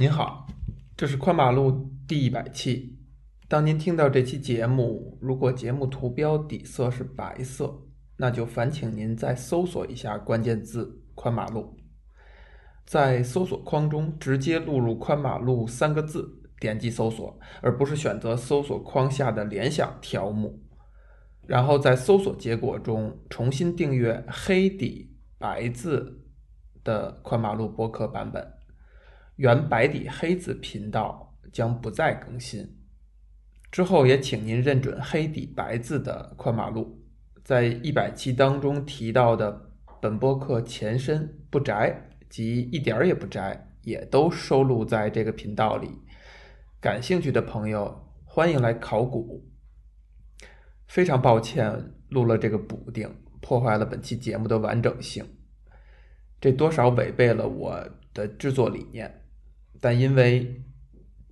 您好，这是宽马路第一百期。当您听到这期节目，如果节目图标底色是白色，那就烦请您再搜索一下关键字“宽马路”，在搜索框中直接录入“宽马路”三个字，点击搜索，而不是选择搜索框下的联想条目。然后在搜索结果中重新订阅黑底白字的宽马路播客版本。原白底黑字频道将不再更新。之后也请您认准黑底白字的宽马路，在一百期当中提到的本播客前身不宅及一点儿也不宅，也都收录在这个频道里。感兴趣的朋友欢迎来考古。非常抱歉录了这个补丁，破坏了本期节目的完整性，这多少违背了我的制作理念。但因为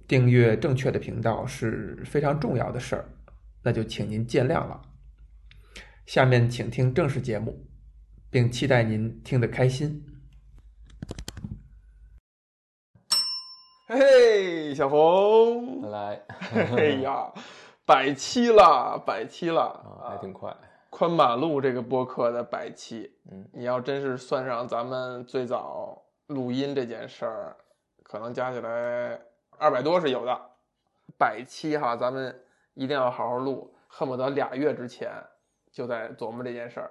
订阅正确的频道是非常重要的事儿，那就请您见谅了。下面请听正式节目，并期待您听得开心。嘿嘿，小红，来，哎呀，百期了，百期了，啊，还挺快。宽马路这个播客的百期，嗯，你要真是算上咱们最早录音这件事儿。可能加起来二百多是有的，百期哈，咱们一定要好好录，恨不得俩月之前就在琢磨这件事儿，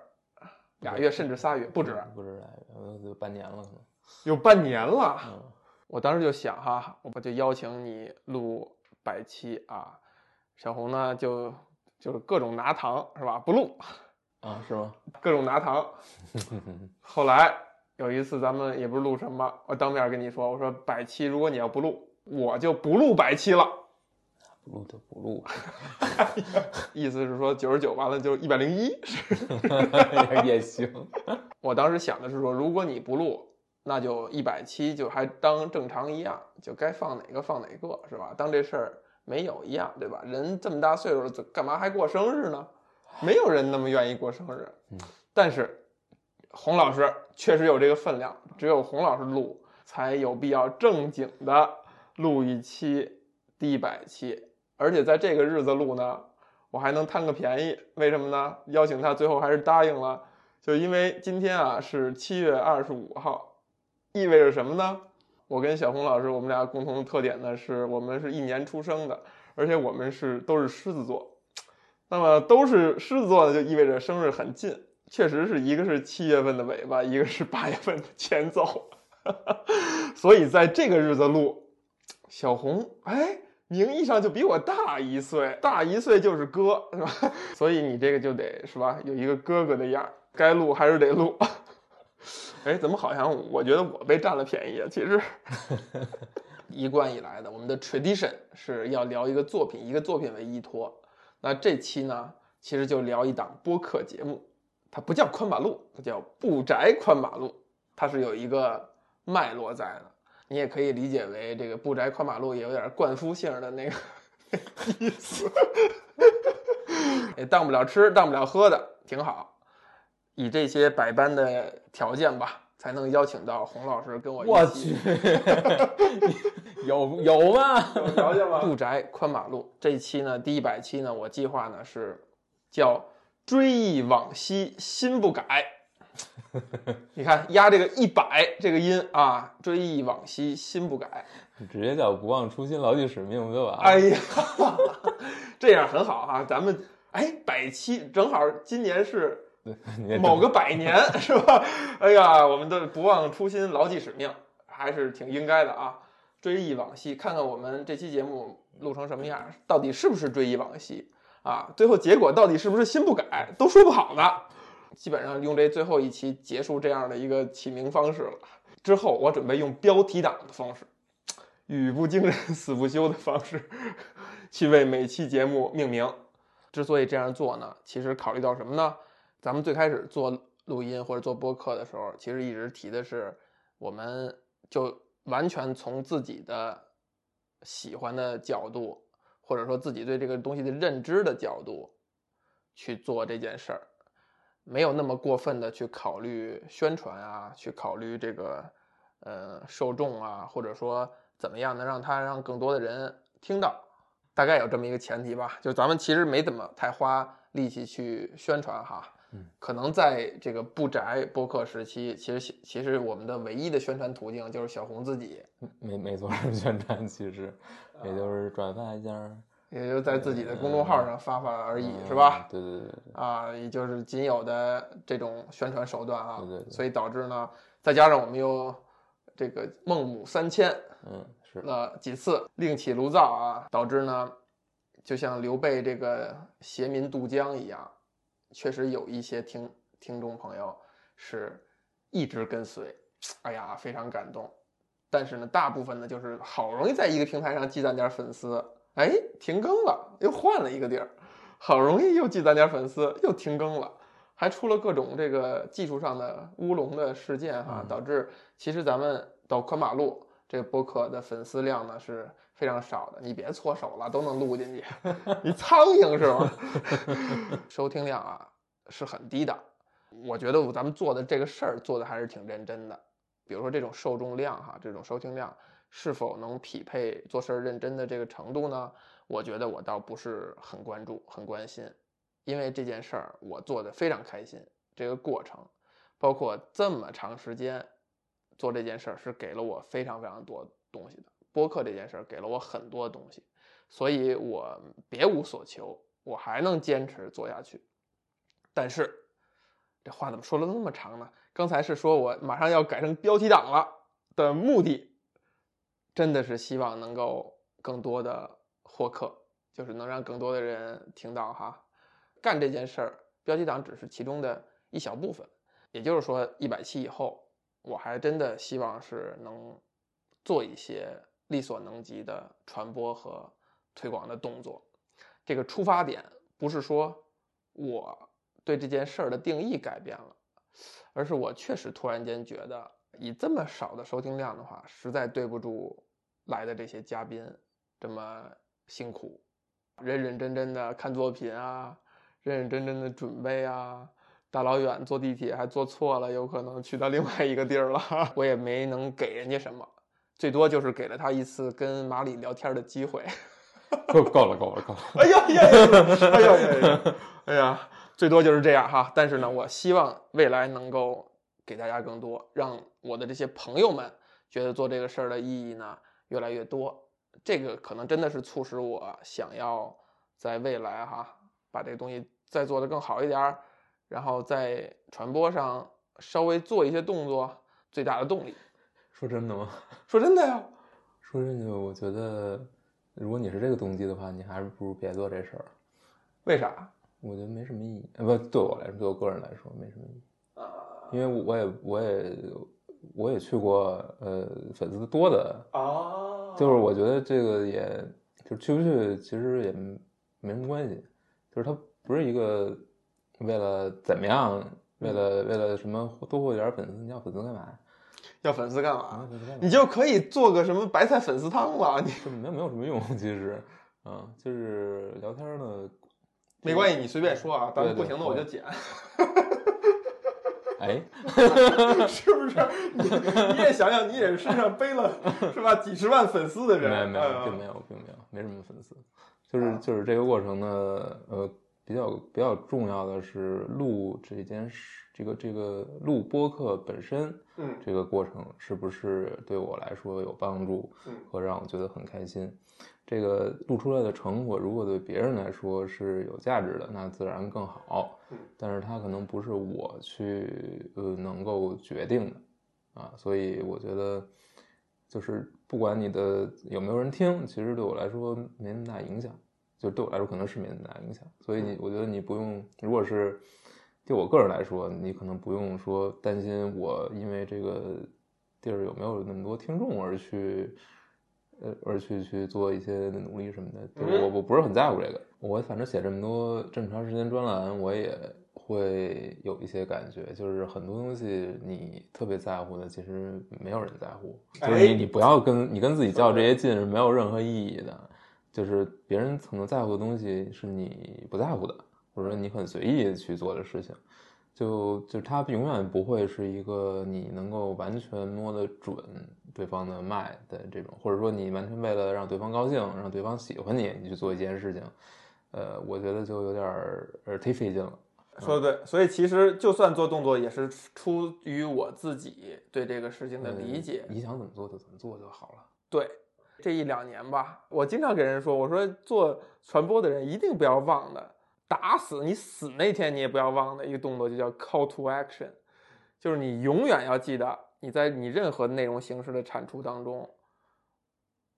俩月甚至仨月不止，不止俩月，有半年了可能，有半年了。嗯，我当时就想哈，我就邀请你录百期啊，小红呢就就是各种拿糖是吧？不录啊？是吗？各种拿糖，后来。有一次，咱们也不是录什么，我当面跟你说，我说百期，如果你要不录，我就不录百期了。不录就不录，意思是说九十九完了就一百零一，也行。我当时想的是说，如果你不录，那就一百期就还当正常一样，就该放哪个放哪个，是吧？当这事儿没有一样，对吧？人这么大岁数了，干嘛还过生日呢？没有人那么愿意过生日。嗯，但是。洪老师确实有这个分量，只有洪老师录才有必要正经的录一期第一百期，而且在这个日子录呢，我还能贪个便宜。为什么呢？邀请他最后还是答应了，就因为今天啊是七月二十五号，意味着什么呢？我跟小洪老师我们俩共同的特点呢是我们是一年出生的，而且我们是都是狮子座，那么都是狮子座呢，就意味着生日很近。确实是一个是七月份的尾巴，一个是八月份的前奏，所以在这个日子录，小红哎，名义上就比我大一岁，大一岁就是哥，是吧？所以你这个就得是吧，有一个哥哥的样该录还是得录。哎，怎么好像我觉得我被占了便宜啊？其实一贯以来的我们的 tradition 是要聊一个作品，一个作品为依托。那这期呢，其实就聊一档播客节目。它不叫宽马路，它叫不宅宽马路，它是有一个脉络在的。你也可以理解为这个不宅宽马路也有点灌夫性的那个意思，也当不了吃，当不了喝的，挺好。以这些百般的条件吧，才能邀请到洪老师跟我一起。有有吗？有条件吗？不宅宽马路这一期呢，第一百期呢，我计划呢是叫。追忆往昔，心不改。你看，压这个一百这个音啊，追忆往昔，心不改，直接叫不忘初心，牢记使命，不就完了？哎呀，这样很好哈。咱们哎，百期正好今年是某个百年，是吧？哎呀，我们的不忘初心，牢记使命，还是挺应该的啊。追忆往昔，看看我们这期节目录成什么样，到底是不是追忆往昔？啊，最后结果到底是不是心不改，都说不好呢。基本上用这最后一期结束这样的一个起名方式了。之后我准备用标题党的方式，语不惊人死不休的方式，去为每期节目命名。之所以这样做呢，其实考虑到什么呢？咱们最开始做录音或者做播客的时候，其实一直提的是，我们就完全从自己的喜欢的角度。或者说自己对这个东西的认知的角度去做这件事儿，没有那么过分的去考虑宣传啊，去考虑这个呃受众啊，或者说怎么样能让他让更多的人听到，大概有这么一个前提吧。就咱们其实没怎么太花力气去宣传哈，嗯，可能在这个不宅播客时期，其实其实我们的唯一的宣传途径就是小红自己，没没做什么宣传，其实也就是转发一下，也就在自己的公众号上发发而已，嗯是吧？？对对对对，啊，也就是仅有的这种宣传手段啊，对对对所以导致呢，再加上我们又这个孟母三迁嗯是，那几次，另起炉灶啊，导致呢，就像刘备这个携民渡江一样，确实有一些听听众朋友是一直跟随，哎呀，非常感动。但是呢，大部分呢就是好容易在一个平台上积攒点粉丝，哎，停更了，又换了一个地儿，好容易又积攒点粉丝，又停更了，还出了各种这个技术上的乌龙的事件哈，嗯导致其实咱们到宽马路这个播客的粉丝量呢是非常少的。你别搓手了，都能录进去，你苍蝇是吗？收听量啊是很低的。我觉得咱们做的这个事儿做的还是挺认真的。比如说这种受众量哈，这种收听量是否能匹配做事儿认真的这个程度呢？我觉得我倒不是很关注、很关心，因为这件事儿我做的非常开心。这个过程，包括这么长时间做这件事儿，是给了我非常非常多东西的。播客这件事儿给了我很多东西，所以我别无所求，我还能坚持做下去。但是这话怎么说了那么长呢？刚才是说我马上要改成标题党了的目的，真的是希望能够更多的获客，就是能让更多的人听到哈。干这件事儿，标题党只是其中的一小部分。也就是说，一百期以后，我还真的希望是能做一些力所能及的传播和推广的动作。这个出发点不是说我对这件事儿的定义改变了，而是我确实突然间觉得，以这么少的收听量的话，实在对不住来的这些嘉宾这么辛苦，认认真真的看作品啊，认认真真的准备啊。大老远坐地铁还坐错了，有可能去到另外一个地儿了。我也没能给人家什么，最多就是给了他一次跟马里聊天的机会。够够了够了够了，哎呀呀呀！哎呀呀呀！哎呀，最多就是这样哈。但是呢，我希望未来能够给大家更多，让我的这些朋友们觉得做这个事儿的意义呢越来越多。这个可能真的是促使我想要在未来哈把这个东西再做得更好一点儿，然后在传播上稍微做一些动作，最大的动力。说真的吗？说真的呀，说真的，我觉得如果你是这个动机的话，你还是不如别做这事儿。为啥？我觉得没什么意义，呃，不，对我来说，对我个人来说没什么意义，啊因为我也我也我也去过呃粉丝多的，啊就是我觉得这个也就是去不去其实也没什么关系，就是它不是一个为了怎么样，为了为了什么多获一点粉丝，你要粉丝干嘛呀？要粉丝干嘛？你就可以做个什么白菜粉丝汤了，你这没有没有什么用，其实，啊，就是聊天呢，没关系，你随便说啊，咱们不行的我就剪，哎，是不是？你你也想想，你也是身上背了是吧几十万粉丝的人，没有没有，并没有，并没有，没什么粉丝。就是就是这个过程呢，呃，比较比较重要的是录这件事，这个这个录播客本身，嗯这个过程是不是对我来说有帮助嗯和让我觉得很开心？这个录出来的成果，如果对别人来说是有价值的，那自然更好嗯。但是它可能不是我去呃能够决定的啊，所以我觉得就是不管你的有没有人听，其实对我来说没那么大影响。就对我来说可能是没那么大影响，所以你我觉得你不用，如果是对我个人来说，你可能不用说担心我因为这个地儿有没有那么多听众而去，呃，而去去做一些努力什么的。就是我我不是很在乎这个，我反正写这么多这么长时间专栏，我也会有一些感觉，就是很多东西你特别在乎的，其实没有人在乎。就是你哎你不要跟你跟自己较这些劲是没有任何意义的。就是别人可能在乎的东西是你不在乎的，或者说你很随意去做的事情。就就它永远不会是一个你能够完全摸得准对方的脉的这种，或者说你完全为了让对方高兴，让对方喜欢你，你去做一件事情，呃，我觉得就有点儿呃忒费劲了。说的对，所以其实就算做动作，也是出于我自己对这个事情的理解。你想怎么做就怎么做就好了。对，这一两年吧，我经常给人说，我说做传播的人一定不要忘的，打死你死那天你也不要忘的一个动作，就叫 call to action，就是你永远要记得，你在你任何内容形式的产出当中，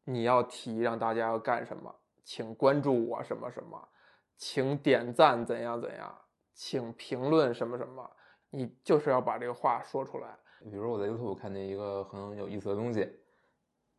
你要提让大家要干什么，请关注我什么什么，请点赞怎样怎样。请评论什么什么，你就是要把这个话说出来。比如我在 YouTube 看见一个很有意思的东西，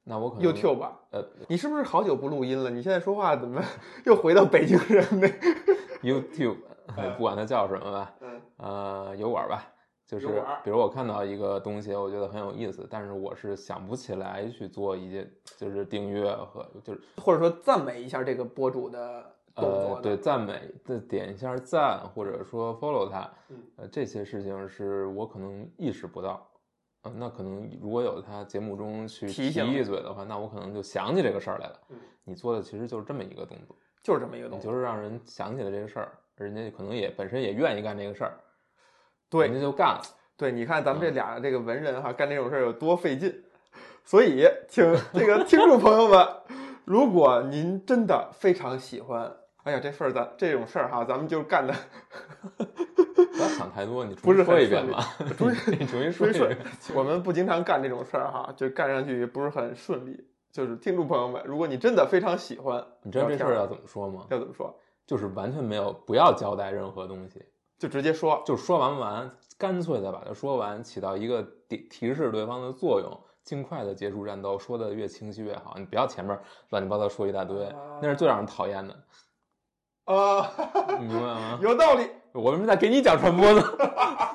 那我可能 YouTube 吧，呃，你是不是好久不录音了？你现在说话怎么 又回到北京人那 YouTube，不管它叫什么吧，嗯，呃，油管吧，就是比如我看到一个东西，我觉得很有意思，但是我是想不起来去做一些，就是订阅和就是或者说赞美一下这个博主的动作呃，对，赞美再点一下赞，或者说 follow 他嗯，呃，这些事情是我可能意识不到。呃，那可能如果有他节目中去提一嘴的话，那我可能就想起这个事儿来了。嗯你做的其实就是这么一个动作，就是这么一个动作。就是让人想起了这个事儿，人家可能也本身也愿意干这个事儿，对人家就干了。对，你看咱嗯们这俩这个文人哈，干这种事儿有多费劲。所以，请这个听众朋友们，如果您真的非常喜欢，哎呀，这事儿咱这种事儿哈，咱们就干的不要想太多，你重不是新说一遍吧，不 你重新说一遍。我们不经常干这种事儿哈，就干上去不是很顺利。就是听众朋友们，如果你真的非常喜欢，你知道这事儿要怎么说吗？要怎么说？就是完全没有，不要交代任何东西，就直接说，就说完完，干脆的把它说完，起到一个提提示对方的作用，尽快的结束战斗，说的越清晰越好。你不要前面乱七八糟说一大堆，那是最让人讨厌的，啊，你明白吗？有道理。我为什么在给你讲传播呢？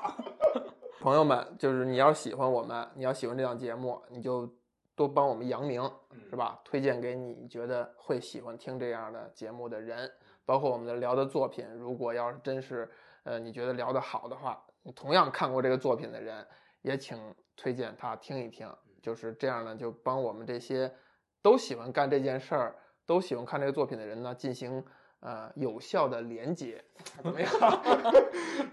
朋友们，就是你要喜欢我们，你要喜欢这档节目，你就多帮我们扬名，是吧？推荐给你觉得会喜欢听这样的节目的人，包括我们的聊的作品。如果要是真是呃你觉得聊得好的话，你同样看过这个作品的人，也请推荐他听一听。就是这样呢，就帮我们这些都喜欢干这件事儿、都喜欢看这个作品的人呢，进行呃有效的连接，怎么样？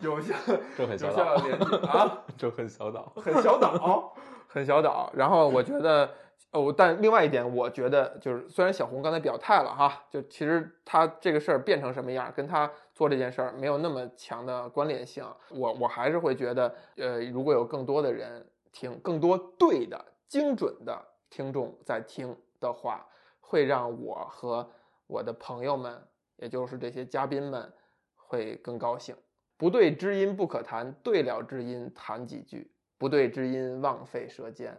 有效 这很小有效岛的连接 啊。这很小岛。很小岛，很小岛。然后我觉得，哦，但另外一点，我觉得就是，虽然小红刚才表态了哈，就其实他这个事儿变成什么样，跟他做这件事儿没有那么强的关联性。我我还是会觉得，呃，如果有更多的人听，更多对的、精准的听众在听的话，会让我和我的朋友们，也就是这些嘉宾们，会更高兴。不对知音不可谈，对了知音谈几句，不对知音枉费舌尖。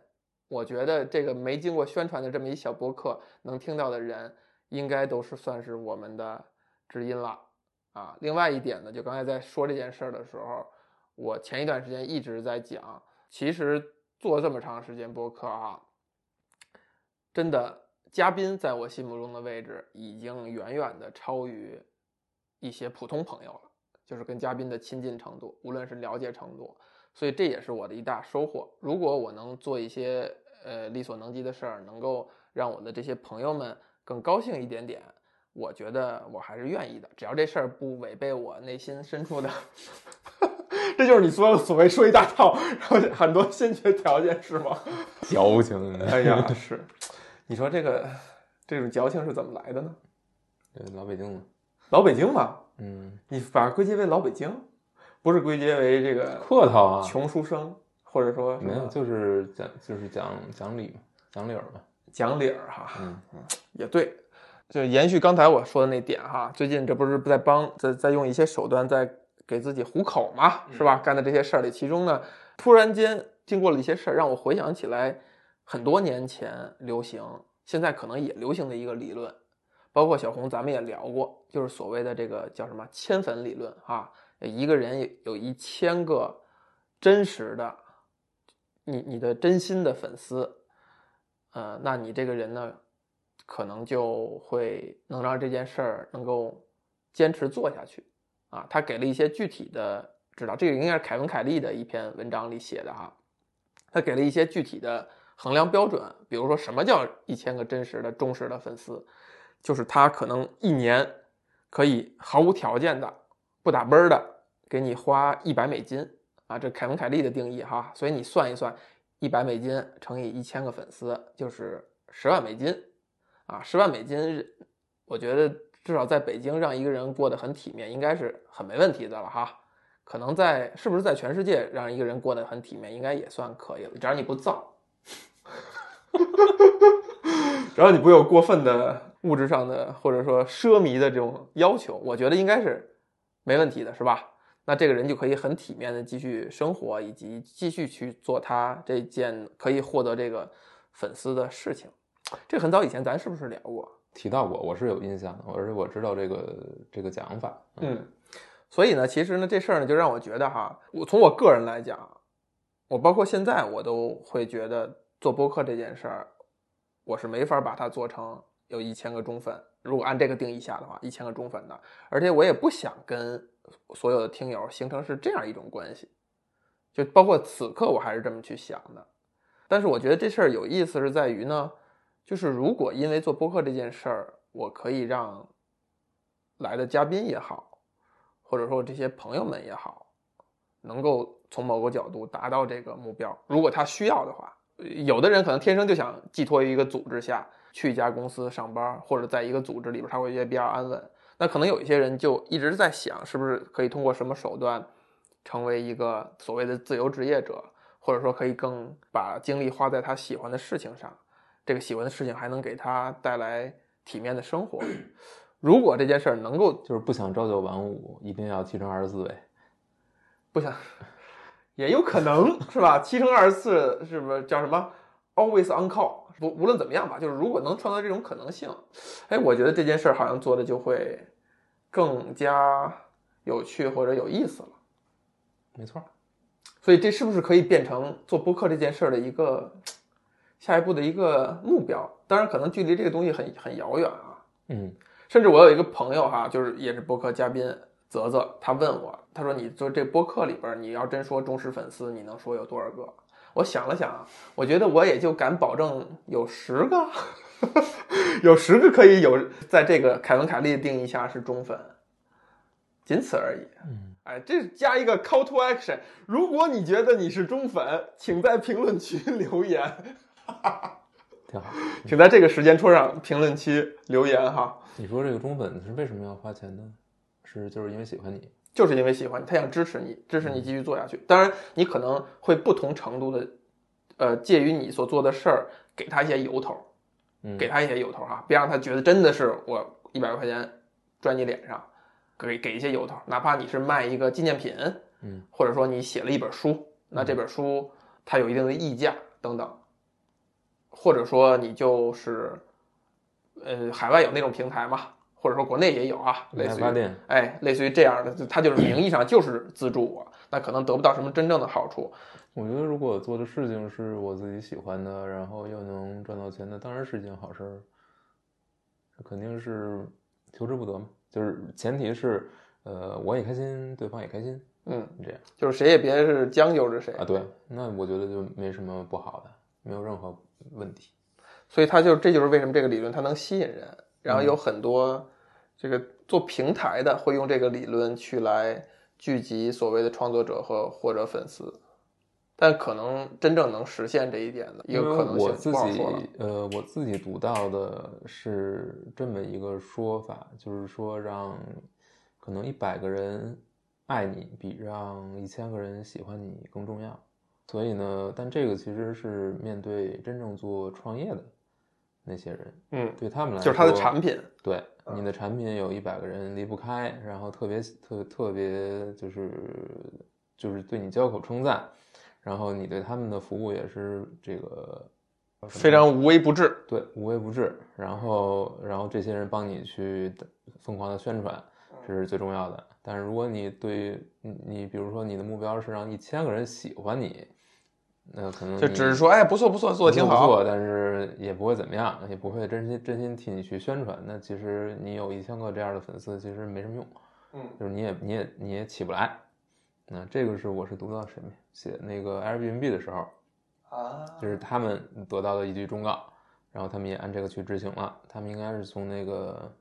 我觉得这个没经过宣传的这么一小博客，能听到的人，应该都是算是我们的知音了啊。另外一点呢，就刚才在说这件事儿的时候，我前一段时间一直在讲，其实做这么长时间播客啊，真的嘉宾在我心目中的位置已经远远的超于一些普通朋友了。就是跟嘉宾的亲近程度，无论是了解程度，所以这也是我的一大收获。如果我能做一些呃力所能及的事儿，能够让我的这些朋友们更高兴一点点，我觉得我还是愿意的。只要这事儿不违背我内心深处的，这就是你说所谓说一大套，然后很多先决条件是吗？矫情。哎呀，是，你说这个这种矫情是怎么来的呢？对，老北京嘛，老北京嘛，嗯，你把它归结为老北京，不是归结为这个客套啊，穷书生，或者说没有，就是讲就是讲讲理嘛，讲理儿嘛。讲理儿哈，嗯，也对。就延续刚才我说的那点哈，最近这不是在帮在在用一些手段在给自己糊口嘛，是吧？干的这些事儿里，其中呢，突然间经过了一些事儿，让我回想起来很多年前流行，现在可能也流行的一个理论，包括小红咱们也聊过，就是所谓的这个叫什么千粉理论啊，一个人有一千个真实的你你的真心的粉丝，呃，那你这个人呢，可能就会能让这件事儿能够坚持做下去啊。他给了一些具体的知道，这个应该是凯文·凯利的一篇文章里写的哈。他给了一些具体的衡量标准，比如说什么叫一千个真实的忠实的粉丝，就是他可能一年可以毫无条件的、不打奔儿的给你花一百美金啊，这凯文·凯利的定义哈。所以你算一算，一百美金乘以一千个粉丝就是十万美金啊，十万美金，我觉得。至少在北京，让一个人过得很体面，应该是很没问题的了哈。可能在是不是在全世界让一个人过得很体面，应该也算可以了。只要你不造，只要你不有过分的物质上的或者说奢靡的这种要求，我觉得应该是没问题的，是吧？那这个人就可以很体面的继续生活，以及继续去做他这件可以获得这个粉丝的事情。这很早以前咱是不是聊过？提到过，我是有印象的，而且我知道这个这个讲法。嗯，所以呢，其实呢，这事儿呢，就让我觉得哈，我从我个人来讲，我包括现在，我都会觉得做播客这件事儿，我是没法把它做成有一千个忠粉，如果按这个定义下的话，一千个忠粉的，而且我也不想跟所有的听友形成是这样一种关系，就包括此刻我还是这么去想的。但是我觉得这事儿有意思是在于呢。就是如果因为做播客这件事儿，我可以让来的嘉宾也好，或者说这些朋友们也好，能够从某个角度达到这个目标。如果他需要的话，有的人可能天生就想寄托于一个组织下去一家公司上班，或者在一个组织里边他会觉得比较安稳。那可能有一些人就一直在想，是不是可以通过什么手段成为一个所谓的自由职业者，或者说可以更把精力花在他喜欢的事情上。这个喜欢的事情还能给他带来体面的生活。如果这件事儿能够，就是不想朝九晚五，一定要七乘二十四位，不想，也有可能 是吧？七乘二十四是不是叫什么？Always on call。不，无论怎么样吧，就是如果能创造这种可能性，哎，我觉得这件事儿好像做的就会更加有趣或者有意思了。没错。所以这是不是可以变成做播客这件事儿的一个？下一步的一个目标，当然可能距离这个东西很很遥远啊。嗯，甚至我有一个朋友哈，就是也是播客嘉宾泽泽，他问我，他说：“你做这播客里边，你要真说忠实粉丝，你能说有多少个？”我想了想，我觉得我也就敢保证有十个，有十个可以有在这个凯文凯利的定义下是忠粉，仅此而已。嗯，哎，这加一个 call to action，如果你觉得你是忠粉，请在评论区留言。哈，挺好，请在这个时间戳上评论区留言哈。你说这个忠粉是为什么要花钱呢？是就是因为喜欢你，就是因为喜欢你，他想支持你，支持你继续做下去。当然，你可能会不同程度的，呃，介于你所做的事儿，给他一些由头，给他一些由头哈，别让他觉得真的是我一百块钱拽你脸上，给给一些由头，哪怕你是卖一个纪念品，嗯，或者说你写了一本书，那这本书它有一定的溢价等等。或者说你就是，呃，海外有那种平台嘛，或者说国内也有啊，类似于哎，类似于这样的，他就是名义上就是资助我，那可能得不到什么真正的好处。我觉得如果做的事情是我自己喜欢的，然后又能赚到钱的，当然是一件好事儿。肯定是求之不得嘛，就是前提是，呃，我也开心，对方也开心，嗯，这样就是谁也别是将就着谁啊。对，那我觉得就没什么不好的，没有任何。问题，所以他就这就是为什么这个理论它能吸引人，然后有很多这个做平台的会用这个理论去来聚集所谓的创作者和或者粉丝，但可能真正能实现这一点的一个可能性不好说了。呃，我自己读到的是这么一个说法，就是说让可能一百个人爱你比让一千个人喜欢你更重要。所以呢，但这个其实是面对真正做创业的那些人，嗯，对他们来说，就是他的产品，对你的产品有一百个人离不开，然后特别特特别就是就是对你交口称赞，然后你对他们的服务也是这个非常无微不至，对无微不至，然后然后这些人帮你去疯狂的宣传，这是最重要的。但是如果你对你比如说你的目标是让一千个人喜欢你。那可能就只是说，哎，不错不错，做的挺好，不错，但是也不会怎么样，也不会真心真心替你去宣传。那其实你有一千个这样的粉丝，其实没什么用，嗯，就是你也你也你也起不来。那这个是我是读到谁面写那个 Airbnb 的时候，啊就是他们得到了一句忠告，然后他们也按这个去执行了。他们应该是从那个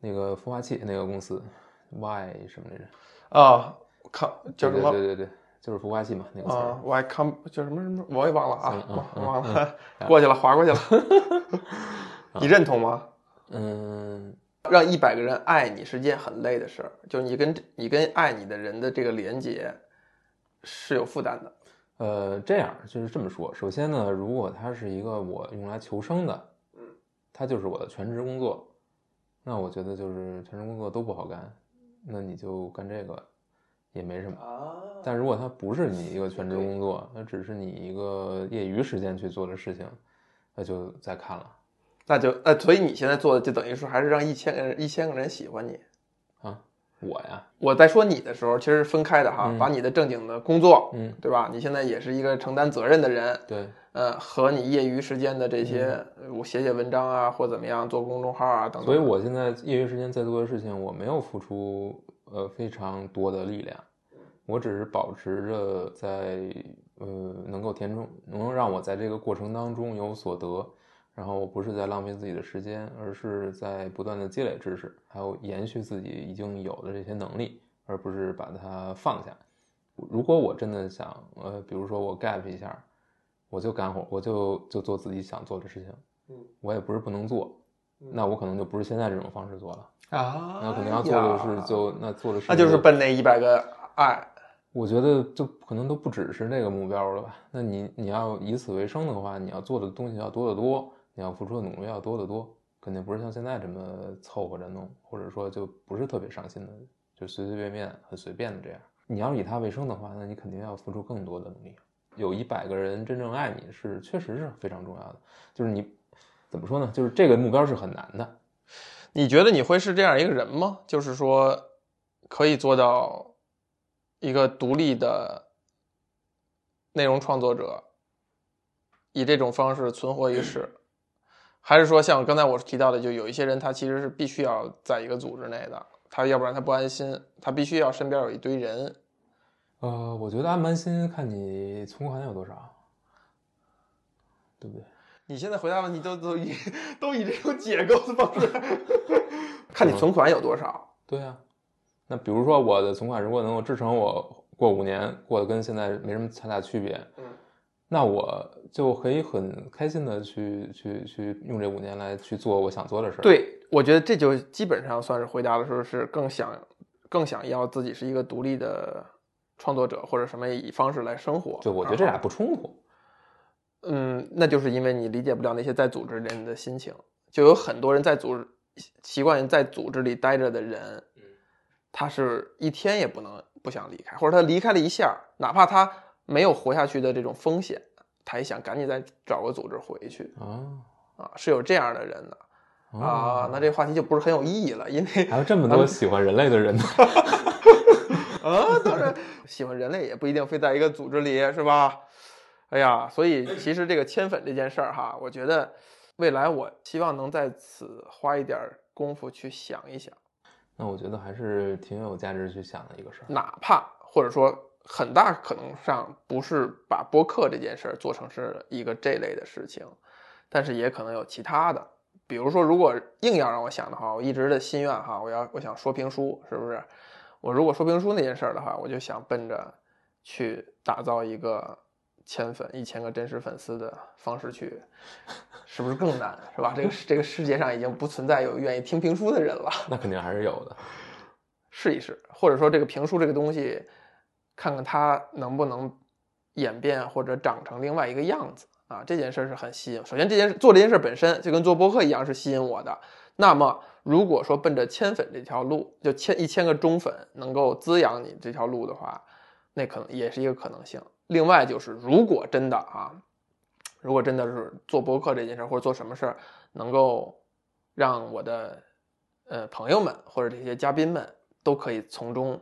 那个孵化器那个公司 Y 什么来着？啊，靠叫什么对对对对，就是孵化器嘛，那个词儿。啊？Y com 叫什么什么？我也忘了啊忘了，过去了，划过去了。你认同吗？嗯，让一百个人爱你是件很累的事儿，就是你跟你跟爱你的人的这个连接是有负担的。呃，这样就是这么说。首先呢，如果它是一个我用来求生的，嗯，它就是我的全职工作，那我觉得就是全职工作都不好干，那你就干这个也没什么。啊但如果它不是你一个全职工作，那只是你一个业余时间去做的事情，那就再看了那就那所以你现在做的就等于说还是让一千个人一千个人喜欢你。啊。我呀，我在说你的时候，其实是分开的哈，嗯把你的正经的工作，嗯，对吧？你现在也是一个承担责任的人，对，呃，和你业余时间的这些，我写写文章啊，或怎么样，做公众号啊等等。所以我现在业余时间在做的事情，我没有付出呃非常多的力量，我只是保持着在呃能够填充，能够让我在这个过程当中有所得，然后我不是在浪费自己的时间，而是在不断的积累知识，还有延续自己已经有的这些能力，而不是把它放下。如果我真的想，呃，比如说我 gap 一下，我就干活，我就就做自己想做的事情，嗯，我也不是不能做，那我可能就不是现在这种方式做了，啊，那可能要做的是就那做的是那就是奔那一百个爱，我觉得就可能都不只是那个目标了吧？那你你要以此为生的话，你要做的东西要多得多，你要付出的努力要多得多，肯定不是像现在这么凑合着弄，或者说就不是特别上心的，就随随便便很随便的这样。你要以它为生的话，那你肯定要付出更多的努力。有一百个人真正爱你是确实是非常重要的，就是你怎么说呢？就是这个目标是很难的。你觉得你会是这样一个人吗？就是说，可以做到一个独立的内容创作者，以这种方式存活于世，还是说像刚才我提到的，就有一些人他其实是必须要在一个组织内的，他要不然他不安心，他必须要身边有一堆人。呃，我觉得安不安心看你存款有多少，对不对？你现在回答问题都都以都以这种解构的方式，看你存款有多少。对啊，那比如说我的存款如果能够支撑我过五年，过得跟现在没什么太大区别，嗯，那我就可以很开心的去去去用这五年来去做我想做的事儿。，对，我觉得这就基本上算是回答的时候是更想更想要自己是一个独立的创作者或者什么以方式来生活。对，我觉得这俩不冲突。嗯，那就是因为你理解不了那些在组织人的心情，就有很多人在组织习惯在组织里待着的人，他是一天也不能不想离开，或者他离开了一下，哪怕他没有活下去的这种风险，他也想赶紧再找个组织回去啊啊，是有这样的人的啊。那这话题就不是很有意义了，因为 还有这么多喜欢人类的人呢。啊，当然喜欢人类也不一定非在一个组织里，是吧？哎呀，所以其实这个迁粉这件事儿哈，我觉得未来我希望能在此花一点儿功夫去想一想，那我觉得还是挺有价值去想的一个事儿。哪怕或者说很大可能上不是把播客这件事儿做成是一个这类的事情，但是也可能有其他的，比如说如果硬要让我想的话，我一直的心愿哈，我要我想说评书，是不是？我如果说评书那件事儿的话，我就想奔着去打造一个千粉一千个真实粉丝的方式去，是不是更难？是吧？这个这个世界上已经不存在有愿意听评书的人了。那肯定还是有的。试一试，或者说这个评书这个东西，看看它能不能演变或者长成另外一个样子啊。这件事儿是很吸引。首先，这件事做这件事本身就跟做播客一样是吸引我的。那么，如果说奔着千粉这条路，就千一千个忠粉能够滋养你这条路的话，那可能也是一个可能性。另外就是，如果真的啊，如果真的是做博客这件事儿或者做什么事儿，能够让我的呃朋友们或者这些嘉宾们都可以从中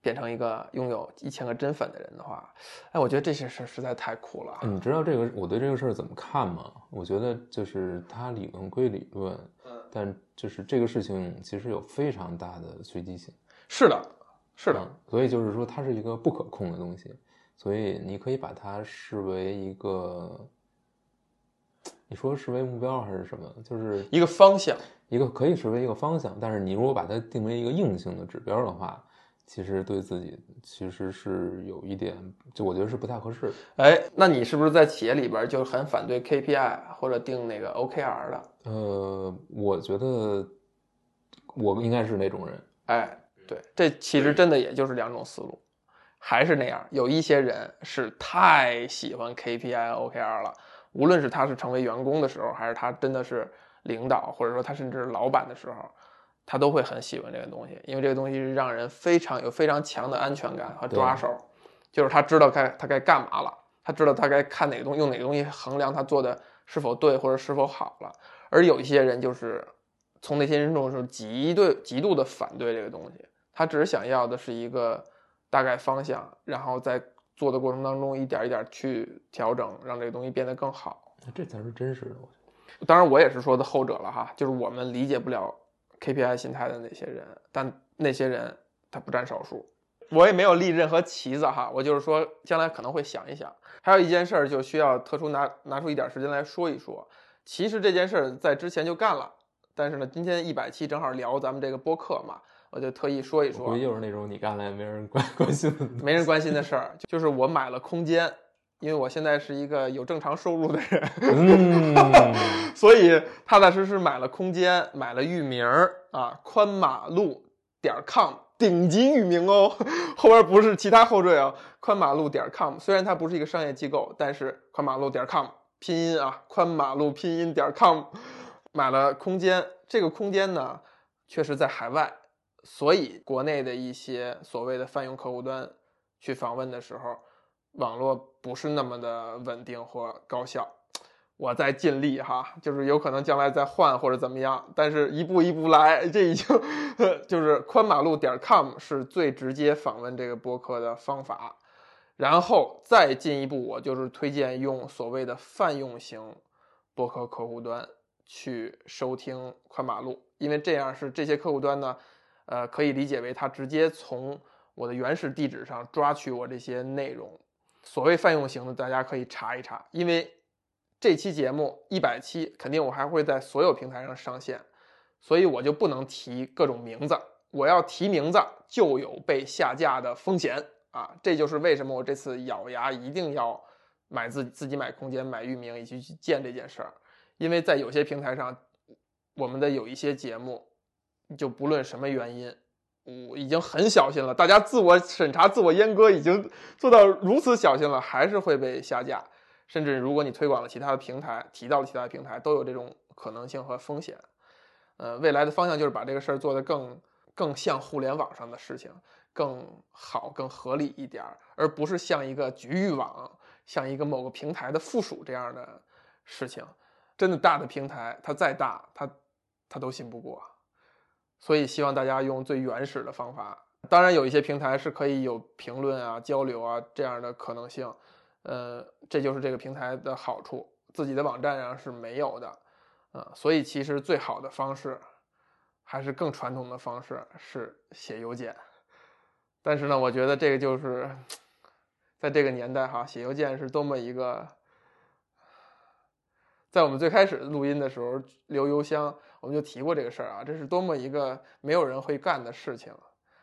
变成一个拥有一千个真粉的人的话，哎，我觉得这些事儿实在太酷了。你知道这个我对这个事儿怎么看吗？我觉得就是它理论归理论，嗯，但就是这个事情其实有非常大的随机性。是的，是的，嗯所以就是说它是一个不可控的东西，所以你可以把它视为一个，你说视为目标还是什么？就是一个方向。一个可以视为一个方向，但是你如果把它定为一个硬性的指标的话，其实对自己其实是有一点，就我觉得是不太合适的。哎，那你是不是在企业里边就很反对 KPI 或者定那个 OKR 的？呃，我觉得我应该是那种人，哎，对，这其实真的也就是两种思路，还是那样，有一些人是太喜欢 KPI、OKR 了，无论是他是成为员工的时候，还是他真的是领导，或者说他甚至是老板的时候，他都会很喜欢这个东西，因为这个东西是让人非常有非常强的安全感和抓手，就是他知道该他该干嘛了，他知道他该看哪个东西，用哪个东西衡量他做的是否对或者是否好了。而有一些人就是从内心深处是极对极度的反对这个东西，他只是想要的是一个大概方向，然后在做的过程当中一点一点去调整，让这个东西变得更好。这才是真实的。我觉得当然，我也是说的后者了哈，就是我们理解不了 KPI 心态的那些人，但那些人他不占少数。我也没有立任何旗子哈，我就是说将来可能会想一想。还有一件事儿，就需要特殊拿拿出一点时间来说一说。其实这件事儿在之前就干了，但是呢，今天一百期正好聊咱们这个播客嘛，我就特意说一说我估计。又是那种你干了也没人关 关心的。没人关心的事儿，就是我买了空间，因为我现在是一个有正常收入的人，嗯，所以踏踏实实买了空间，买了域名儿啊，宽马路点 com 顶级域名哦，后边不是其他后缀啊，宽马路点 com，虽然它不是一个商业机构，但是宽马路点 com 拼音啊，宽马路拼音点 com 买了空间，这个空间呢，确实在海外，所以国内的一些所谓的泛用客户端去访问的时候，网络不是那么的稳定或高效。我在尽力哈，就是有可能将来再换或者怎么样，但是一步一步来，这已经 就是宽马路点 com 是最直接访问这个播客的方法。然后再进一步，我就是推荐用所谓的泛用型播客客户端去收听宽马路，因为这样是这些客户端呢，呃，可以理解为它直接从我的原始地址上抓取我这些内容。所谓泛用型的，大家可以查一查，因为这期节目一百期，肯定我还会在所有平台上上线，所以我就不能提各种名字。我要提名字，就有被下架的风险啊！这就是为什么我这次咬牙一定要买自自己买空间、买域名以及去建这件事儿，因为在有些平台上，我们的有一些节目，就不论什么原因，我已经很小心了，大家自我审查、自我阉割已经做到如此小心了，还是会被下架。甚至如果你推广了其他的平台，提到了其他的平台，都有这种可能性和风险。呃，未来的方向就是把这个事儿做得更更像互联网上的事情，更好、更合理一点儿，而不是像一个局域网、像一个某个平台的附属这样的事情。真的大的平台，它再大，它它都信不过。所以希望大家用最原始的方法。当然，有一些平台是可以有评论啊、交流啊这样的可能性。呃，这就是这个平台的好处，自己的网站上是没有的，啊、所以其实最好的方式，还是更传统的方式是写邮件。但是呢，我觉得这个就是，在这个年代哈，写邮件是多么一个，在我们最开始录音的时候留邮箱，我们就提过这个事儿啊，这是多么一个没有人会干的事情。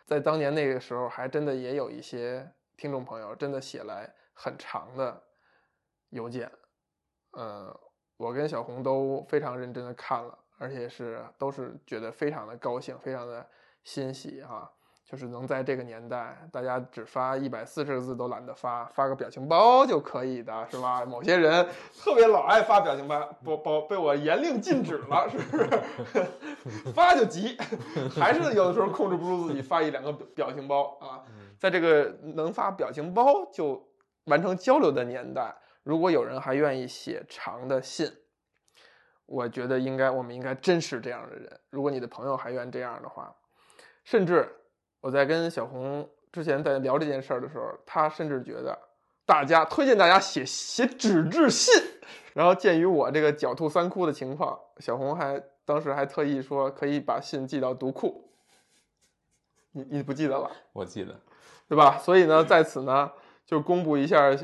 在当年那个时候，还真的也有一些听众朋友真的写来很长的邮件，呃，我跟小红都非常认真的看了，而且是都是觉得非常的高兴，非常的欣喜哈、就是能在这个年代，大家只发一百四十个字都懒得发，发个表情包就可以的，是吧？某些人特别老爱发表情包，包包被我严令禁止了，是不是？发就急，还是有的时候控制不住自己发一两个表表情包啊。在这个能发表情包就完成交流的年代，如果有人还愿意写长的信，我觉得应该我们应该珍视这样的人。如果你的朋友还愿这样的话，甚至我在跟小红之前在聊这件事儿的时候，他甚至觉得大家推荐大家写写纸质信。然后鉴于我这个狡兔三窟的情况，小红还当时还特意说可以把信寄到读库。你你不记得了，我记得，对吧？所以呢，在此呢，就公布一下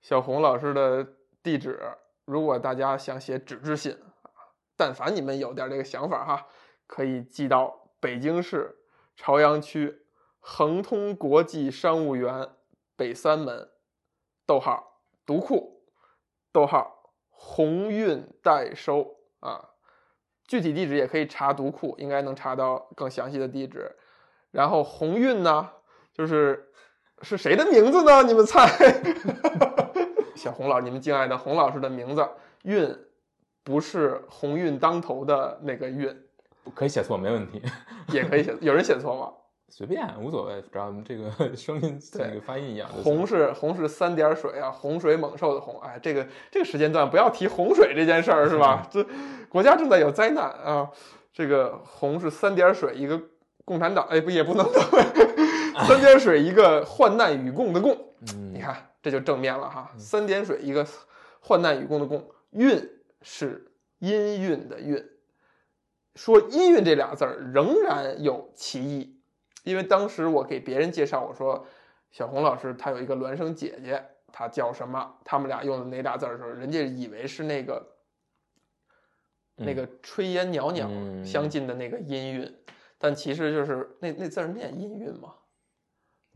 小红老师的地址。如果大家想写纸质信啊，但凡你们有点这个想法哈，可以寄到北京市朝阳区恒通国际商务园北三门，逗号读库，逗号鸿运代收啊。具体地址也可以查读库，应该能查到更详细的地址。然后鸿运呢，就是是谁的名字呢？你们猜？小红老，你们敬爱的洪老师的名字，运不是鸿运当头的那个运，可以写错没问题，也可以写，有人写错吗？随便无所谓，只要这个 声音那个发音一样。洪是洪是三点水啊，洪水猛兽的洪。哎，这个这个时间段不要提洪水这件事儿是吧？这国家正在有灾难啊。这个洪是三点水一个共产党，哎不也不能三点水一个患难与共的共。嗯，你看这就正面了哈。三点水一个患难与共的共，运是音韵的韵。说音韵这俩字儿仍然有歧义。因为当时我给别人介绍，我说小红老师她有一个孪生姐姐，她叫什么？他们俩用的哪俩字儿的时候，人家以为是那个那个炊烟袅袅相近的那个音韵，但其实就是那那字儿念音韵吗？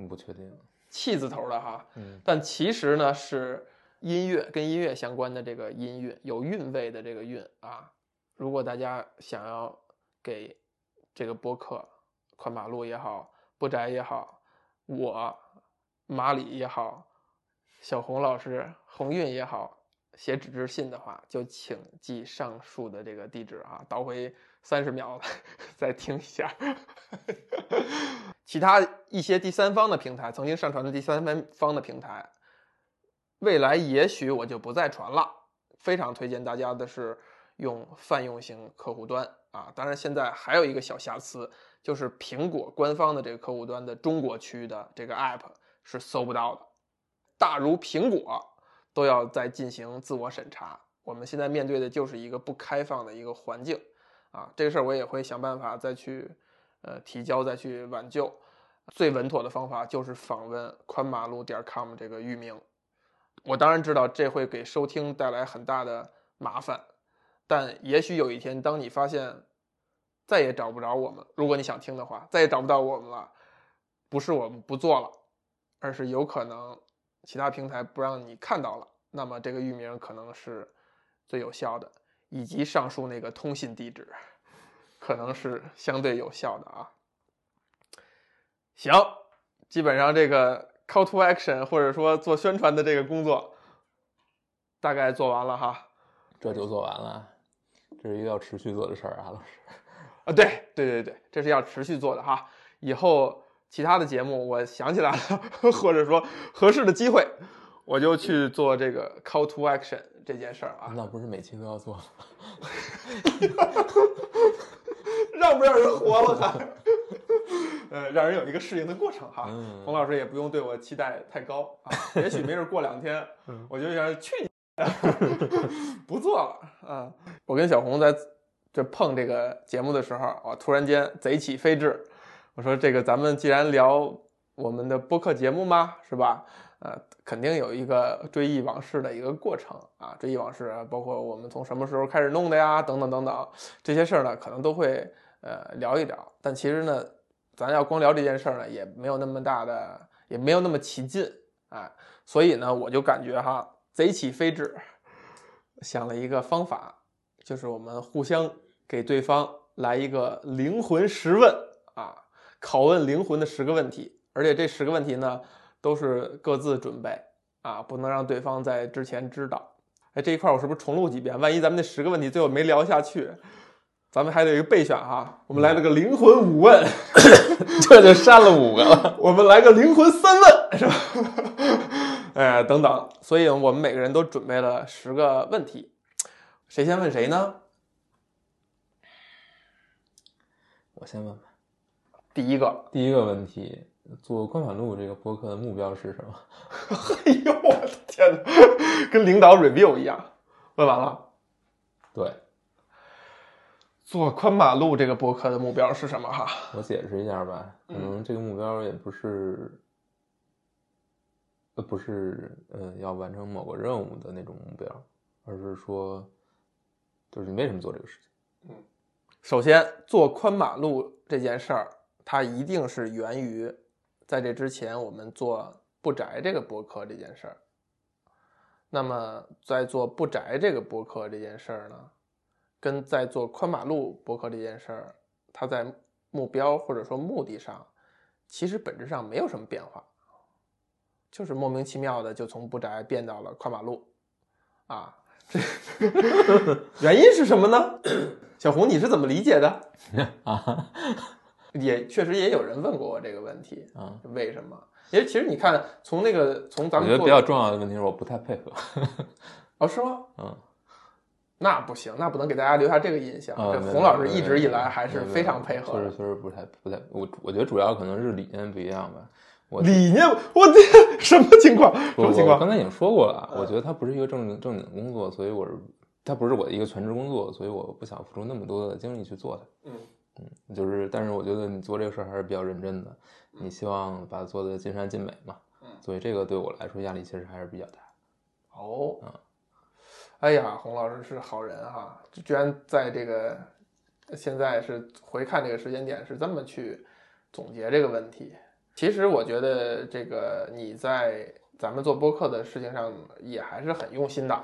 不确定，气字头的哈。嗯，但其实呢是音乐跟音乐相关的这个音韵，有韵味的这个韵啊。如果大家想要给这个播客。宽马路也好，不宅也好，我马里也好，小红老师鸿运也好，写纸质信的话，就请记上述的这个地址啊。倒回三十秒 再听一下。其他一些第三方的平台曾经上传的第三方的平台，未来也许我就不再传了。非常推荐大家的是用泛用型客户端啊。当然，现在还有一个小瑕疵。就是苹果官方的这个客户端的中国区的这个 app 是搜不到的，大如苹果都要在进行自我审查。我们现在面对的就是一个不开放的一个环境啊，这个事儿我也会想办法再去呃提交再去挽救。最稳妥的方法就是访问宽马路点 com 这个域名。我当然知道这会给收听带来很大的麻烦，但也许有一天当你发现。再也找不着我们。如果你想听的话，再也找不到我们了。不是我们不做了，而是有可能其他平台不让你看到了。那么这个域名可能是最有效的，以及上述那个通信地址可能是相对有效的啊。行，基本上这个 call to action 或者说做宣传的这个工作大概做完了哈。这就做完了，这是一个要持续做的事儿啊，老师。啊，对对对对，这是要持续做的哈。以后其他的节目，我想起来了，或者说合适的机会，我就去做这个 call to action 这件事儿啊。那不是每期都要做吗？让不让人活了还？呃，让人有一个适应的过程哈。冯老师也不用对我期待太高啊，也许没准过两天，我就想去，不做了啊。我跟小红在。这碰这个节目的时候，我突然间贼起飞智，我说这个咱们既然聊我们的播客节目嘛，是吧？呃，肯定有一个追忆往事的一个过程啊，追忆往事，包括我们从什么时候开始弄的呀，等等等等，这些事儿呢，可能都会呃聊一聊。但其实呢，咱要光聊这件事儿呢，也没有那么大的，也没有那么起劲啊。所以呢，我就感觉哈，贼起飞智，想了一个方法，就是我们互相。给对方来一个灵魂十问啊，拷问灵魂的十个问题，而且这十个问题呢都是各自准备啊，不能让对方在之前知道。哎，这一块我是不是重录几遍？万一咱们那十个问题最后没聊下去，咱们还得有一个备选哈。我们来了个灵魂五问，这就删了五个了。我们来个灵魂三问，是吧？哎，等等，所以我们每个人都准备了十个问题，谁先问谁呢？我先问吧，第一个，第一个问题，做宽反路这个播客的目标是什么？哎呦，我的天哪，跟领导 review 一样。问完了，对，做宽马路这个博客的目标是什么哈？我解释一下吧，可能这个目标也不是，呃，不是嗯要完成某个任务的那种目标，而是说，就是你为什么做这个事情？嗯首先，做宽马路这件事儿，它一定是源于在这之前我们做不宅这个博客这件事儿。那么，在做不宅这个博客这件事儿呢，跟在做宽马路博客这件事儿，它在目标或者说目的上，其实本质上没有什么变化，就是莫名其妙的就从不宅变到了跨马路，啊，这原因是什么呢？小红，你是怎么理解的？啊，也确实也有人问过我这个问题，啊，为什么？因为其实你看，从那个从咱们我觉得比较重要的问题是我不太配合，哦，是吗？嗯，那不行，那不能给大家留下这个印象。这洪老师一直以来还是非常配合的。确实确实不太不太，我我觉得主要可能是理念不一样吧。我理念，我这什么情况？什么情况？我刚才已经说过了，嗯我觉得它不是一个正经正经的工作，所以我是它不是我的一个全职工作，所以我不想付出那么多的精力去做它。嗯嗯，就是，但是我觉得你做这个事儿还是比较认真的，你希望把它做的尽善尽美嘛。嗯所以这个对我来说压力其实还是比较大。哦嗯，哎呀，洪老师是好人哈，居然在这个现在是回看这个时间点是这么去总结这个问题。其实我觉得这个你在咱们做播客的事情上也还是很用心的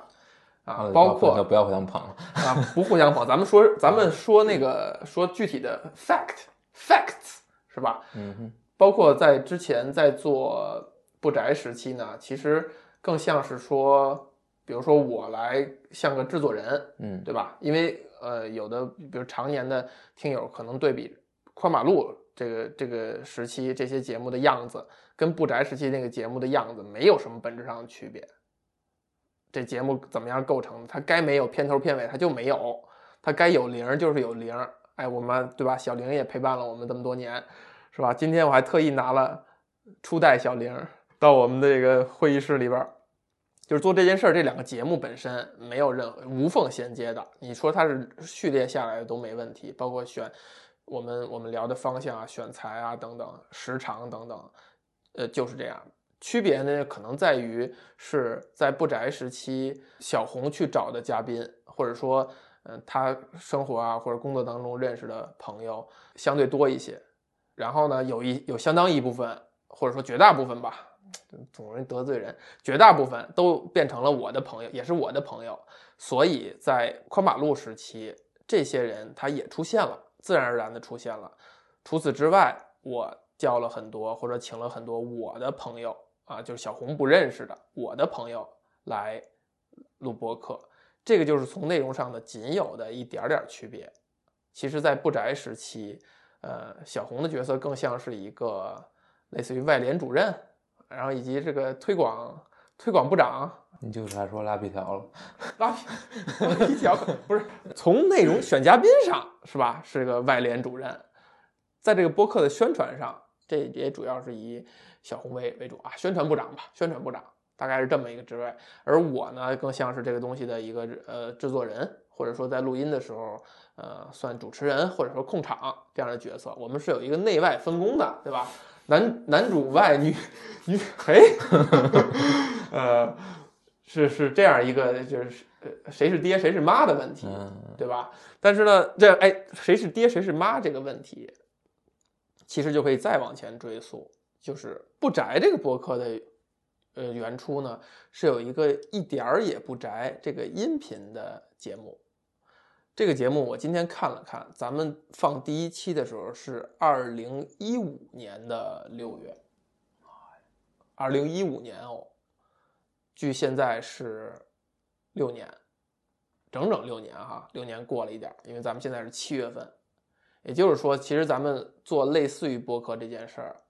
啊，呃包括不要不要互相捧。啊，不互相捧。咱们说，咱们说那个说具体的 fact facts 是吧？嗯哼，包括在之前在做不宅时期呢，其实更像是说，比如说我来像个制作人，嗯，对吧？因为呃，有的比如常年的听友可能对比宽马路这个这个时期这些节目的样子，跟不宅时期那个节目的样子没有什么本质上的区别。这节目怎么样构成的？它该没有片头片尾，它就没有；它该有零儿就是有零儿。哎，我们对吧？小玲也陪伴了我们这么多年，是吧？今天我还特意拿了初代小玲到我们的这个会议室里边，就是做这件事儿。这两个节目本身没有任何无缝衔接的，你说它是序列下来的都没问题，包括选我们我们聊的方向啊、选材啊等等、时长等等，呃，就是这样。区别呢，可能在于是在不宅时期，小红去找的嘉宾，或者说，嗯、他生活啊或者工作当中认识的朋友相对多一些。然后呢，有一有相当一部分，或者说绝大部分吧，总容易得罪人，绝大部分都变成了我的朋友，也是我的朋友。所以在宽马路时期，这些人他也出现了，自然而然的出现了。除此之外，我叫了很多或者请了很多我的朋友啊，就是小红不认识的我的朋友来录播客，这个就是从内容上的仅有的一点点区别。其实，在不宅时期，呃，小红的角色更像是一个类似于外联主任，然后以及这个推广推广部长，你就是还说拉皮条了。拉皮拉皮条 不是从内容选嘉宾上是吧？是个外联主任，在这个播客的宣传上，这也主要是以小红为为主啊，宣传部长吧，宣传部长大概是这么一个职位。而我呢，更像是这个东西的一个呃制作人，或者说在录音的时候，呃，算主持人或者说控场这样的角色。我们是有一个内外分工的，对吧？男男主外女女，嘿，呃，是是这样一个就是呃谁是爹谁是妈的问题，嗯，对吧？但是呢，这哎谁是爹谁是妈这个问题，其实就可以再往前追溯，就是不宅这个博客的呃原初呢是有一个一点儿也不宅这个音频的节目。这个节目我今天看了看，咱们放第一期的时候是二零一五年的六月，二零一五年哦，距现在是六年，整整六年哈，六年过了一点，因为咱们现在是七月份，也就是说，其实咱们做类似于播客这件事儿，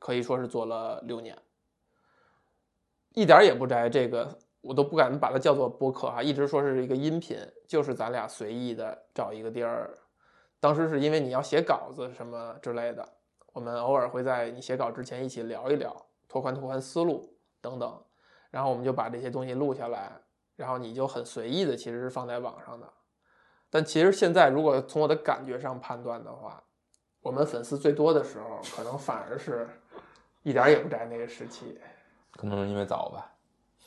可以说是做了六年，一点儿也不摘这个。我都不敢把它叫做播客哈，一直说是一个音频，就是咱俩随意的找一个地儿。当时是因为你要写稿子什么之类的，我们偶尔会在你写稿之前一起聊一聊，拓宽拓宽思路等等。然后我们就把这些东西录下来，然后你就很随意的其实是放在网上的。但其实现在如果从我的感觉上判断的话，我们粉丝最多的时候，可能反而是一点儿也不宅那个时期。可能是因为早吧。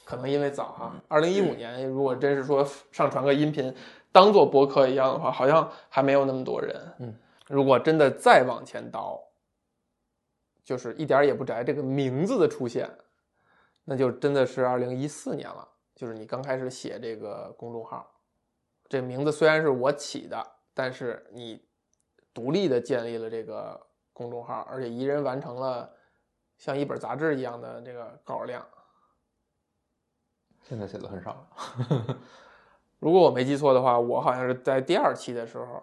可能因为早哈，二零一五年如果真是说上传个音频当做播客一样的话，好像还没有那么多人。嗯，如果真的再往前倒，就是一点儿也不宅这个名字的出现，那就真的是二零一四年了。就是你刚开始写这个公众号，这名字虽然是我起的，但是你独立的建立了这个公众号，而且一人完成了像一本杂志一样的这个稿量。现在写的很少了。如果我没记错的话，我好像是在第二期的时候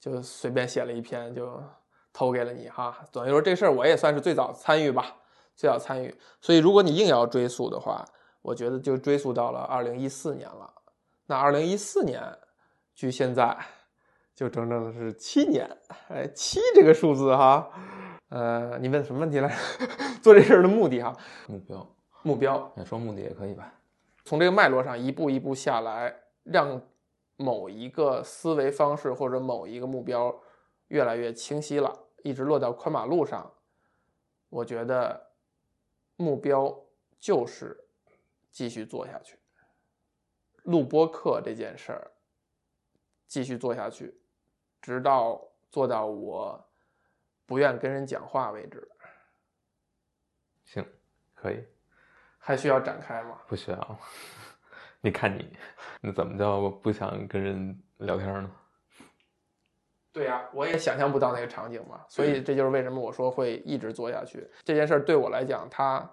就随便写了一篇，就投给了你哈。等于说这事儿我也算是最早参与吧，最早参与。所以如果你硬要追溯的话，我觉得就追溯到了二零一四年了。那二零一四年距现在就整整的是七年，哎，七这个数字哈。呃，你问什么问题来？做这事儿的目的哈？目标，目标。说目的也可以吧。从这个脉络上一步一步下来，让某一个思维方式或者某一个目标越来越清晰了，一直落到宽马路上。我觉得目标就是继续做下去，录播课这件事儿继续做下去，直到做到我不愿跟人讲话为止。行，可以。还需要展开吗？不需要。你看你，那怎么叫不想跟人聊天呢？对呀，我也想象不到那个场景嘛。所以这就是为什么我说会一直做下去。这件事儿对我来讲，它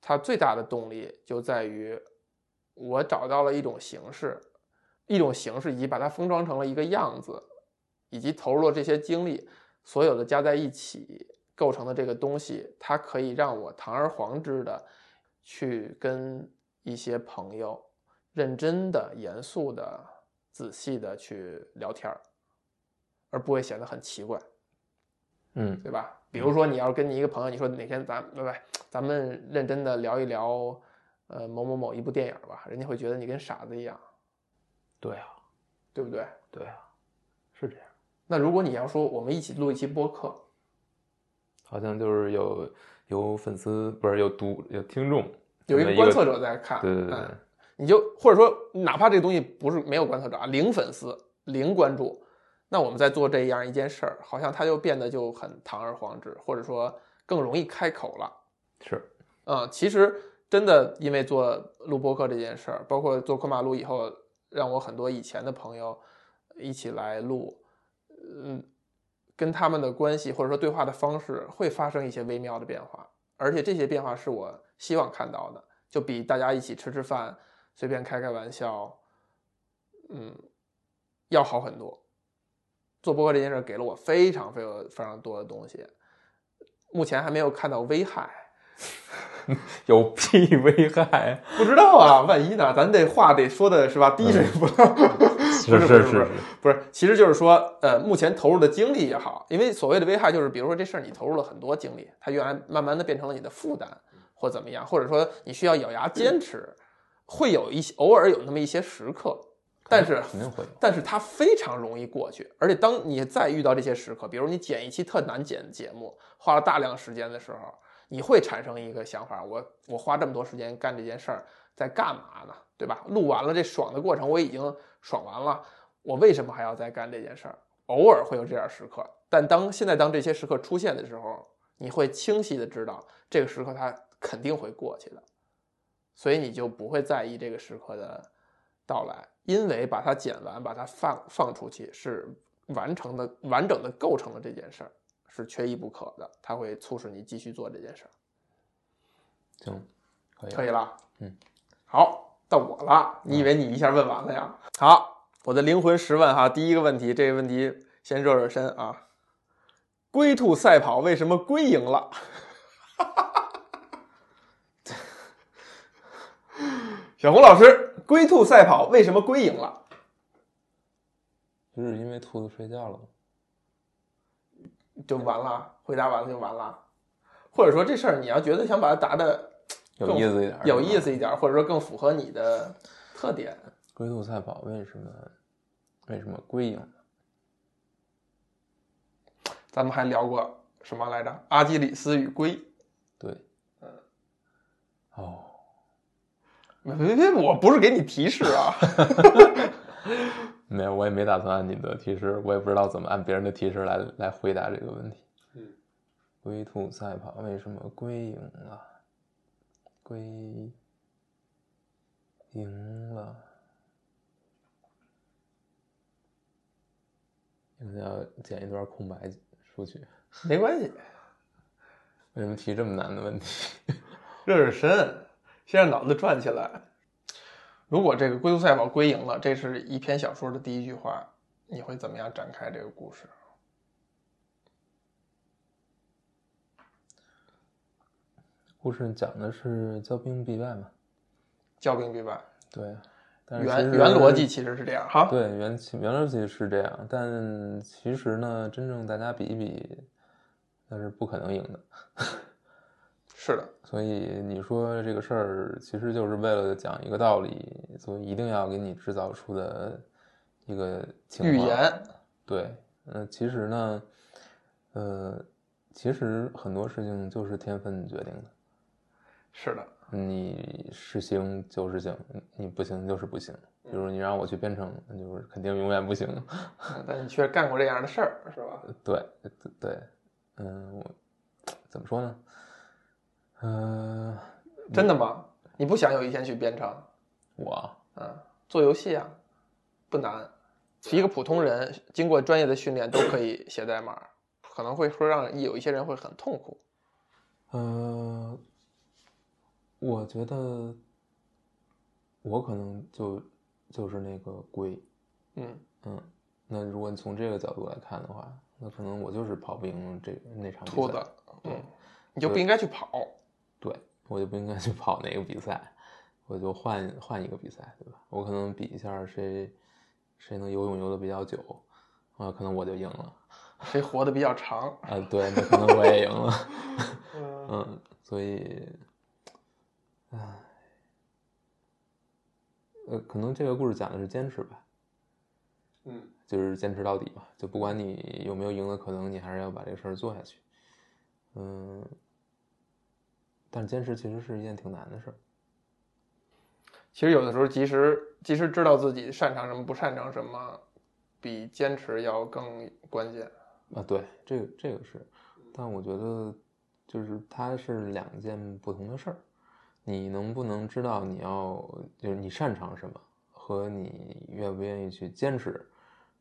它最大的动力就在于我找到了一种形式，一种形式，以及把它封装成了一个样子，以及投入了这些精力，所有的加在一起构成的这个东西，它可以让我堂而皇之的。去跟一些朋友认真的、严肃的、仔细的去聊天儿，而不会显得很奇怪，嗯，对吧？比如说，你要是跟你一个朋友，你说哪天咱拜拜，咱们认真的聊一聊，呃，某某某一部电影吧，人家会觉得你跟傻子一样。对啊，对不对？对啊，是这样。那如果你要说我们一起录一期播客，好像就是有。有粉丝不是有读有听众，有一个观测者在看，对对对，你就或者说哪怕这个东西不是没有观测者啊，零粉丝零关注，那我们在做这样一件事儿，好像它就变得就很堂而皇之，或者说更容易开口了。是，嗯，其实真的因为做录播课这件事儿，包括做快马路以后，让我很多以前的朋友一起来录，嗯。跟他们的关系或者说对话的方式会发生一些微妙的变化，而且这些变化是我希望看到的，就比大家一起吃吃饭、随便开开玩笑，嗯，要好很多。做播客这件事给了我非常非常非常多的东西，目前还没有看到危害。有屁危害？不知道啊，万一呢？咱这话得说的是吧？滴水不漏。是是是，不是，其实就是说，呃，目前投入的精力也好，因为所谓的危害就是，比如说这事儿你投入了很多精力，它原来慢慢的变成了你的负担，或怎么样，或者说你需要咬牙坚持，会有一些偶尔有那么一些时刻，但是肯定会，但是它非常容易过去，而且当你再遇到这些时刻，比如你剪一期特难剪的节目，花了大量时间的时候。你会产生一个想法，我我花这么多时间干这件事儿，在干嘛呢？对吧？录完了这爽的过程我已经爽完了，我为什么还要再干这件事儿？偶尔会有这样时刻，但当现在当这些时刻出现的时候，你会清晰的知道这个时刻它肯定会过去的，所以你就不会在意这个时刻的到来，因为把它剪完，把它放放出去是完成的完整的构成了这件事儿。是缺一不可的，它会促使你继续做这件事儿。行，可以，可以了。嗯，好，到我了。你以为你一下问完了呀？好，我的灵魂十问哈，第一个问题，这个问题先热热身啊。龟兔赛跑为什么龟赢了？小红老师，龟兔赛跑为什么龟赢了？就是因为兔子睡觉了吗？就完了，回答完了就完了，或者说这事儿你要觉得想把它答的有意思一点，有意思一点，或者说更符合你的特点。龟兔赛跑为什么为什么龟赢了？咱们还聊过什么来着？阿基里斯与龟。对，哦，别别别，我不是给你提示啊。没有，我也没打算按你的提示，我也不知道怎么按别人的提示来来回答这个问题。嗯，龟兔赛跑，为什么龟赢了？龟赢了。应该要剪一段空白出去。没关系，为什么提这么难的问题？热热身，先让脑子转起来。如果这个龟兔赛跑龟赢了，这是一篇小说的第一句话，你会怎么样展开这个故事？故事讲的是骄兵必败嘛？骄兵必败。对，但是原原逻辑其实是这样哈。对原原逻辑是这样，但其实呢，真正大家比一比，那是不可能赢的。是的，所以你说这个事儿，其实就是为了讲一个道理，所以一定要给你制造出的一个情况预言。对，那其实呢，呃，其实很多事情就是天分决定的。是的，你是行就是行，你不行就是不行。比如你让我去编程，那就是肯定永远不行。嗯但你却干过这样的事儿，是吧？对对对，嗯，我怎么说呢？呃，真的吗？你不想有一天去编程？我嗯，做游戏啊，不难。一个普通人经过专业的训练都可以写代码，可能会说让有一些人会很痛苦。呃，我觉得我可能就就是那个龟，嗯，嗯，那如果你从这个角度来看的话，那可能我就是跑不赢这那场比赛秃子，嗯，你就不应该去跑。对我就不应该去跑那个比赛，我就换换一个比赛，对吧？我可能比一下谁谁能游泳游的比较久，啊，可能我就赢了。谁活得比较长？啊，对，那可能我也赢了。嗯，嗯，所以，唉，呃，可能这个故事讲的是坚持吧，嗯，就是坚持到底嘛，就不管你有没有赢的可能，你还是要把这个事儿做下去。嗯，但坚持其实是一件挺难的事儿。其实有的时候，即使即使知道自己擅长什么，不擅长什么，比坚持要更关键。啊，对，这个这个是，但我觉得就是它是两件不同的事儿。你能不能知道你要就是你擅长什么，和你愿不愿意去坚持，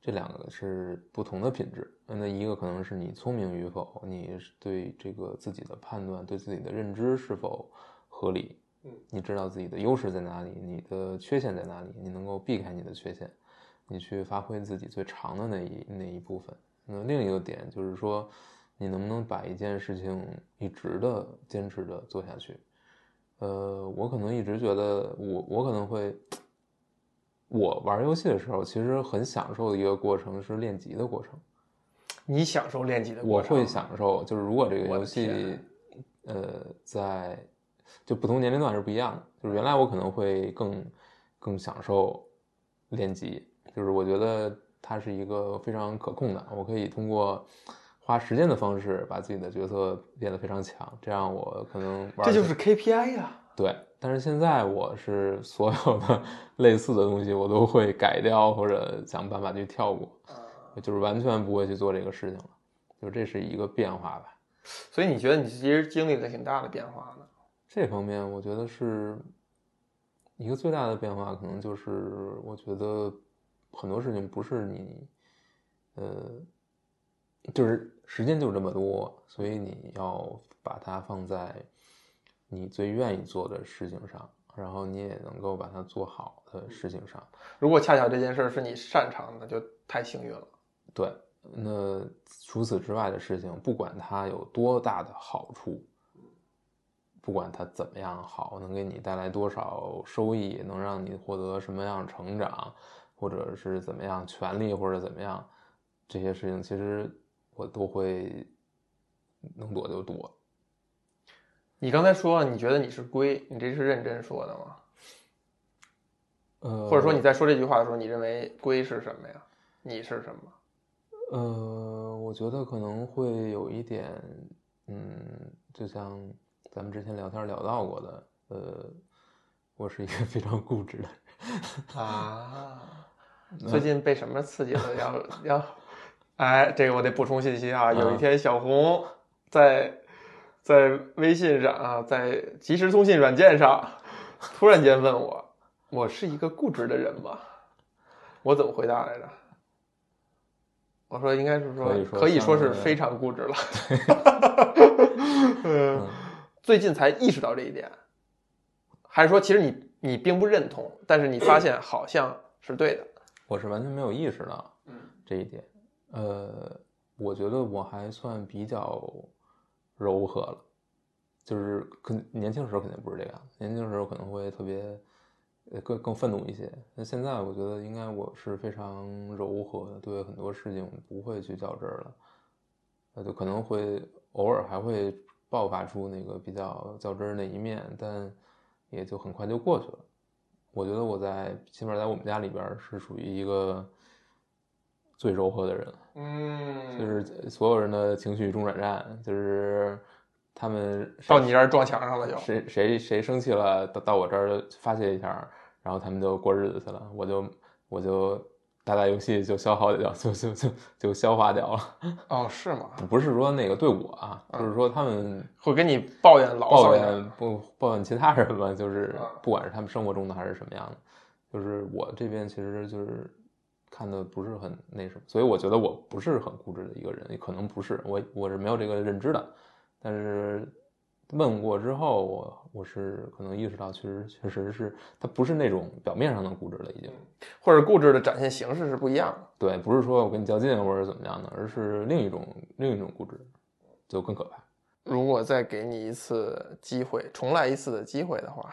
这两个是不同的品质。那一个可能是你聪明与否，你对这个自己的判断、对自己的认知是否合理，嗯，你知道自己的优势在哪里，你的缺陷在哪里，你能够避开你的缺陷，你去发挥自己最长的那一那一部分。那另一个点就是说，你能不能把一件事情一直的坚持的做下去？呃，我可能一直觉得我我可能会，我玩游戏的时候其实很享受的一个过程是练级的过程。你享受练级的过程，我会享受，就是如果这个游戏，呃，在就不同年龄段是不一样的。就是原来我可能会更更享受练级，就是我觉得它是一个非常可控的，我可以通过花时间的方式把自己的角色变得非常强，这样我可能玩这就是 KPI 呀、对。但是现在我是所有的 类似的东西我都会改掉或者想办法去跳过。啊。就是完全不会去做这个事情了，就这是一个变化吧。所以你觉得你其实经历了挺大的变化呢？这方面我觉得是一个最大的变化，可能就是我觉得很多事情不是你，呃，就是时间就这么多，所以你要把它放在你最愿意做的事情上，然后你也能够把它做好的事情上。如果恰巧这件事儿是你擅长的，就太幸运了。对，那除此之外的事情，不管它有多大的好处，不管它怎么样好，能给你带来多少收益，能让你获得什么样成长，或者是怎么样权利，或者怎么样，这些事情其实我都会能躲就躲。你刚才说你觉得你是龟，你这是认真说的吗？呃，或者说你在说这句话的时候，你认为龟是什么呀？你是什么？呃，我觉得可能会有一点，嗯，就像咱们之前聊天聊到过的，呃，我是一个 非常固执的人。啊，最近被什么刺激了？要 要，哎，这个我得补充信息啊。有一天，小红在在微信上啊，在即时通信软件上，突然间问我：“我是一个固执的人吗？”我怎么回答来着？我说应该是说可以说是非常固执了。嗯，最近才意识到这一点，还是说其实你你并不认同，但是你发现好像是对的。我是完全没有意识到嗯这一点。呃，我觉得我还算比较柔和了，就是肯年轻时候肯定不是这样，年轻时候可能会特别呃更更愤怒一些。那现在我觉得应该我是非常柔和的，对很多事情不会去较真了，呃，就可能会偶尔还会爆发出那个比较较真儿那一面，但也就很快就过去了。我觉得我在起码在我们家里边是属于一个最柔和的人，嗯就是所有人的情绪中转站，就是他们到你这儿撞墙上了就。谁谁谁生气了，到到我这儿发泄一下，然后他们就过日子去了，我就我就打打游戏就消耗掉，就就就就消化掉了。哦，是吗？不是说那个对我啊，就是说他们会跟你抱怨老抱怨不抱怨其他人吧，就是啊不管是他们生活中的还是什么样的，就是我这边其实就是看的不是很那什么，所以我觉得我不是很固执的一个人，也可能不是我我是没有这个认知的，但是问过之后，我我是可能意识到，其实确实是他不是那种表面上的固执了，已经或者固执的展现形式是不一样的。对，不是说我跟你较劲或者怎么样的，而是另一种另一种固执，就更可怕。如果再给你一次机会，重来一次的机会的话，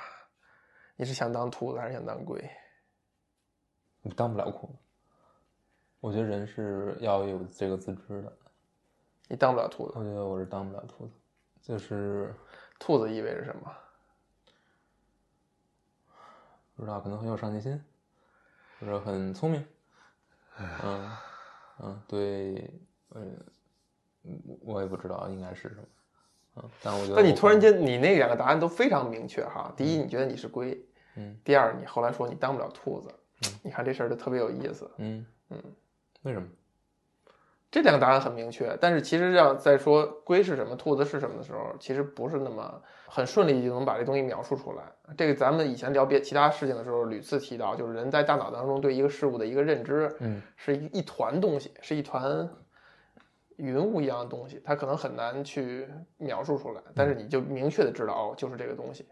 你是想当兔子还是想当龟？你当不了裤子。我觉得人是要有这个自知的。你当不了兔子。我觉得我是当不了兔子，就是兔子意味着什么？不知道可能很有上进心，或者很聪明，嗯嗯，对，嗯，我也不知道应该是什么，嗯，但我觉得那你突然间，你那两个答案都非常明确哈。第一，你觉得你是龟；嗯第二，你后来说你当不了兔子。嗯你看这事儿就特别有意思。嗯嗯，为什么？这两个答案很明确，但是其实要在说龟是什么，兔子是什么的时候，其实不是那么很顺利就能把这东西描述出来。这个咱们以前聊别其他事情的时候屡次提到，就是人在大脑当中对一个事物的一个认知，嗯是一一团东西，是一团云雾一样的东西，它可能很难去描述出来，但是你就明确的知道哦，就是这个东西。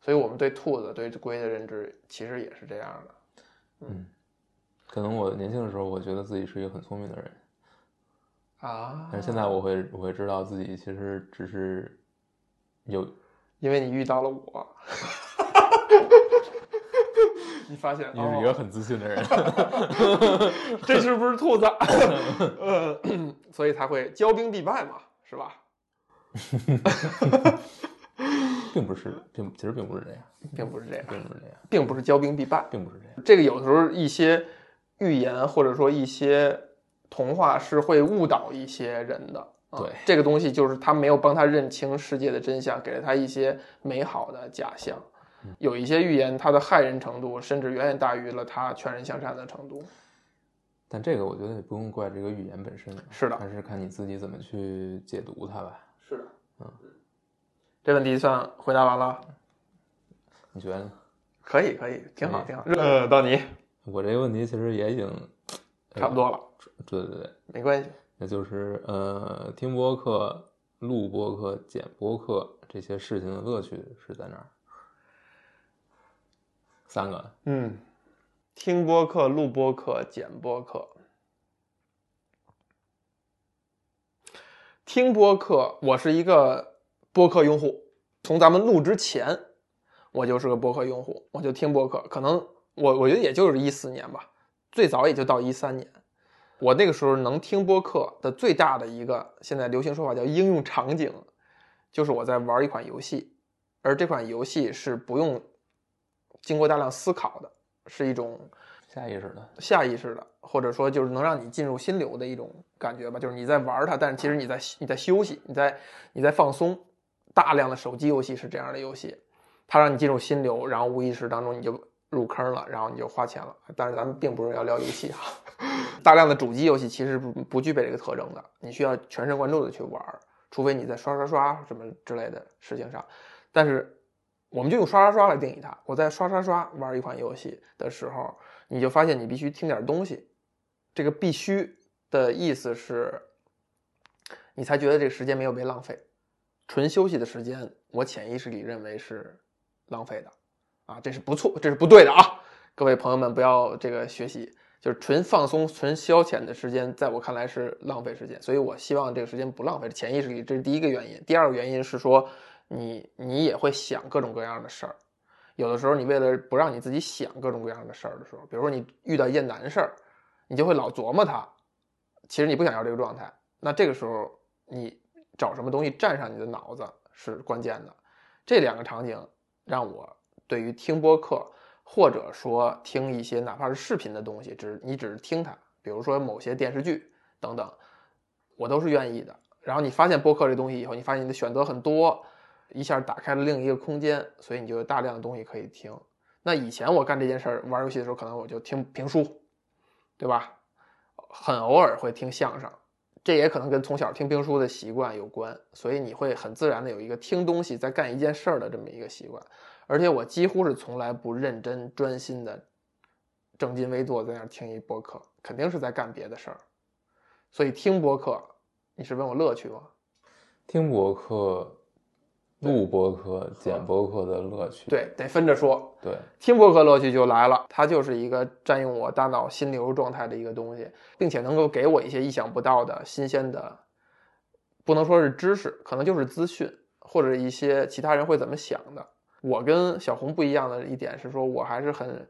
所以我们对兔子、对龟的认知其实也是这样的。嗯，可能我年轻的时候，我觉得自己是一个很聪明的人，啊，但是现在我会我会知道自己其实只是有因为你遇到了我，你发现你是一个很自信的人，哦这是不是兔子？呃，所以才会骄兵必败嘛，是吧？并不是，并其实并不是这样，并不是这样，并不是这样，并不是骄兵必败。并不是这样。这个有的时候一些预言或者说一些童话是会误导一些人的。啊对这个东西就是他没有帮他认清世界的真相，给了他一些美好的假象。有一些预言，它的害人程度甚至远远大于了它劝人向善的程度。但这个我觉得也不用怪这个预言本身，是的还是看你自己怎么去解读它吧。是的，嗯，这问题算回答完了，你觉得呢？可以，可以，挺好，挺好。呃，到你我这个问题其实也已经差不多了，对对对，没关系。那就是呃，听播客、录播客、剪播客这些事情的乐趣是在哪儿？三个，嗯，听播客、录播客、剪播客。听播客，我是一个播客用户，从咱们录之前，我就是个播客用户，我就听播客。可能我我觉得也就是一四年吧，最早也就到一三年。我那个时候能听播客的最大的一个现在流行说法叫应用场景，就是我在玩一款游戏，而这款游戏是不用经过大量思考的，是一种下意识的，下意识的，或者说就是能让你进入心流的一种感觉吧。就是你在玩它，但是其实你在你在休息，你在你在放松。大量的手机游戏是这样的游戏，它让你进入心流，然后无意识当中你就入坑了，然后你就花钱了。但是咱们并不是要聊游戏哈，大量的主机游戏其实不不具备这个特征的，你需要全神贯注的去玩，除非你在刷刷刷什么之类的事情上。但是我们就用刷刷刷来定义它。我在刷刷刷玩一款游戏的时候，你就发现你必须听点东西。这个必须的意思是，你才觉得这个时间没有被浪费。纯休息的时间，我潜意识里认为是浪费的，啊，这是不错，这是不对的啊！各位朋友们，不要这个学习，就是纯放松、纯消遣的时间，在我看来是浪费时间，所以我希望这个时间不浪费。潜意识里，这是第一个原因。第二个原因是说，你你也会想各种各样的事儿，有的时候你为了不让你自己想各种各样的事儿的时候，比如说你遇到一件难事儿，你就会老琢磨它，其实你不想要这个状态，那这个时候你。找什么东西占上你的脑子是关键的，这两个场景让我对于听播客或者说听一些哪怕是视频的东西，只你只是听它，比如说某些电视剧等等，我都是愿意的。然后你发现播客这东西以后，你发现你的选择很多，一下打开了另一个空间，所以你就有大量的东西可以听。那以前我干这件事儿玩游戏的时候，可能我就听评书，对吧？很偶尔会听相声。这也可能跟从小听评书的习惯有关，所以你会很自然的有一个听东西在干一件事儿的这么一个习惯。而且我几乎是从来不认真专心的正襟危坐在那儿听一播客，肯定是在干别的事儿。所以听播客，你是问我乐趣吗？听播客。录播客、剪播客的乐趣，对，得分着说。对，听播客乐趣就来了，它就是一个占用我大脑心流状态的一个东西，并且能够给我一些意想不到的新鲜的，不能说是知识，可能就是资讯或者一些其他人会怎么想的。我跟小红不一样的一点是说，我还是很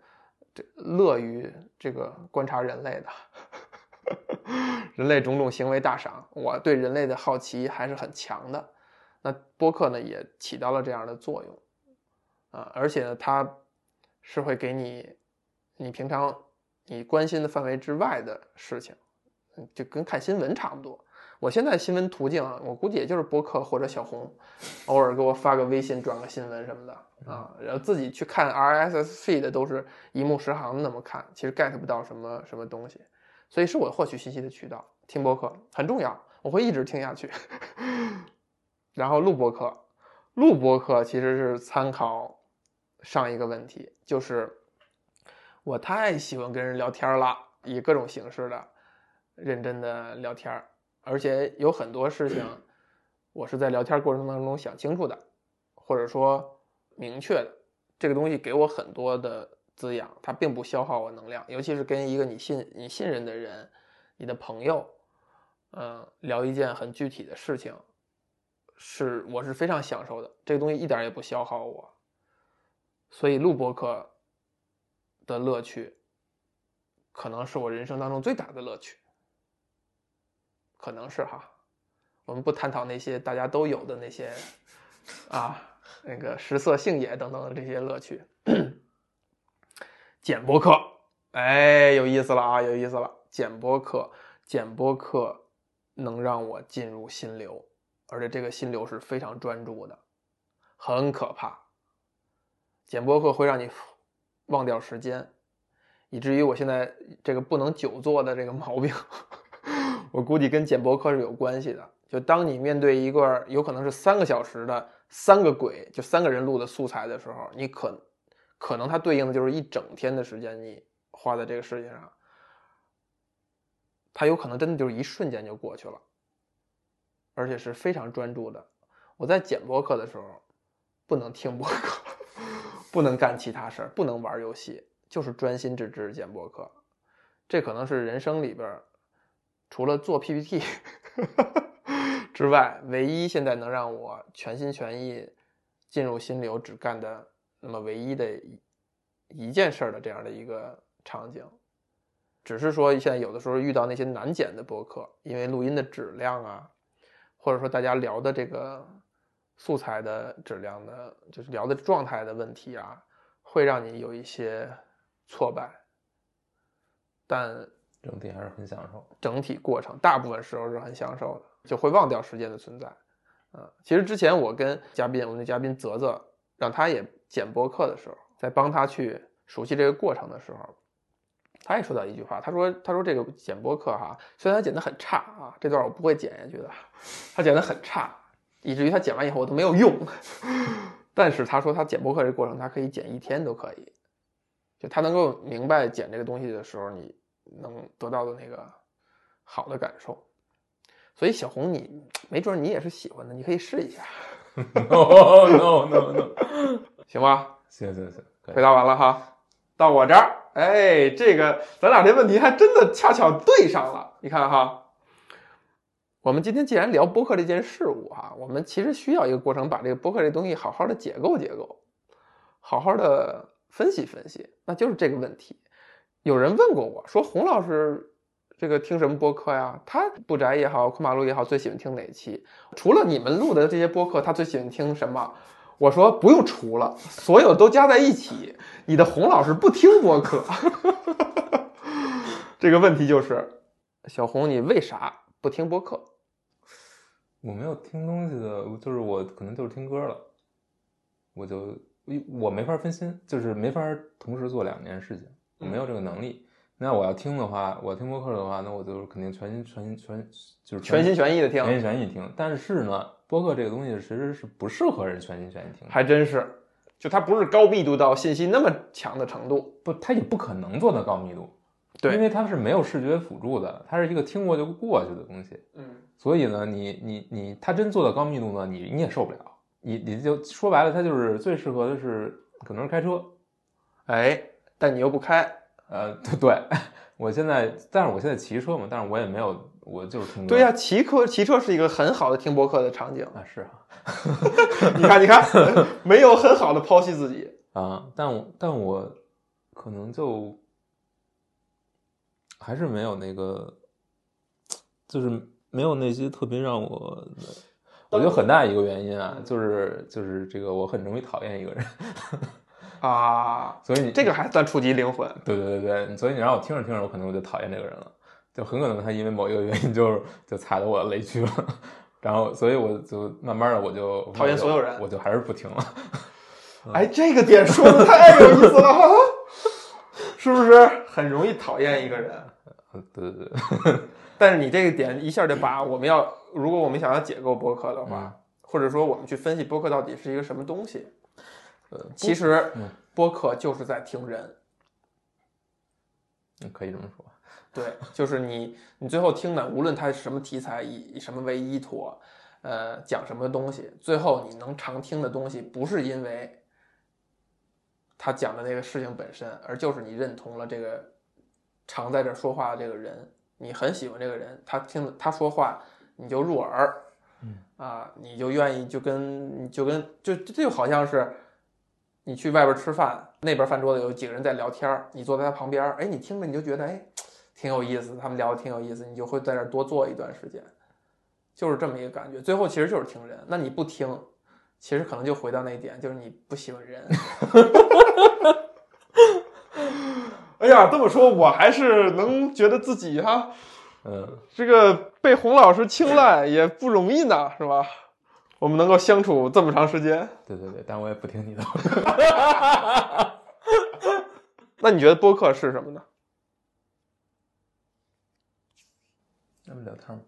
这乐于这个观察人类的，人类种种行为大赏，我对人类的好奇还是很强的。那播客呢也起到了这样的作用，啊，而且呢，它是会给你你平常你关心的范围之外的事情，就跟看新闻差不多。我现在新闻途径啊，我估计也就是播客或者小红，偶尔给我发个微信，转个新闻什么的啊，然后自己去看 RSS feed 都是一目十行那么看，其实 get 不到什么什么东西，所以是我获取信息的渠道。听播客很重要，我会一直听下去。然后录播课，录播课其实是参考上一个问题，就是我太喜欢跟人聊天了，以各种形式的认真的聊天，而且有很多事情我是在聊天过程当中想清楚的，或者说明确的，这个东西给我很多的滋养，它并不消耗我能量，尤其是跟一个你信你信任的人，你的朋友，嗯，聊一件很具体的事情。是，我是非常享受的，这个东西一点也不消耗我，所以录播课的乐趣，可能是我人生当中最大的乐趣，可能是哈，我们不探讨那些大家都有的那些，啊，那个食色性也等等的这些乐趣，剪播课，哎，有意思了啊，有意思了，剪播课，剪播课能让我进入心流。而且这个心流是非常专注的，很可怕。剪播客会让你忘掉时间，以至于我现在这个不能久坐的这个毛病，我估计跟剪播客是有关系的。就当你面对一个有可能是三个小时的三个鬼，就三个人录的素材的时候，你可可能它对应的就是一整天的时间，你花在这个事情上，它有可能真的就是一瞬间就过去了。而且是非常专注的。我在剪播客的时候，不能听播客，不能干其他事儿，不能玩游戏，就是专心致志剪播客。这可能是人生里边除了做 PPT 之外，唯一现在能让我全心全意进入心流、只干的那么唯一的一一件事的这样的一个场景。只是说，现在有的时候遇到那些难剪的播客，因为录音的质量啊。或者说大家聊的这个素材的质量的，就是聊的状态的问题啊，会让你有一些挫败。但整体还是很享受。整体过程大部分时候是很享受的，就会忘掉时间的存在。啊，其实之前我跟嘉宾，我们的嘉宾泽泽，让他也剪播客的时候，在帮他去熟悉这个过程的时候，他也说到一句话，他说：“他说这个剪播客哈，虽然他剪得很差啊，这段我不会剪下去的，他剪得很差，以至于他剪完以后我都没有用。但是他说他剪播客这过程，他可以剪一天都可以，就他能够明白剪这个东西的时候，你能得到的那个好的感受。所以小红，你没准你也是喜欢的，你可以试一下，no no no no，行吧？行行行，回答完了哈，到我这儿，哎，这个咱俩这问题还真的恰巧对上了。你看哈，我们今天既然聊播客这件事物哈，我们其实需要一个过程，把这个播客这东西好好的解构解构，好好的分析分析。那就是这个问题。有人问过我说，洪老师这个听什么播客呀？他不宅也好，空马路也好，最喜欢听哪期？除了你们录的这些播客，他最喜欢听什么？我说不用除了，所有都加在一起。你的洪老师不听播客，这个问题就是，小红，你为啥不听播客？我没有听东西的，就是我可能就是听歌了，我就我没法分心，就是没法同时做两件事情，我没有这个能力。那我要听的话，我听播客的话，那我就是肯定全心全心全就是全心全意的听，全心全意听。但是呢，播客这个东西其实是不适合人全心全意听的，还真是，就它不是高密度到信息那么强的程度。不，它也不可能做到高密度，对因为它是没有视觉辅助的，它是一个听过就过去的东西。嗯，所以呢，你你你，它真做到高密度呢，你你也受不了。你你就说白了，它就是最适合的是可能是开车，哎，但你又不开，呃，对对，我现在，但是我现在骑车嘛，但是我也没有，我就是听歌。对呀、骑车骑车是一个很好的听播客的场景。啊是啊 你看，你看，没有很好的剖析自己。啊，但我但我可能就还是没有那个，就是没有那些特别让我，我觉得很大一个原因啊，就是就是这个我很容易讨厌一个人，啊，所以你这个还算触及灵魂。对对对对，所以你让我听着听着，我可能我就讨厌这个人了，就很可能他因为某一个原因就就踩到我的雷区了，然后所以我就慢慢的我就讨厌所有人我就还是不听了。哎，这个点说的太有意思了，是不是很容易讨厌一个人？嗯对对对，但是你这个点一下就把我们要，如果我们想要解构播客的话，或者说我们去分析播客到底是一个什么东西，呃，其实嗯播客就是在听人。嗯可以这么说。对，就是你，你最后听的，无论它是什么题材，以以什么为依托，呃，讲什么东西，最后你能常听的东西，不是因为他讲的那个事情本身，而就是你认同了这个常在这说话的这个人，你很喜欢这个人，他听他说话你就入耳，嗯啊，你就愿意就跟你就跟就这就好像是你去外边吃饭，那边饭桌子有几个人在聊天儿，你坐在他旁边儿，哎，你听着你就觉得哎挺有意思，他们聊的挺有意思，你就会在这儿多坐一段时间，就是这么一个感觉。最后其实就是听人，那你不听，其实可能就回到那一点，就是你不喜欢人。哎呀，这么说，我还是能觉得自己哈，嗯，这个被洪老师青睐也不容易呢，是吧？我们能够相处这么长时间，对对对，但我也不听你的。那你觉得播客是什么呢？咱们聊天儿？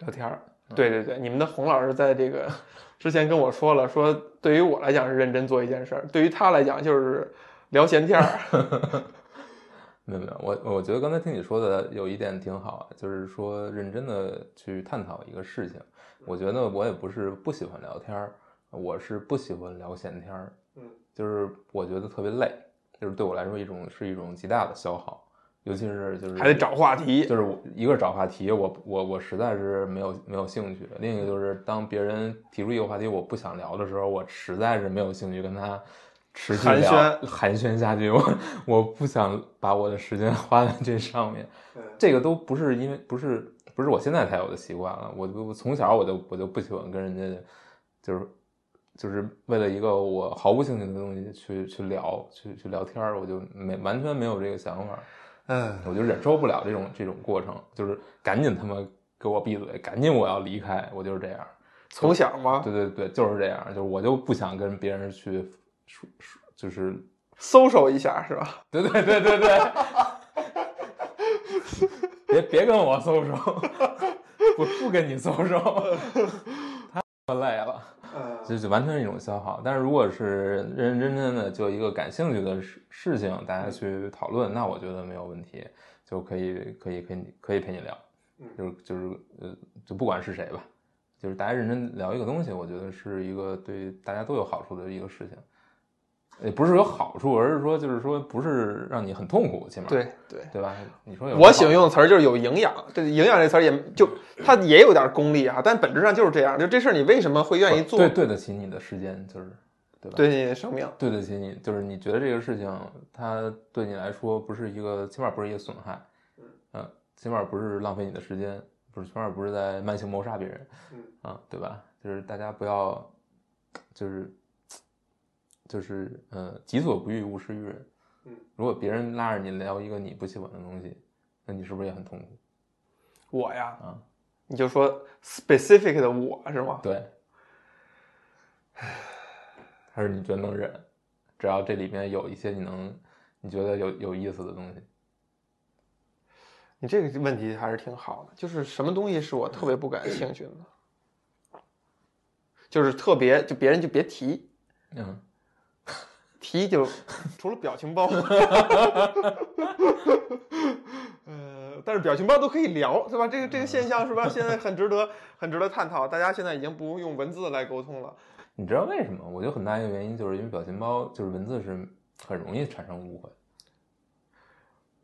聊天儿。对对对，你们的洪老师在这个 之前跟我说了，说对于我来讲是认真做一件事儿，对于他来讲就是聊闲天儿。没有没有，我我觉得刚才听你说的有一点挺好啊，就是说认真的去探讨一个事情。我觉得我也不是不喜欢聊天儿，我是不喜欢聊闲天儿。嗯，就是我觉得特别累，就是对我来说一种是一种极大的消耗，尤其是就是还得找话题，就是我一个找话题，我我我实在是没有没有兴趣；另一个就是当别人提出一个话题我不想聊的时候，我实在是没有兴趣跟他持续寒暄寒暄下去。我我不想把我的时间 花在这上面。这个都不是因为不是不是我现在才有的习惯了，我我从小我就我就不喜欢跟人家就是就是为了一个我毫无兴趣的东西去去聊去去聊天儿，我就没完全没有这个想法。嗯，我就忍受不了这种这种过程，就是赶紧他妈给我闭嘴，赶紧我要离开，我就是这样。从小吗？对对对，就是这样，就是我就不想跟别人去说说，就是搜索一下是吧？对对对对对，别别跟我搜索，不不跟你搜索，太累了。嗯就就完全是一种消耗。但是如果是认认真真的就一个感兴趣的事事情，大家去讨论，那我觉得没有问题，就可以可以可以可以陪你聊，就是就是呃，就不管是谁吧，就是大家认真聊一个东西，我觉得是一个对大家都有好处的一个事情。也不是有好处，而是说就是说不是让你很痛苦，起码对对。对吧？你说有我喜欢用的词儿就是有营养，这营养这词儿也就它也有点功利啊，但本质上就是这样。就这事儿你为什么会愿意做？对对得起你的时间，就是对吧？对你的生命，对得起你，就是你觉得这个事情，它对你来说不是一个，起码不是一个损害，嗯，起码不是浪费你的时间，不是，起码不是在慢性谋杀别人，嗯啊，对吧？就是大家不要，就是，就是，呃，己所不欲，勿施于人。嗯，如果别人拉着你聊一个你不喜欢的东西，那你是不是也很痛苦？我呀，啊，你就说 specific 的我是吗？对，还是你觉得能忍？只要这里面有一些你能，你觉得有有意思的东西。你这个问题还是挺好的，就是什么东西是我特别不感兴趣的呢？就是特别，就别人就别提，嗯，提就除了表情包，呃，但是表情包都可以聊，对吧？这个这个现象是吧？现在很值得很值得探讨，大家现在已经不用文字来沟通了。你知道为什么？我觉得很大一个原因就是因为表情包就是文字是很容易产生误会。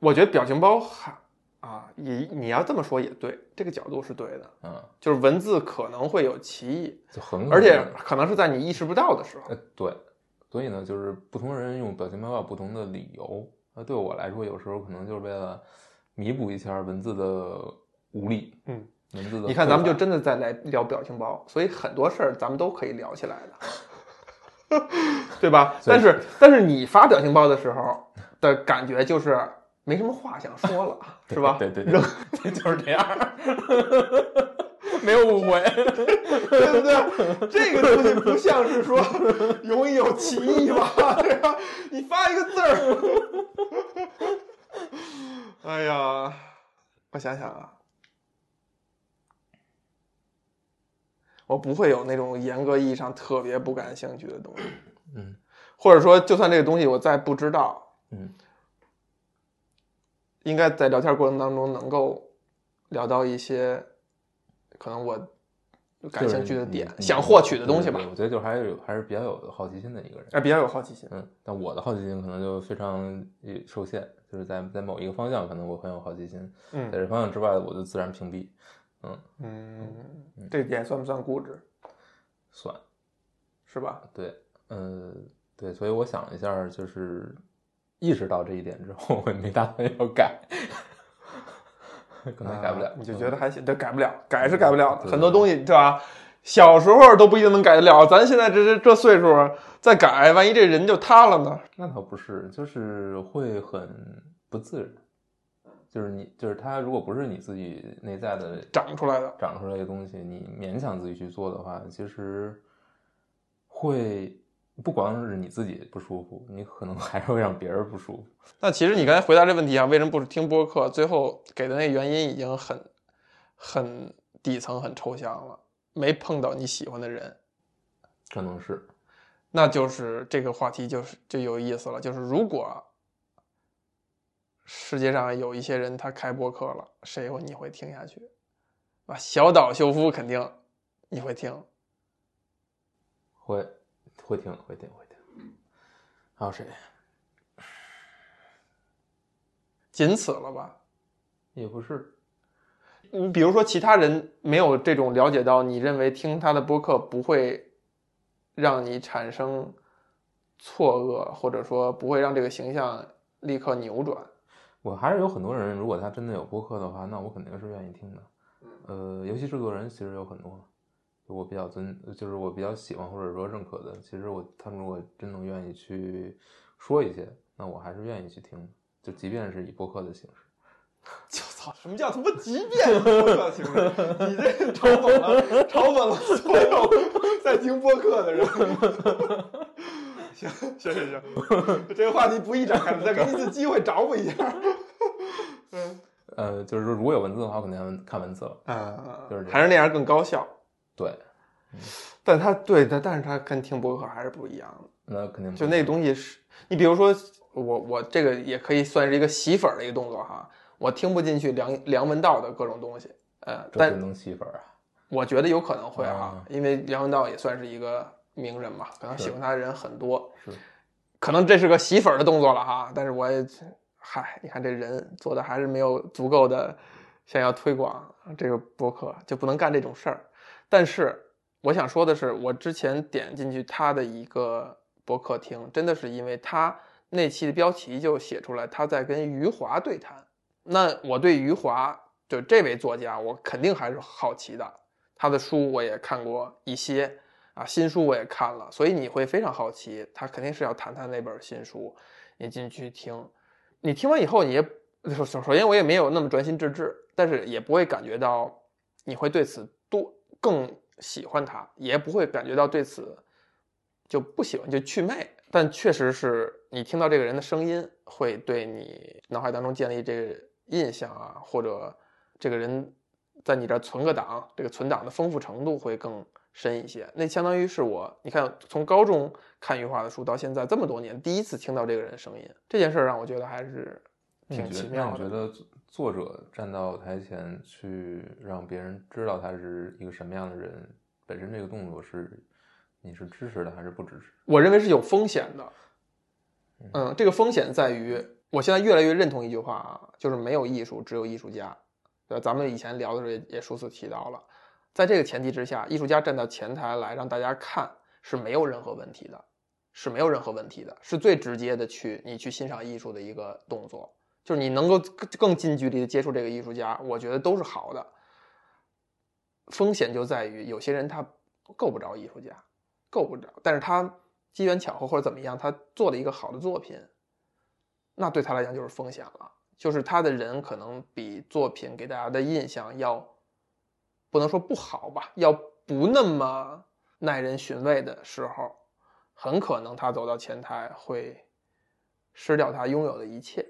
我觉得表情包还啊，也你要这么说也对，这个角度是对的，嗯，就是文字可能会有歧义，就很而且可能是在你意识不到的时候。呃对，所以呢，就是不同人用表情包有不同的理由。那对我来说，有时候可能就是为了弥补一下文字的无力。嗯，文字的你看，咱们就真的在来聊表情包，所以很多事儿咱们都可以聊起来的，对吧？但是但是你发表情包的时候的感觉就是没什么话想说了，是吧？对对对，对就是这样，没有误会。对不对？这个东西不像是说容易有歧义吧？对吧？你发一个字儿，哎呀，我想想啊，我不会有那种严格意义上特别不感兴趣的东西，嗯或者说，就算这个东西我再不知道，嗯，应该在聊天过程当中能够聊到一些可能我感兴趣的点，想获取的东西吧我觉得就还是有还是比较有好奇心的一个人。哎，比较有好奇心。嗯，但我的好奇心可能就非常呃受限，就是在在某一个方向可能我很有好奇心，嗯在嗯这方向之外我就自然屏蔽。嗯，嗯，这点算不算固执？算是吧？对，呃，对，所以我想了一下，就是意识到这一点之后，我也没打算要改，可能改不了。啊你就觉得还行？这改不了，改是改不了很多东西对吧？小时候都不一定能改得了，咱现在这这这岁数再改，万一这人就塌了呢？那倒不是，就是会很不自然。就是你，就是他，如果不是你自己内在的长出来的，长出来的东西，你勉强自己去做的话，其实会不光是你自己不舒服，你可能还会让别人不舒服。那其实你刚才回答这问题啊，为什么不听播客？最后给的那原因已经很很底层、很抽象了，没碰到你喜欢的人，可能是，那就是这个话题就是就有意思了。就是如果世界上有一些人他开播客了，谁会你会听下去？啊，小岛秀夫肯定你会听，会会听，会听，会听。还有谁？仅此了吧？也不是，你比如说，其他人没有这种了解到，你认为听他的播客不会让你产生错愕，或者说不会让这个形象立刻扭转。我还是有很多人，如果他真的有播客的话，那我肯定是愿意听的。呃，游戏制作人其实有很多，我比较尊，就是我比较喜欢或者说认可的。其实我他们如果真能愿意去说一些，那我还是愿意去听。就即便是以播客的形式。就操，什么叫他妈即便播客形式？你这嘲讽了，嘲讽了所有在听播客的人。行行行行，这个话题不易展开，再给你一次机会找补一下。嗯呃，就是说如果有文字的话，我肯定看文字了。啊就是还是那样更高效。对，但他对，但但是他跟听博客还是不一样的。那肯定就那个东西是，你比如说我我这个也可以算是一个洗粉儿的一个动作哈。我听不进去梁梁文道的各种东西，呃，但能吸粉啊。我觉得有可能会哈啊，因为梁文道也算是一个名人嘛，可能喜欢他的人很多，是可能这是个洗粉儿的动作了哈。但是我也，嗨，你看这人做的还是没有足够的想要推广这个博客，就不能干这种事儿。但是我想说的是，我之前点进去他的一个博客听，真的是因为他那期的标题就写出来他在跟余华对谈。那我对余华就这位作家，我肯定还是好奇的。他的书我也看过一些啊，新书我也看了，所以你会非常好奇，他肯定是要谈谈那本新书。你进去听，你听完以后，你也首首首先我也没有那么专心致志，但是也不会感觉到你会对此多更喜欢他，也不会感觉到对此就不喜欢就去魅。但确实是你听到这个人的声音，会对你脑海当中建立这个印象啊，或者这个人在你这存个档，这个存档的丰富程度会更深一些。那相当于是我，你看从高中看余华的书到现在这么多年，第一次听到这个人声音，这件事让我觉得还是挺奇妙的。你觉得作作者站到台前去让别人知道他是一个什么样的人，本身这个动作是你是支持的还是不支持？我认为是有风险的。嗯，这个风险在于，我现在越来越认同一句话啊，就是没有艺术，只有艺术家。对，咱们以前聊的时候也也数次提到了，在这个前提之下，艺术家站到前台来让大家看是没有任何问题的，是没有任何问题的，是最直接的去你去欣赏艺术的一个动作，就是你能够更更近距离的接触这个艺术家，我觉得都是好的。风险就在于有些人他够不着艺术家，够不着，但是他机缘巧合或者怎么样，他做了一个好的作品，那对他来讲就是风险了。就是他的人可能比作品给大家的印象要，不能说不好吧，要不那么耐人寻味的时候，很可能他走到前台会失掉他拥有的一切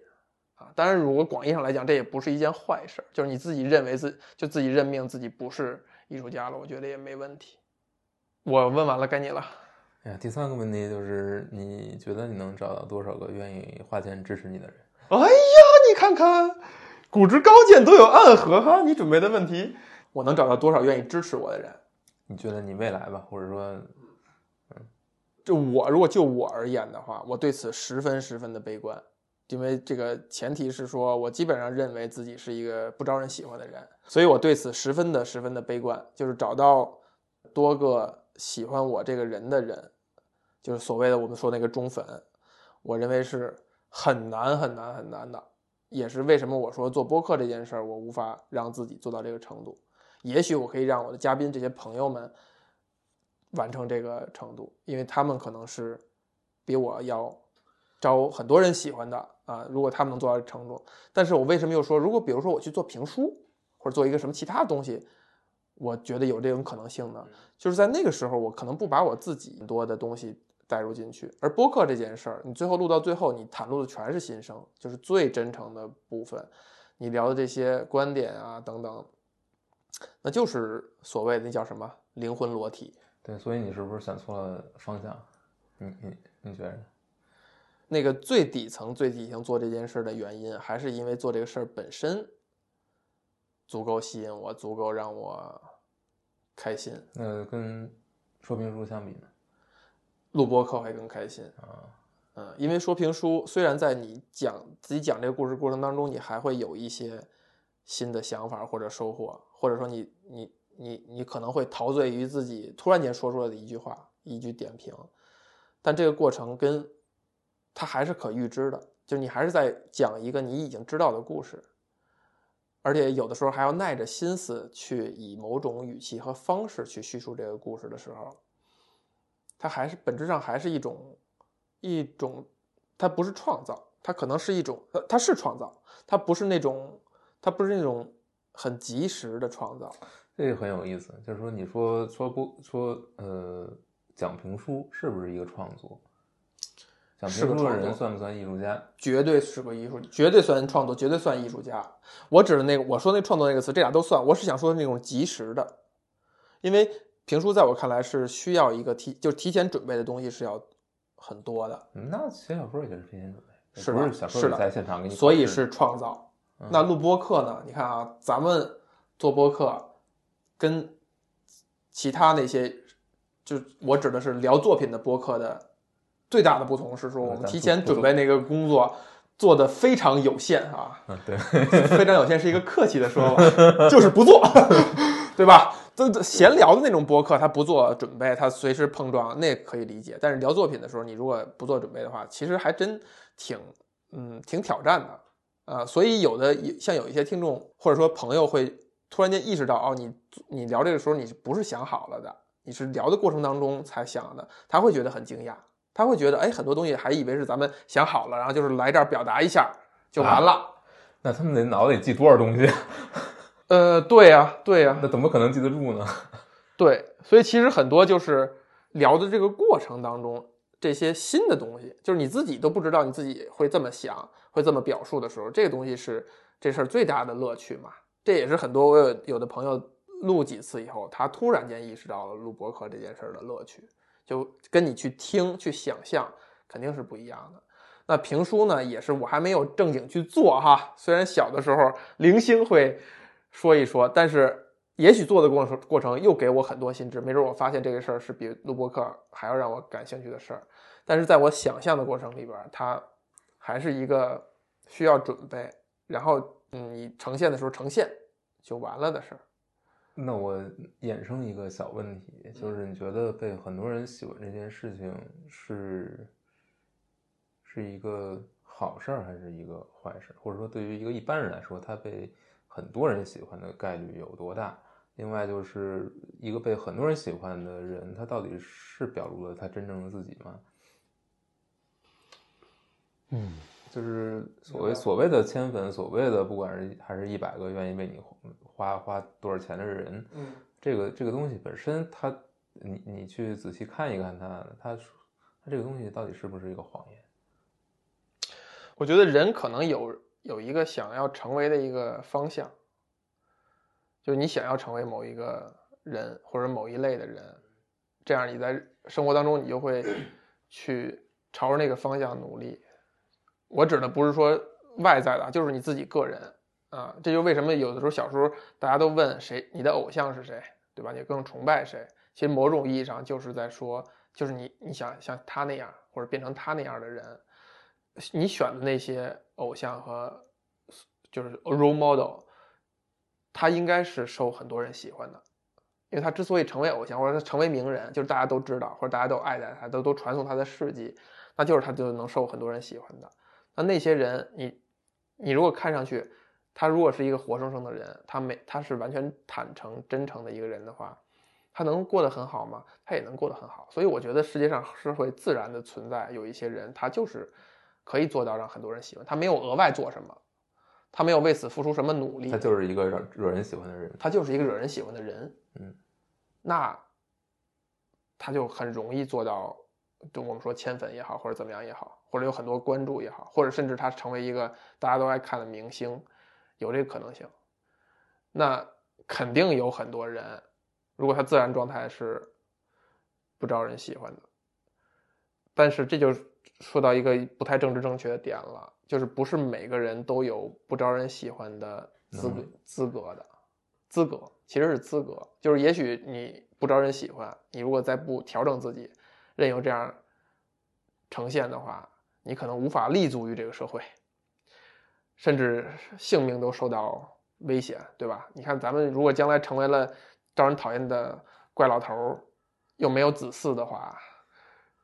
啊。当然，如果广义上来讲，这也不是一件坏事，就是你自己认为自就自己认命自己不是艺术家了，我觉得也没问题。我问完了，该你了。哎呀，第三个问题就是，你觉得你能找到多少个愿意花钱支持你的人？哎呀，你看看，古之高见都有暗合哈。你准备的问题，我能找到多少愿意支持我的人？你觉得你未来吧，或者说，嗯就我如果就我而言的话，我对此十分十分的悲观，因为这个前提是说我基本上认为自己是一个不招人喜欢的人，所以我对此十分的十分的悲观。就是找到多个喜欢我这个人的人，就是所谓的我们说那个忠粉，我认为是很难很难很难的，也是为什么我说做播客这件事儿，我无法让自己做到这个程度。也许我可以让我的嘉宾这些朋友们完成这个程度，因为他们可能是比我要招很多人喜欢的啊。如果他们能做到这程度，但是我为什么又说，如果比如说我去做评书，或者做一个什么其他的东西，我觉得有这种可能性呢？就是在那个时候，我可能不把我自己很多的东西带入进去，而播客这件事儿，你最后录到最后，你袒露的全是心声，就是最真诚的部分，你聊的这些观点啊等等，那就是所谓的那叫什么灵魂裸体。对，所以你是不是选错了方向？你你你觉得呢？那个最底层、最底层做这件事的原因，还是因为做这个事儿本身足够吸引我，足够让我开心。那跟说评书相比呢？录播课会更开心啊，嗯，因为说评书虽然在你讲自己讲这个故事过程当中，你还会有一些新的想法或者收获，或者说你你你你可能会陶醉于自己突然间说出来的一句话、一句点评，但这个过程跟它还是可预知的，就是你还是在讲一个你已经知道的故事，而且有的时候还要耐着心思去以某种语气和方式去叙述这个故事的时候，它还是本质上还是一种一种，它不是创造，它可能是一种，呃，它是创造，它不是那种，它不是那种很及时的创造。这个很有意思，就是说，你说说不说，呃，讲评书是不是一个创作？讲是个评书的创作人算不算艺术家？绝对是个艺术，绝对算创作，绝对算艺术家。我指的那个，我说那创作那个词，这俩都算。我是想说那种及时的，因为评书在我看来是需要一个提，就是提前准备的东西是要很多的，嗯那写小说也是提前准备，是的不是小说是的在现场给你，所以是创造。嗯那录播课呢？你看啊，咱们做播客跟其他那些，就我指的是聊作品的播客的最大的不同是说，我们提前准备那个工作做的非常有限啊。嗯，对，非常有限是一个客气的说法，就是不做，对吧？这这闲聊的那种播客，他不做准备，他随时碰撞，那可以理解。但是聊作品的时候，你如果不做准备的话，其实还真挺，嗯，挺挑战的啊、所以有的像有一些听众或者说朋友会突然间意识到，哦，你你聊这个时候你不是想好了的，你是聊的过程当中才想的，他会觉得很惊讶，他会觉得，哎，很多东西还以为是咱们想好了，然后就是来这儿表达一下就完了。那他们得脑子里记多少东西？呃，对呀、对呀、那怎么可能记得住呢？对，所以其实很多就是聊的这个过程当中，这些新的东西，就是你自己都不知道你自己会这么想，会这么表述的时候，这个东西是这事儿最大的乐趣嘛。这也是很多我有有的朋友录几次以后，他突然间意识到了录博客这件事儿的乐趣，就跟你去听、去想象肯定是不一样的。那评书呢，也是我还没有正经去做哈，虽然小的时候零星会说一说，但是也许做的过程过程又给我很多新知，没准我发现这个事儿是比录播课还要让我感兴趣的事儿。但是在我想象的过程里边儿，它还是一个需要准备，然后嗯，你呈现的时候呈现就完了的事儿。那我衍生一个小问题，就是你觉得被很多人喜欢这件事情是是一个好事儿还是一个坏事儿？或者说，对于一个一般人来说，他被很多人喜欢的概率有多大？另外，就是一个被很多人喜欢的人，他到底是表露了他真正的自己吗？嗯，就是所谓所谓的千粉，所谓的不管是还是一百个愿意为你花花多少钱的人，嗯，这个这个东西本身它，你你去仔细看一看它，它它这个东西到底是不是一个谎言？我觉得人可能有有一个想要成为的一个方向，就是你想要成为某一个人或者某一类的人，这样你在生活当中你就会去朝着那个方向努力。我指的不是说外在的啊，就是你自己个人啊。这就为什么有的时候小时候大家都问谁你的偶像是谁，对吧？你更崇拜谁？其实某种意义上就是在说，就是你你想像他那样或者变成他那样的人。你选的那些偶像和就是 role model，他应该是受很多人喜欢的，因为他之所以成为偶像或者他成为名人，就是大家都知道或者大家都爱戴他，都都传颂他的事迹，那就是他就能受很多人喜欢的。那那些人，你你如果看上去他如果是一个活生生的人，他没他是完全坦诚真诚的一个人的话，他能过得很好吗？他也能过得很好。所以我觉得世界上是会自然的存在有一些人，他就是。可以做到让很多人喜欢，他没有额外做什么，他没有为此付出什么努力，他就是一个惹惹人喜欢的人，他就是一个惹人喜欢的人，嗯，那他就很容易做到，就我们说千粉也好，或者怎么样也好，或者有很多关注也好，或者甚至他成为一个大家都爱看的明星，有这个可能性。那肯定有很多人，如果他自然状态是不招人喜欢的，但是这就。说到一个不太政治正确的点了，就是不是每个人都有不招人喜欢的资格、嗯、资格的资格，其实是资格。就是也许你不招人喜欢，你如果再不调整自己，任由这样呈现的话，你可能无法立足于这个社会，甚至性命都受到危险，对吧？你看，咱们如果将来成为了招人讨厌的怪老头，又没有子嗣的话。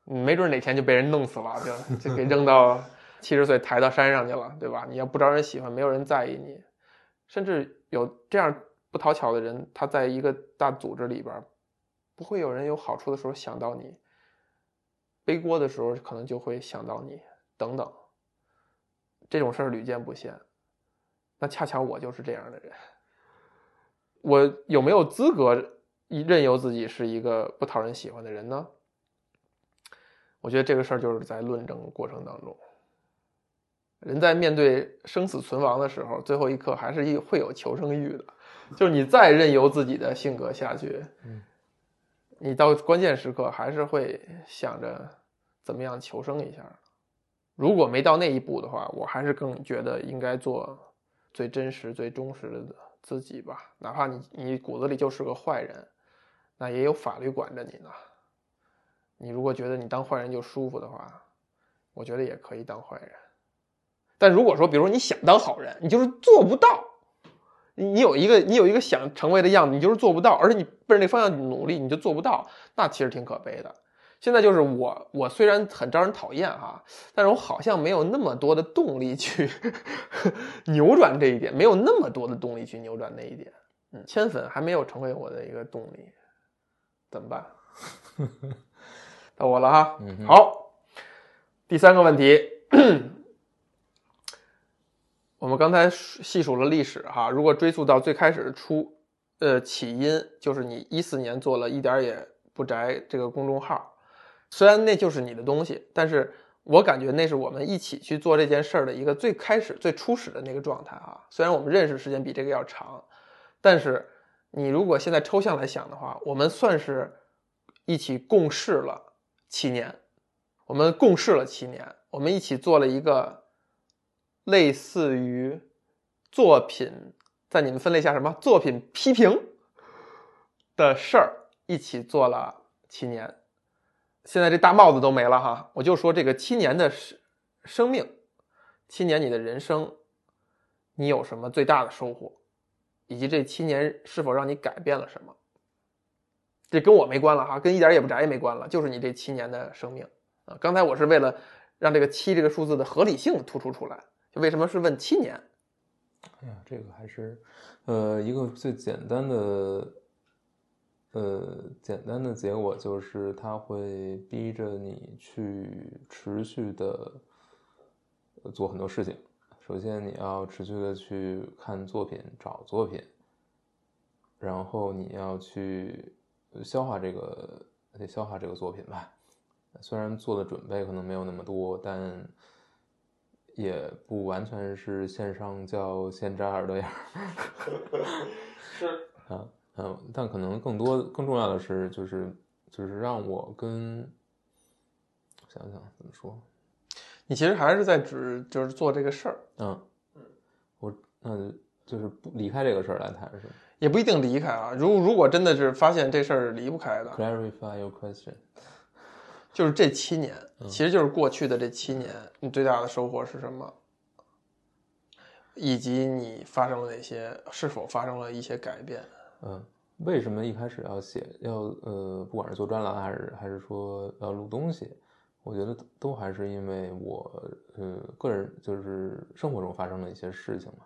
没准哪天就被人弄死了，就就给扔到七十岁抬到山上去了，对吧？你要不招人喜欢，没有人在意你，甚至有这样不讨巧的人，他在一个大组织里边，不会有人有好处的时候想到你，背锅的时候可能就会想到你，等等。这种事儿屡见不鲜。那恰巧我就是这样的人，我有没有资格任由自己是一个不讨人喜欢的人呢？我觉得这个事儿就是在论证过程当中，人在面对生死存亡的时候，最后一刻还是会有求生欲的。就是你再任由自己的性格下去，你到关键时刻还是会想着怎么样求生一下。如果没到那一步的话，我还是更觉得应该做最真实、最忠实的自己吧。哪怕你你骨子里就是个坏人，那也有法律管着你呢。你如果觉得你当坏人就舒服的话，我觉得也可以当坏人。但如果说，比如你想当好人，你就是做不到。你有一个你有一个想成为的样子，你就是做不到，而且你奔着那方向努力，你就做不到，那其实挺可悲的。现在就是我，我虽然很招人讨厌哈，但是我好像没有那么多的动力去 扭转这一点，没有那么多的动力去扭转那一点。嗯，千粉还没有成为我的一个动力，怎么办？到我了哈，嗯好，第三个问题。我们刚才细数了历史哈，如果追溯到最开始出，呃，起因就是你一四年做了一点也不宅这个公众号，虽然那就是你的东西，但是我感觉那是我们一起去做这件事儿的一个最开始、最初始的那个状态啊。虽然我们认识时间比这个要长，但是你如果现在抽象来想的话，我们算是一起共事了七年，我们共事了七年，我们一起做了一个。类似于作品，在你们分类下什么作品批评的事儿，一起做了七年，现在这大帽子都没了哈，我就说这个七年的生生命，七年你的人生，你有什么最大的收获，以及这七年是否让你改变了什么？这跟我没关了哈，跟一点也不宅也没关了，就是你这七年的生命啊。刚才我是为了让这个七这个数字的合理性突出出来。就为什么是问七年？哎呀，这个还是，呃，一个最简单的，呃，简单的结果就是它会逼着你去持续的做很多事情。首先，你要持续的去看作品、找作品，然后你要去消化这个，得消化这个作品吧。虽然做的准备可能没有那么多，但。也不完全是线上叫线扎耳朵眼儿，是啊嗯，但可能更多更重要的是，就是就是让我跟想想怎么说，你其实还是在指就是做这个事儿，嗯我那就是不离开这个事儿来谈是也不一定离开啊，如如果真的是发现这事儿离不开的，clarify your question。就是这七年，其实就是过去的这七年，你最大的收获是什么？以及你发生了哪些？是否发生了一些改变？嗯，为什么一开始要写？要呃，不管是做专栏还是还是说要录东西，我觉得都还是因为我呃个人就是生活中发生的一些事情嘛，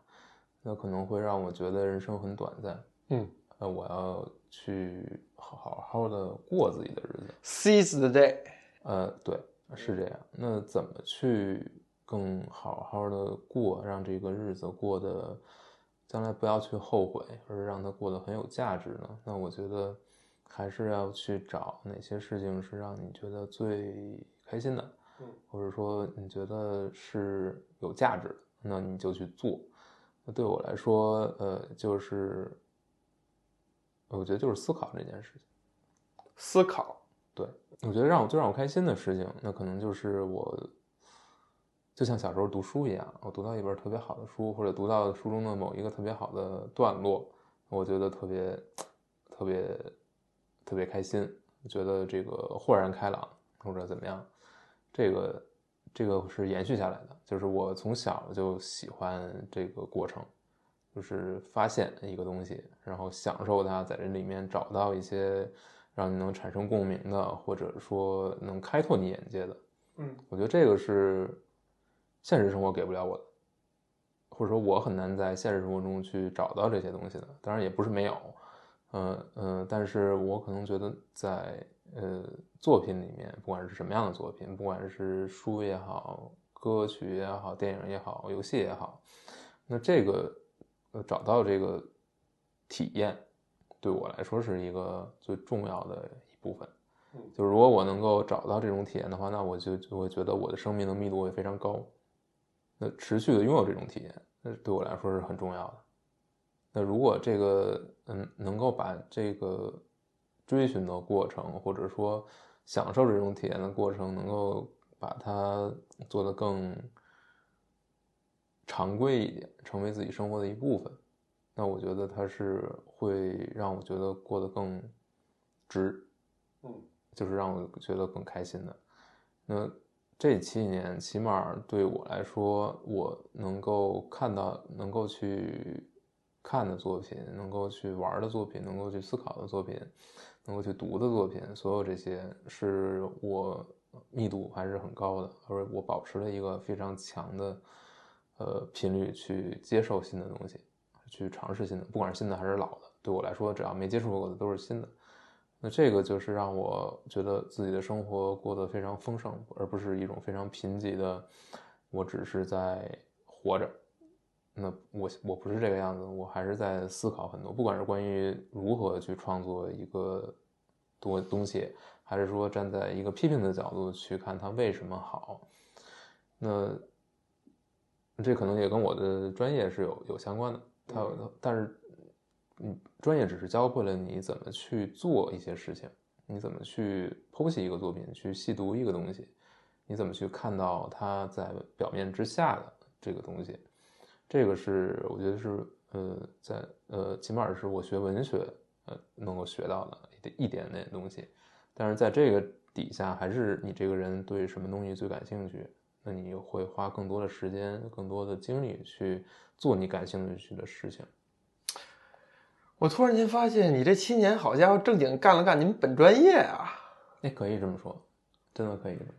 那可能会让我觉得人生很短暂。嗯，呃，我要去好好的过自己的日子，seize the day。呃，对，是这样。那怎么去更好好的过，让这个日子过得将来不要去后悔，而是让它过得很有价值呢？那我觉得还是要去找哪些事情是让你觉得最开心的，或者说你觉得是有价值的，那你就去做。那对我来说，呃，就是我觉得就是思考这件事情，思考。对，我觉得让我最让我开心的事情，那可能就是我，就像小时候读书一样，我读到一本特别好的书，或者读到书中的某一个特别好的段落，我觉得特别特别特别开心，觉得这个豁然开朗或者怎么样，这个这个是延续下来的，就是我从小就喜欢这个过程，就是发现一个东西，然后享受它，在这里面找到一些。让你能产生共鸣的，或者说能开拓你眼界的，嗯，我觉得这个是现实生活给不了我的，或者说我很难在现实生活中去找到这些东西的。当然也不是没有，嗯嗯，但是我可能觉得在呃作品里面，不管是什么样的作品，不管是书也好，歌曲也好，电影也好，游戏也好，那这个呃找到这个体验，对我来说是一个最重要的一部分。就是如果我能够找到这种体验的话，那我就就会觉得我的生命的密度会非常高。那持续的拥有这种体验，那对我来说是很重要的。那如果这个嗯能够把这个追寻的过程，或者说享受这种体验的过程，能够把它做得更常规一点，成为自己生活的一部分，那我觉得它是会让我觉得过得更值，嗯。就是让我觉得更开心的。那这七年，起码对我来说，我能够看到、能够去看的作品，能够去玩的作品，能够去思考的作品，能够去读的作品，所有这些是我密度还是很高的，而我保持了一个非常强的呃频率去接受新的东西，去尝试新的，不管是新的还是老的，对我来说，只要没接触过的都是新的。那这个就是让我觉得自己的生活过得非常丰盛，而不是一种非常贫瘠的，我只是在活着。那我我不是这个样子，我还是在思考很多，不管是关于如何去创作一个多东西，还是说站在一个批评的角度去看它为什么好。那这可能也跟我的专业是有有相关的，它但是。嗯，专业只是教会了你怎么去做一些事情，你怎么去剖析一个作品，去细读一个东西，你怎么去看到它在表面之下的这个东西，这个是我觉得是呃，在呃，起码是我学文学呃能够学到的一点点东西，但是在这个底下，还是你这个人对什么东西最感兴趣，那你会花更多的时间、更多的精力去做你感兴趣的事情。我突然间发现，你这七年好家伙正经干了干你们本专业啊！那，可以这么说，真的可以这么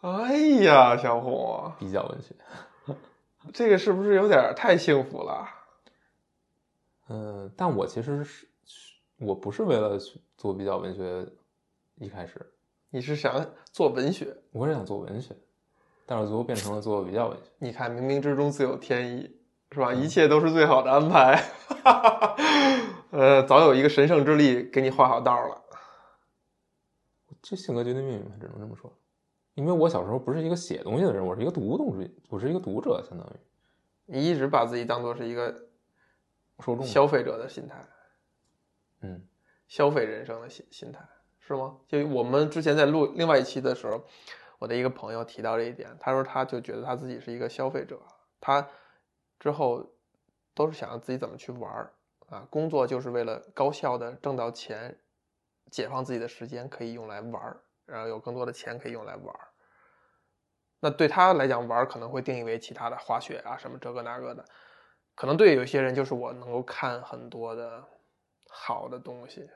说。哎呀，小红，比较文学，这个是不是有点太幸福了？嗯，但我其实是，我不是为了做比较文学，一开始，你是想做文学？我是想做文学，但是最后变成了做比较文学。你看，冥冥之中自有天意。是吧？一切都是最好的安排，呃，早有一个神圣之力给你画好道了。这性格决定命运，只能这么说。因为我小时候不是一个写东西的人，我是一个读东西，我是一个读者，相当于。你一直把自己当做是一个受众、消费者的心态，嗯，消费人生的心心态是吗？就我们之前在录另外一期的时候，我的一个朋友提到这一点，他说他就觉得他自己是一个消费者，他。之后都是想着自己怎么去玩儿啊，工作就是为了高效的挣到钱，解放自己的时间可以用来玩儿，然后有更多的钱可以用来玩儿。那对他来讲，玩儿可能会定义为其他的滑雪啊什么这个那个的，可能对有些人就是我能够看很多的好的东西。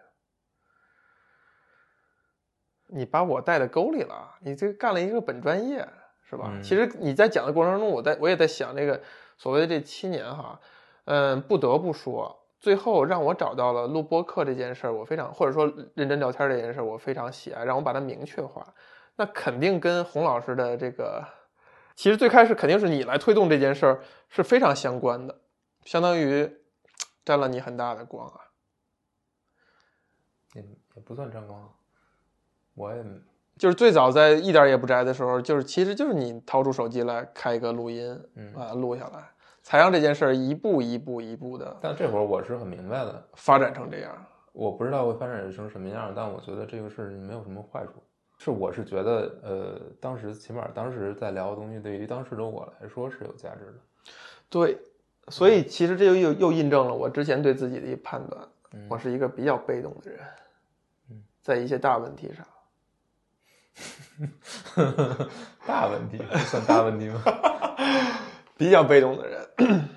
你把我带到沟里了，你这干了一个本专业是吧？其实你在讲的过程中，我在我也在想这个。所谓的这七年哈，嗯，不得不说，最后让我找到了录播课这件事儿，我非常或者说认真聊天这件事儿，我非常喜爱，让我把它明确化。那肯定跟洪老师的这个，其实最开始肯定是你来推动这件事儿是非常相关的，相当于 沾了你很大的光啊。也也不算沾光，我也就是最早在一点也不摘的时候，就是其实就是你掏出手机来开一个录音，嗯，把它录下来。才让这件事儿一步一步一步的。但这会儿我是很明白的，发展成这样，我不知道会发展成什么样，但我觉得这个事没有什么坏处。是我是觉得，呃，当时起码当时在聊的东西，对于当时的我来说是有价值的。对，所以其实这又又又印证了我之前对自己的一判断，我是一个比较被动的人，嗯在一些大问题上。大问题算大问题吗？比较被动的人，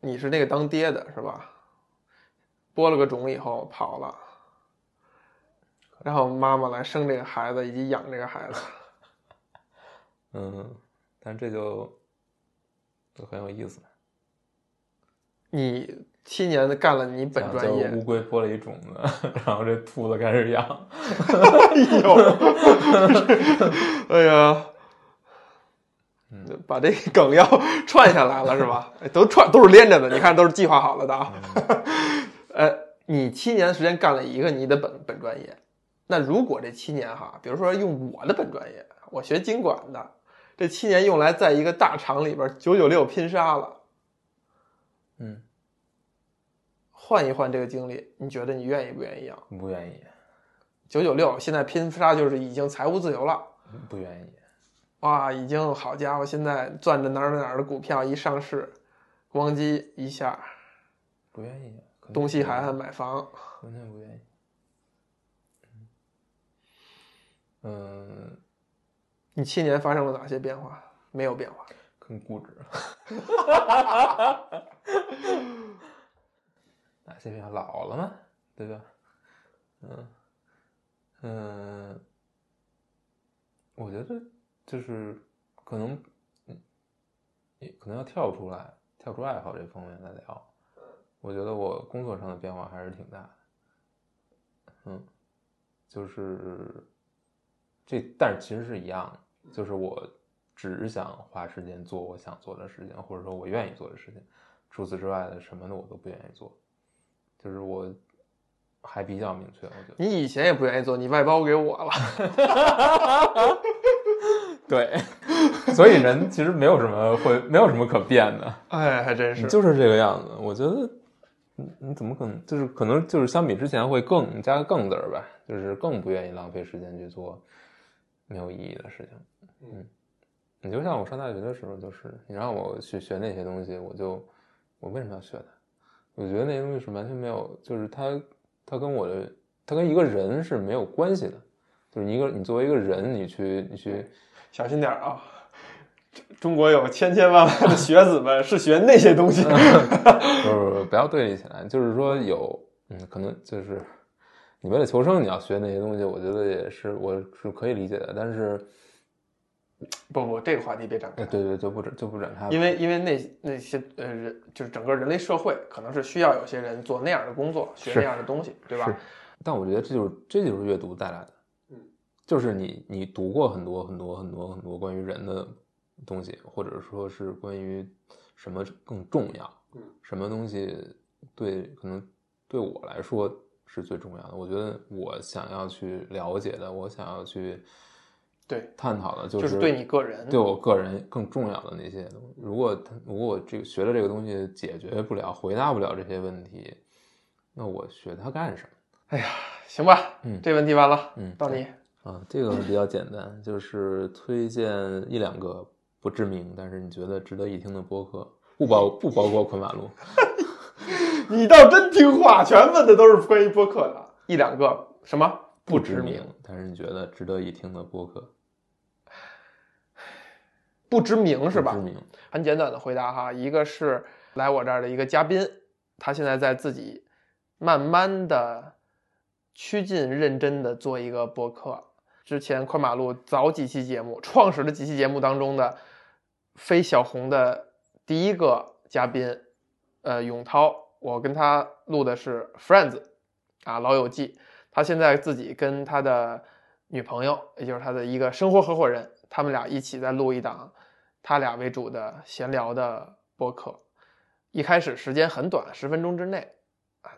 你是那个当爹的是吧？播了个种以后跑了，然后妈妈来生这个孩子以及养这个孩子。嗯，但这就就很有意思。你七年的干了你本专业，乌龟播了一种子，然后这兔子开始养。哎呦，哎呀，把这梗要 串下来了是吧？哎都串都是连着的，你看都是计划好了的啊。呃，你七年时间干了一个你的本本专业，那如果这七年哈，比如说用我的本专业，我学经管的，这七年用来在一个大厂里边九九六拼杀了，嗯，换一换这个经历，你觉得你愿意不愿意啊？不愿意，九九六现在拼杀就是已经财务自由了。不愿意。哇，已经好家伙，现在攥着哪儿哪儿的股票一上市，咣叽一下，不愿意，东西海岸买房，完全不愿意。嗯，你七年发生了哪些变化？没有变化。更固执。哪些变化老了嘛，对吧？嗯嗯，我觉得就是可能，嗯，也可能要跳出来，跳出爱好这方面来聊。我觉得我工作上的变化还是挺大的。嗯，就是这，但是其实是一样的，就是我只想花时间做我想做的事情，或者说我愿意做的事情，除此之外的什么的我都不愿意做。就是我还比较明确，我觉得。你以前也不愿意做，你外包给我了。对，所以人其实没有什么会，没有什么可变的，哎，还真是。就是这个样子。我觉得，你你怎么可能？就是可能就是相比之前会更加个更字儿吧，就是更不愿意浪费时间去做没有意义的事情。嗯，你就像我上大学的时候，就是你让我去学那些东西，我就我为什么要学它？我觉得那些东西是完全没有，就是它它跟我的它跟一个人是没有关系的。就是你一个你作为一个人，你去你去。小心点儿啊！中国有千千万万的学子们是学那些东西。不不不，不要对立起来。就是说有，嗯，可能就是你为了求生，你要学那些东西，我觉得也是我是可以理解的。但是不不，这个话题别展开。哎，对对，就不展就不展开了。因为因为那那些呃人，就是整个人类社会，可能是需要有些人做那样的工作，学那样的东西，对吧是？但我觉得这就是这就是阅读带来的。嗯，就是你你读过很多很多很多很多关于人的东西，或者说是关于什么更重要，嗯，什么东西对可能对我来说是最重要的。我觉得我想要去了解的，我想要去对探讨的，就是是对你个人，对我个人更重要的那些东西。如果他如果我这个学了这个东西解决不了、回答不了这些问题，那我学它干什么？哎呀，行吧，嗯这问题完了，嗯，到你。啊，这个比较简单，就是推荐一两个不知名，但是你觉得值得一听的播客，不包不包括昆马路。你倒真听话，全问的都是关于播客的，一两个什么不知名，但是你觉得值得一听的播客不知名是吧不知？名，很简短的回答哈，一个是来我这儿的一个嘉宾，他现在在自己慢慢的趋近认真的做一个播客。之前宽马路早几期节目，创始的几期节目当中的非小红的第一个嘉宾，呃，永涛，我跟他录的是 Friends，啊，老友记。他现在自己跟他的女朋友，也就是他的一个生活合伙人，他们俩一起在录一档他俩为主的闲聊的播客。一开始时间很短，十分钟之内，啊，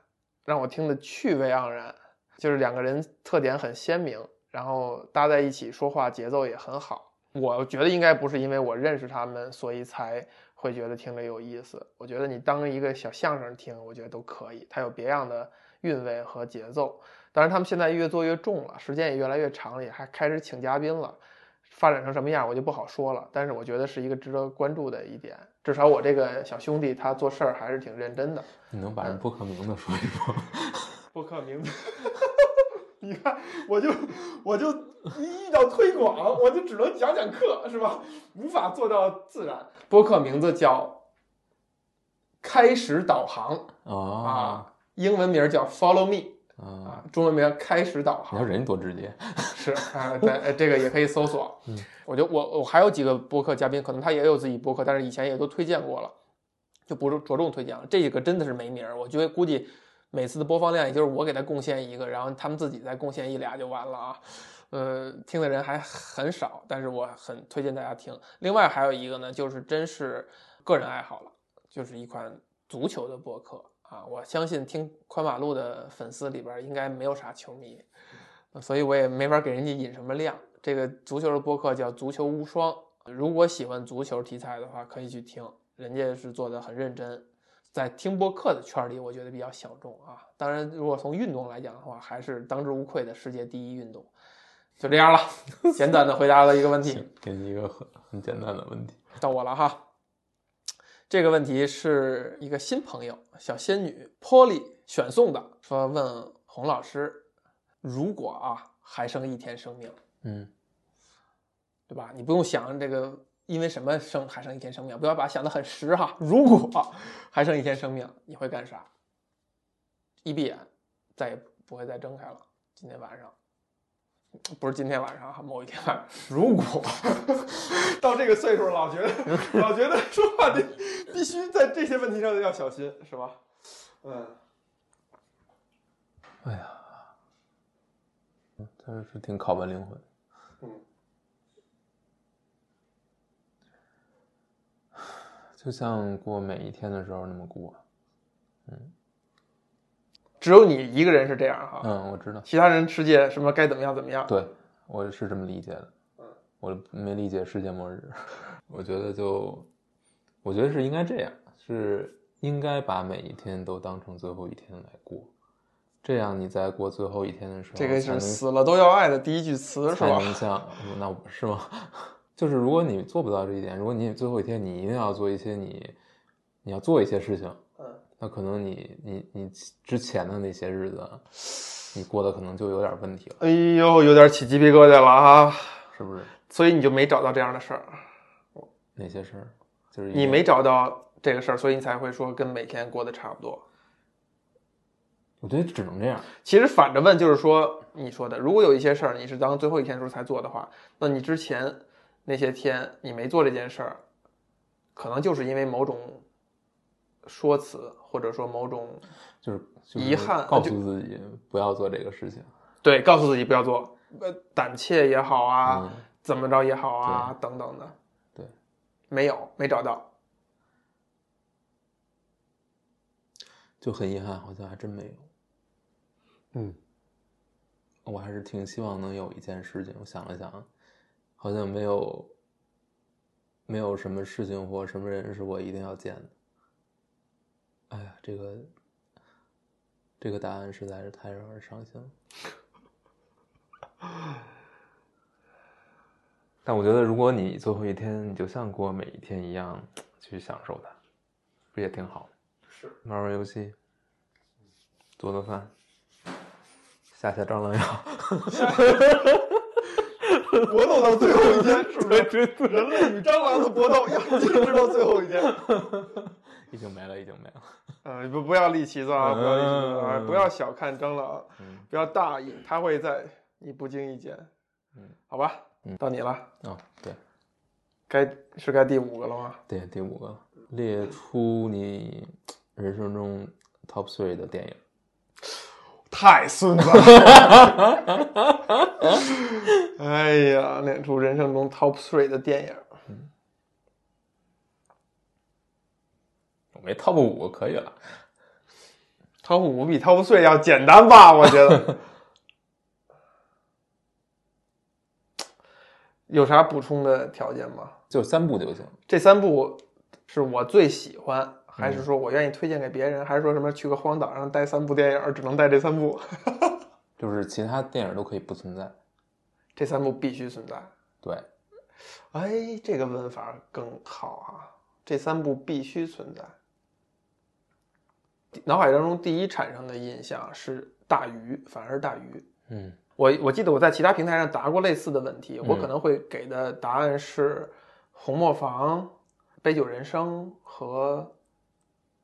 让我听得趣味盎然。就是两个人特点很鲜明，然后搭在一起说话节奏也很好。我觉得应该不是因为我认识他们，所以才会觉得听着有意思。我觉得你当一个小相声听，我觉得都可以。它有别样的韵味和节奏。当然，他们现在越做越重了，时间也越来越长了，也还开始请嘉宾了。发展成什么样，我就不好说了。但是我觉得是一个值得关注的一点。至少我这个小兄弟他做事儿还是挺认真的。你能把人播客名字说一说？播客名字，你看，我就我就一遇到推广，我就只能讲讲课，是吧？无法做到自然。播客名字叫开始导航啊啊，英文名叫 Follow Me 啊！啊，中文名开始导航你看。人家多直接，是啊，对，呃这个也可以搜索。嗯，我就我我还有几个播客嘉宾，可能他也有自己播客，但是以前也都推荐过了。就不着重推荐了。这个真的是没名儿，我觉得估计每次的播放量也就是我给他贡献一个，然后他们自己再贡献一俩就完了啊。呃，听的人还很少，但是我很推荐大家听。另外还有一个呢，就是真是个人爱好了，就是一款足球的播客啊。我相信听宽马路的粉丝里边应该没有啥球迷，所以我也没法给人家引什么量。这个足球的播客叫《足球无双》，如果喜欢足球题材的话，可以去听，人家是做的很认真。在听播客的圈里，我觉得比较小众啊。当然，如果从运动来讲的话，还是当之无愧的世界第一运动。就这样了，简短的回答了一个问题。给你一个很很简单的问题。到我了哈。这个问题是一个新朋友小仙女 Polly 选送的，说问洪老师，如果啊还剩一天生命，嗯，对吧？你不用想这个因为什么生还剩一天生命，不要把它想得很实哈。如果还剩一天生命，你会干啥？一闭眼，再也不会再睁开了。今天晚上。不是今天晚上哈，某一天晚上，如果 到这个岁数，老觉得老觉得说话得必须在这些问题上要小心，是吧？嗯，哎呀，这是挺拷问灵魂。嗯，就像过每一天的时候那么过。嗯，只有你一个人是这样哈。嗯，我知道。其他人世界什么该怎么样怎么样。对，我是这么理解的。嗯，我没理解世界末日。我觉得就，我觉得是应该这样，是应该把每一天都当成最后一天来过，这样你在过最后一天的时候，这个是死了都要爱的第一句词是才吧？能像那我是吗？就是如果你做不到这一点，如果你最后一天你一定要做一些你你要做一些事情，嗯，那可能你你你之前的那些日子，你过得可能就有点问题了，哎呦，有点起鸡皮疙瘩了啊！是不是？所以你就没找到这样的事儿，哪些事儿？就是你没找到这个事儿，所以你才会说跟每天过得差不多。我觉得只能这样。其实反着问就是说，你说的，如果有一些事儿你是当最后一天的时候才做的话，那你之前那些天你没做这件事儿，可能就是因为某种说辞，或者说某种就是、遗憾告诉自己不要做这个事情。对，告诉自己不要做，呃，胆怯也好啊，嗯怎么着也好啊，等等的，对，没有，没找到。就很遗憾，好像还真没有。嗯，我还是挺希望能有一件事情。我想了想，好像没有，没有什么事情或什么人是我一定要见的。哎呀，这个，这个答案实在是太让人伤心了。但我觉得，如果你最后一天，你就像过每一天一样去享受它，不也挺好的？是，玩玩游戏，做做饭，下下蟑螂药，搏斗到最后一天，是不是？人类与蟑螂的搏斗要坚持到最后一天。已经没了，已经没了。呃，不不要立旗子啊，不要立旗子啊，嗯不要小看蟑螂，嗯不要大意，它会在你不经意间。嗯，好吧，嗯到你了，啊，对该是该第五个了吗？对，第五个，列出你人生中 top three 的电影。太孙子了！哎呀，列出人生中 top three 的电影，我没 top 五可以了。top 五比 top three 要简单吧？我觉得。有啥补充的条件吗？就三部就行。这三部是我最喜欢，还是说我愿意推荐给别人，还是说什么去个荒岛上带三部电影，只能带这三部？就是其他电影都可以不存在。这三部必须存在。对，哎，这个问法更好啊！这三部必须存在。脑海当中第一产生的印象是大鱼，反而是大鱼。嗯我我记得我在其他平台上答过类似的问题，我嗯可能会给的答案是《红磨坊》《杯酒人生》和《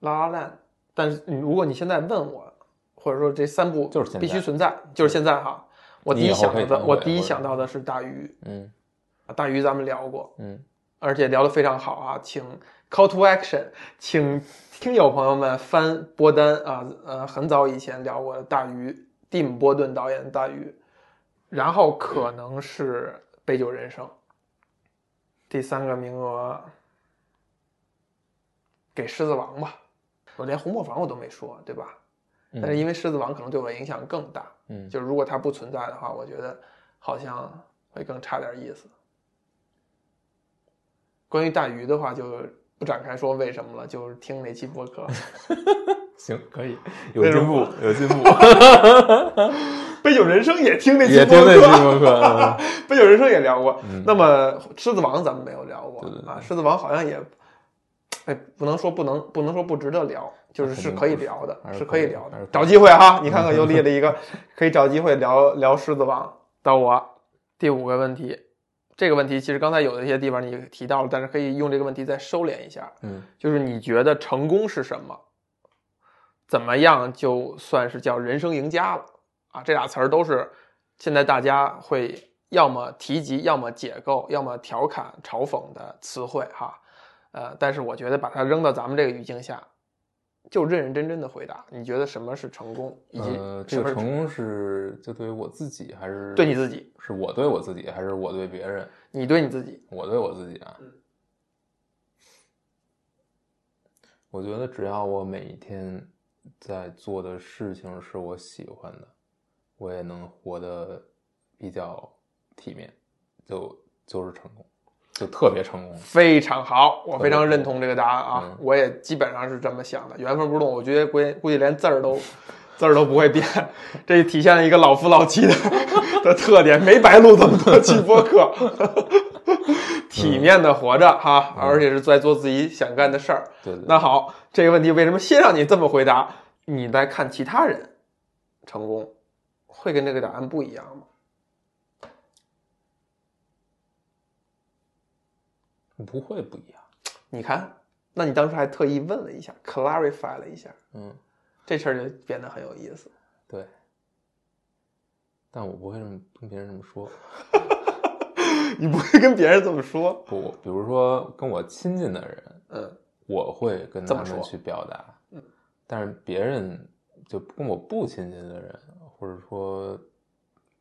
拉拉烂》，但是你如果你现在问我，或者说这三部就是必须存在，就是现在哈。我第一想到的，我第一想到的是大鱼，嗯大鱼咱们聊过，嗯而且聊得非常好啊，请 Call to action，请听友朋友们翻波丹啊，呃，很早以前聊过的大鱼，蒂姆·波顿导演的大鱼，然后可能是《杯酒人生》，第三个名额给《狮子王》吧，我连《红磨坊》我都没说，对吧？但是因为《狮子王》可能对我影响更大，嗯，就是如果它不存在的话，我觉得好像会更差点意思。关于大鱼的话，就不展开说为什么了，就是听那期播客。行，可以，有进步，有进步。杯酒人生也听那期也听那播期播客，嗯 杯酒人生也聊过。嗯那么狮子王咱们没有聊过啊，狮子王好像也，哎，不能说不能，不能说不值得聊，就是是可以聊的，是是可以聊的找机会哈，你看看又列了一个，可以找机会聊聊狮子王。到我第五个问题，这个问题其实刚才有的一些地方你提到了，但是可以用这个问题再收敛一下，嗯就是你觉得成功是什么？怎么样就算是叫人生赢家了啊？这俩词儿都是现在大家会要么提及，要么解构，要么调侃、嘲讽的词汇哈。呃，但是我觉得把它扔到咱们这个语境下，就认认真真的回答，你觉得什么是成功，以及呃，这个成功是就对于我自己，还是对你自己，是我对我自己，还是我对别人？你对你自己，我对我自己啊，嗯我觉得只要我每一天在做的事情是我喜欢的，我也能活得比较体面，就就是成功，就特别成功。非常好，我非常认同这个答案啊，嗯我也基本上是这么想的，原封不动，我觉得估计估计连字儿都字儿都不会变，这体现了一个老夫老妻的的特点，没白录这么多期播客，体面的活着哈，而且是在做自己想干的事儿。对对，那好，这个问题为什么先让你这么回答？你在看其他人成功，会跟这个答案不一样吗？不会不一样。你看，那你当时还特意问了一下，clarify 了一下，嗯，这事儿就变得很有意思。对。但我不会这么跟别人这么说。你不会跟别人这么说，不，比如说跟我亲近的人，嗯，我会跟他们去表达，嗯，但是别人就跟我不亲近的人，或者说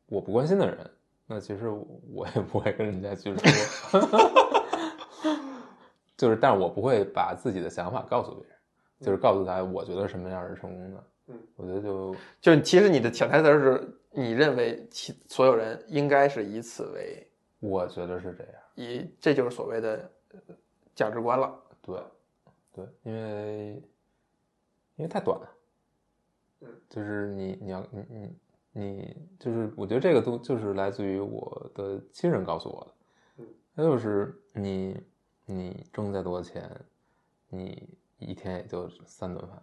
我不关心的人，那其实我也不会跟人家去说，就是，但是我不会把自己的想法告诉别人，就是告诉他我觉得什么样是成功的，嗯，我觉得就就其实你的潜台词是你认为其所有人应该是以此为我觉得是这样，以，这就是所谓的呃价值观了。对，对，因为因为太短了，嗯，就是你你要你你你就是我觉得这个都就是来自于我的亲人告诉我的，嗯，那就是你你挣再多钱，你一天也就三顿饭，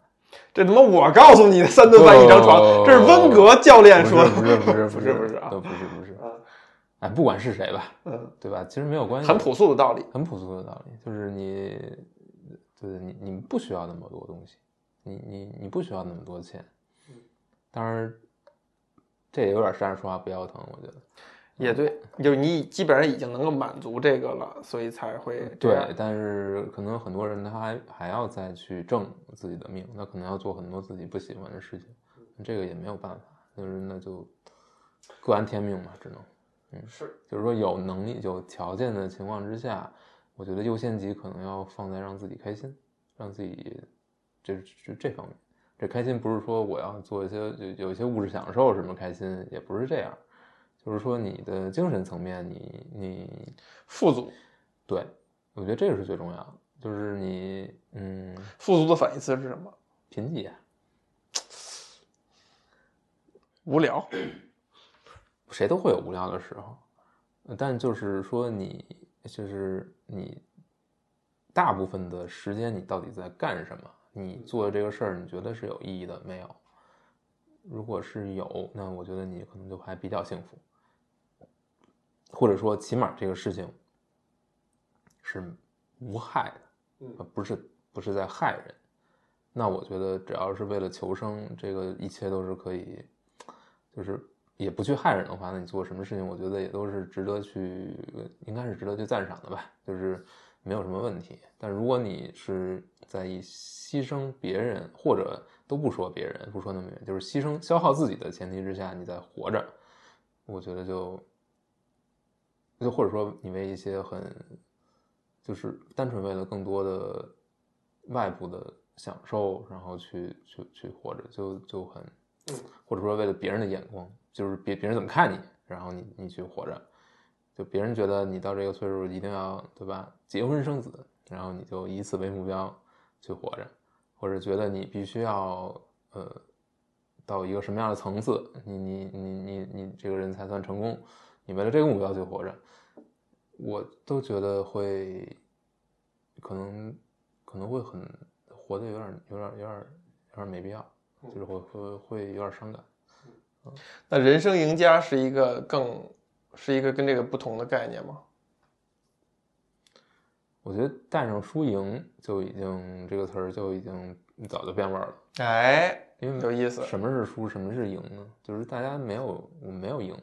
这他妈我告诉你的，三顿饭一张床，这是温格教练说的，不是不是不不是不是啊都，不是不是，啊哎，不管是谁吧，嗯，对吧？其实没有关系，很朴素的道理。很朴素的道理，就是你，对你你不需要那么多东西，你你你不需要那么多钱，当然，这也有点站着说话不腰疼，我觉得。也对，就是你基本上已经能够满足这个了，所以才会对，但是可能很多人他还还要再去挣自己的命，那可能要做很多自己不喜欢的事情，这个也没有办法，就是那就各安天命嘛，只能嗯。是就是说有能力、有条件的情况之下，我觉得优先级可能要放在让自己开心，让自己这这这方面。这开心不是说我要做一些有有一些物质享受什么开心，也不是这样，就是说你的精神层面你，你富足，对我觉得这个是最重要的，就是你嗯富足的反义词是什么？贫瘠啊，无聊。谁都会有无聊的时候，呃但就是说你就是你大部分的时间你到底在干什么？你做的这个事儿，你觉得是有意义的没有？如果是有，那我觉得你可能就还比较幸福，或者说起码这个事情是无害的，嗯呃不是不是在害人。那我觉得只要是为了求生，这个一切都是可以，就是也不去害人的话，那你做什么事情，我觉得也都是值得去，应该是值得去赞赏的吧。就是没有什么问题。但如果你是在以牺牲别人，或者都不说别人，不说那么远，就是牺牲消耗自己的前提之下，你在活着，我觉得就就或者说你为一些很就是单纯为了更多的外部的享受，然后去去去活着，就就很，或者说为了别人的眼光，就是别别人怎么看你，然后你你去活着，就别人觉得你到这个岁数一定要对吧，结婚生子，然后你就以此为目标去活着，或者觉得你必须要呃到一个什么样的层次，你你你你你这个人才算成功，你为了这个目标去活着，我都觉得会可能可能会很活得有点有点有点有点没必要，就是会会会有点伤感。那人生赢家是一个更是一个跟这个不同的概念吗？我觉得带上输赢就已经这个词儿就已经早就变味儿了，哎，因为有意思。什么是输，什么是赢呢？就是大家没有我没有赢，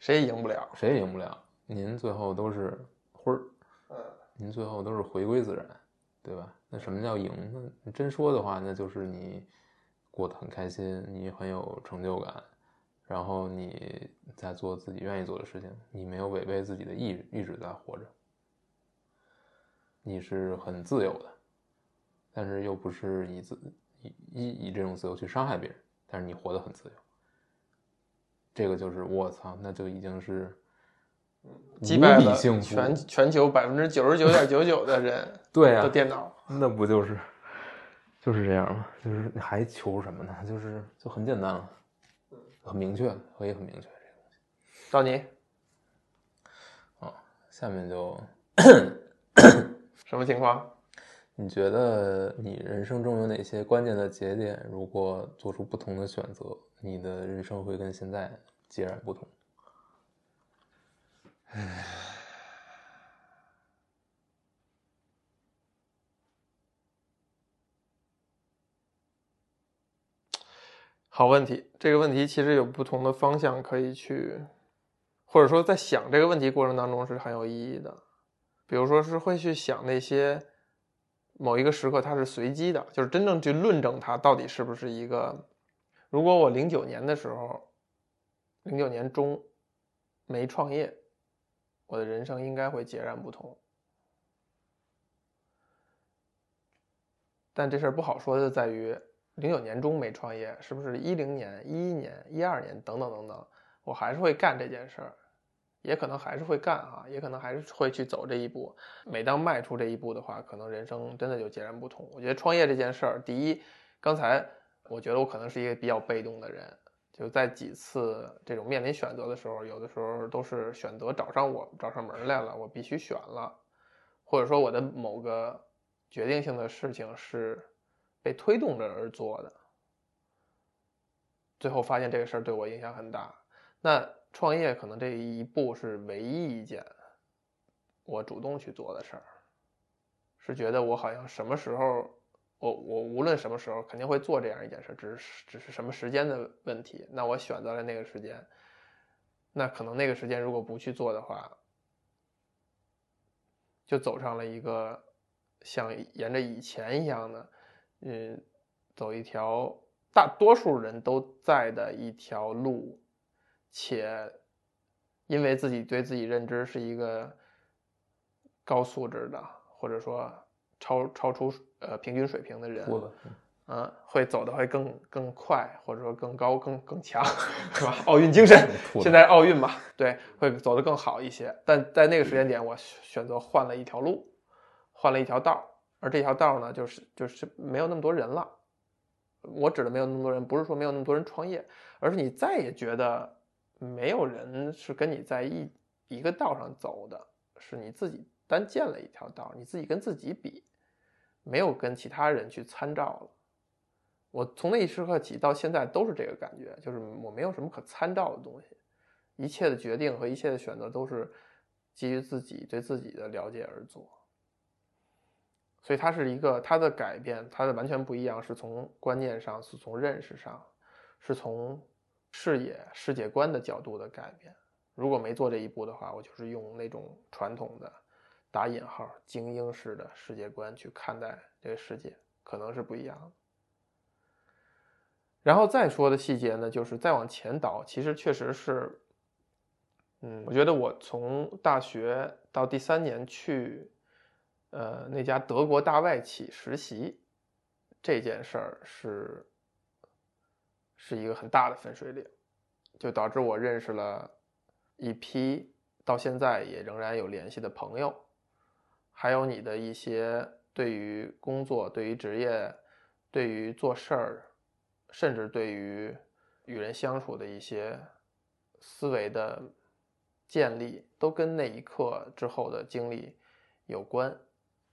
谁也赢不了。谁也赢不了。您最后都是灰儿，嗯，您最后都是回归自然，对吧？那什么叫赢呢？你真说的话，那就是你过得很开心，你很有成就感，然后你在做自己愿意做的事情，你没有违背自己的意意志在活着，你是很自由的，但是又不是以自以以以这种自由去伤害别人，但是你活得很自由。这个就是我操，那就已经是无比击败了全全球百分之九十九点九九的人 对啊的，电脑。那不就是就是这样吗？就是你还求什么呢？就是就很简单了，很明确，可以很明确这个东西。到你下面就什么情况？你觉得你人生中有哪些关键的节点？如果做出不同的选择，你的人生会跟现在截然不同。唉好问题，这个问题其实有不同的方向可以去，或者说在想这个问题过程当中是很有意义的。比如说是会去想那些某一个时刻它是随机的，就是真正去论证它到底是不是一个。如果我零九年的时候，零九年中没创业，我的人生应该会截然不同。但这事儿不好说的在于，零九年中没创业，是不是一零年、一一年、一二年等等等等，我还是会干这件事儿，也可能还是会干啊，也可能还是会去走这一步。每当迈出这一步的话，可能人生真的就截然不同。我觉得创业这件事儿，第一，刚才我觉得我可能是一个比较被动的人，就在几次这种面临选择的时候，有的时候都是选择找上我找上门来了，我必须选了，或者说我的某个决定性的事情是被推动着而做的，最后发现这个事儿对我影响很大。那创业可能这一步是唯一一件我主动去做的事儿，是觉得我好像什么时候，我我无论什么时候肯定会做这样一件事，只是只是什么时间的问题。那我选择了那个时间，那可能那个时间如果不去做的话，就走上了一个像沿着以前一样的，嗯，走一条大多数人都在的一条路，且因为自己对自己认知是一个高素质的，或者说超超出呃平均水平的人，嗯，会走的会更更快，或者说更高、更更强，是吧？奥运精神，现在奥运嘛，对，会走得更好一些。但在那个时间点，我选择换了一条路，换了一条道，而这条道呢，就是就是没有那么多人了。我指的没有那么多人，不是说没有那么多人创业，而是你再也觉得没有人是跟你在一一个道上走的，是你自己单建了一条道，你自己跟自己比，没有跟其他人去参照了。我从那一时刻起到现在都是这个感觉，就是我没有什么可参照的东西，一切的决定和一切的选择都是基于自己对自己的了解而做。所以它是一个它的改变，它的完全不一样，是从观念上，是从认识上，是从视野、世界观的角度的改变。如果没做这一步的话，我就是用那种传统的打引号精英式的世界观去看待这个世界，可能是不一样的。然后再说的细节呢，就是再往前倒，其实确实是，嗯，我觉得我从大学到第三年去，呃，那家德国大外企实习，这件事儿是，是一个很大的分水岭，就导致我认识了一批到现在也仍然有联系的朋友，还有你的一些对于工作、对于职业、对于做事儿。甚至对于与人相处的一些思维的建立，都跟那一刻之后的经历有关。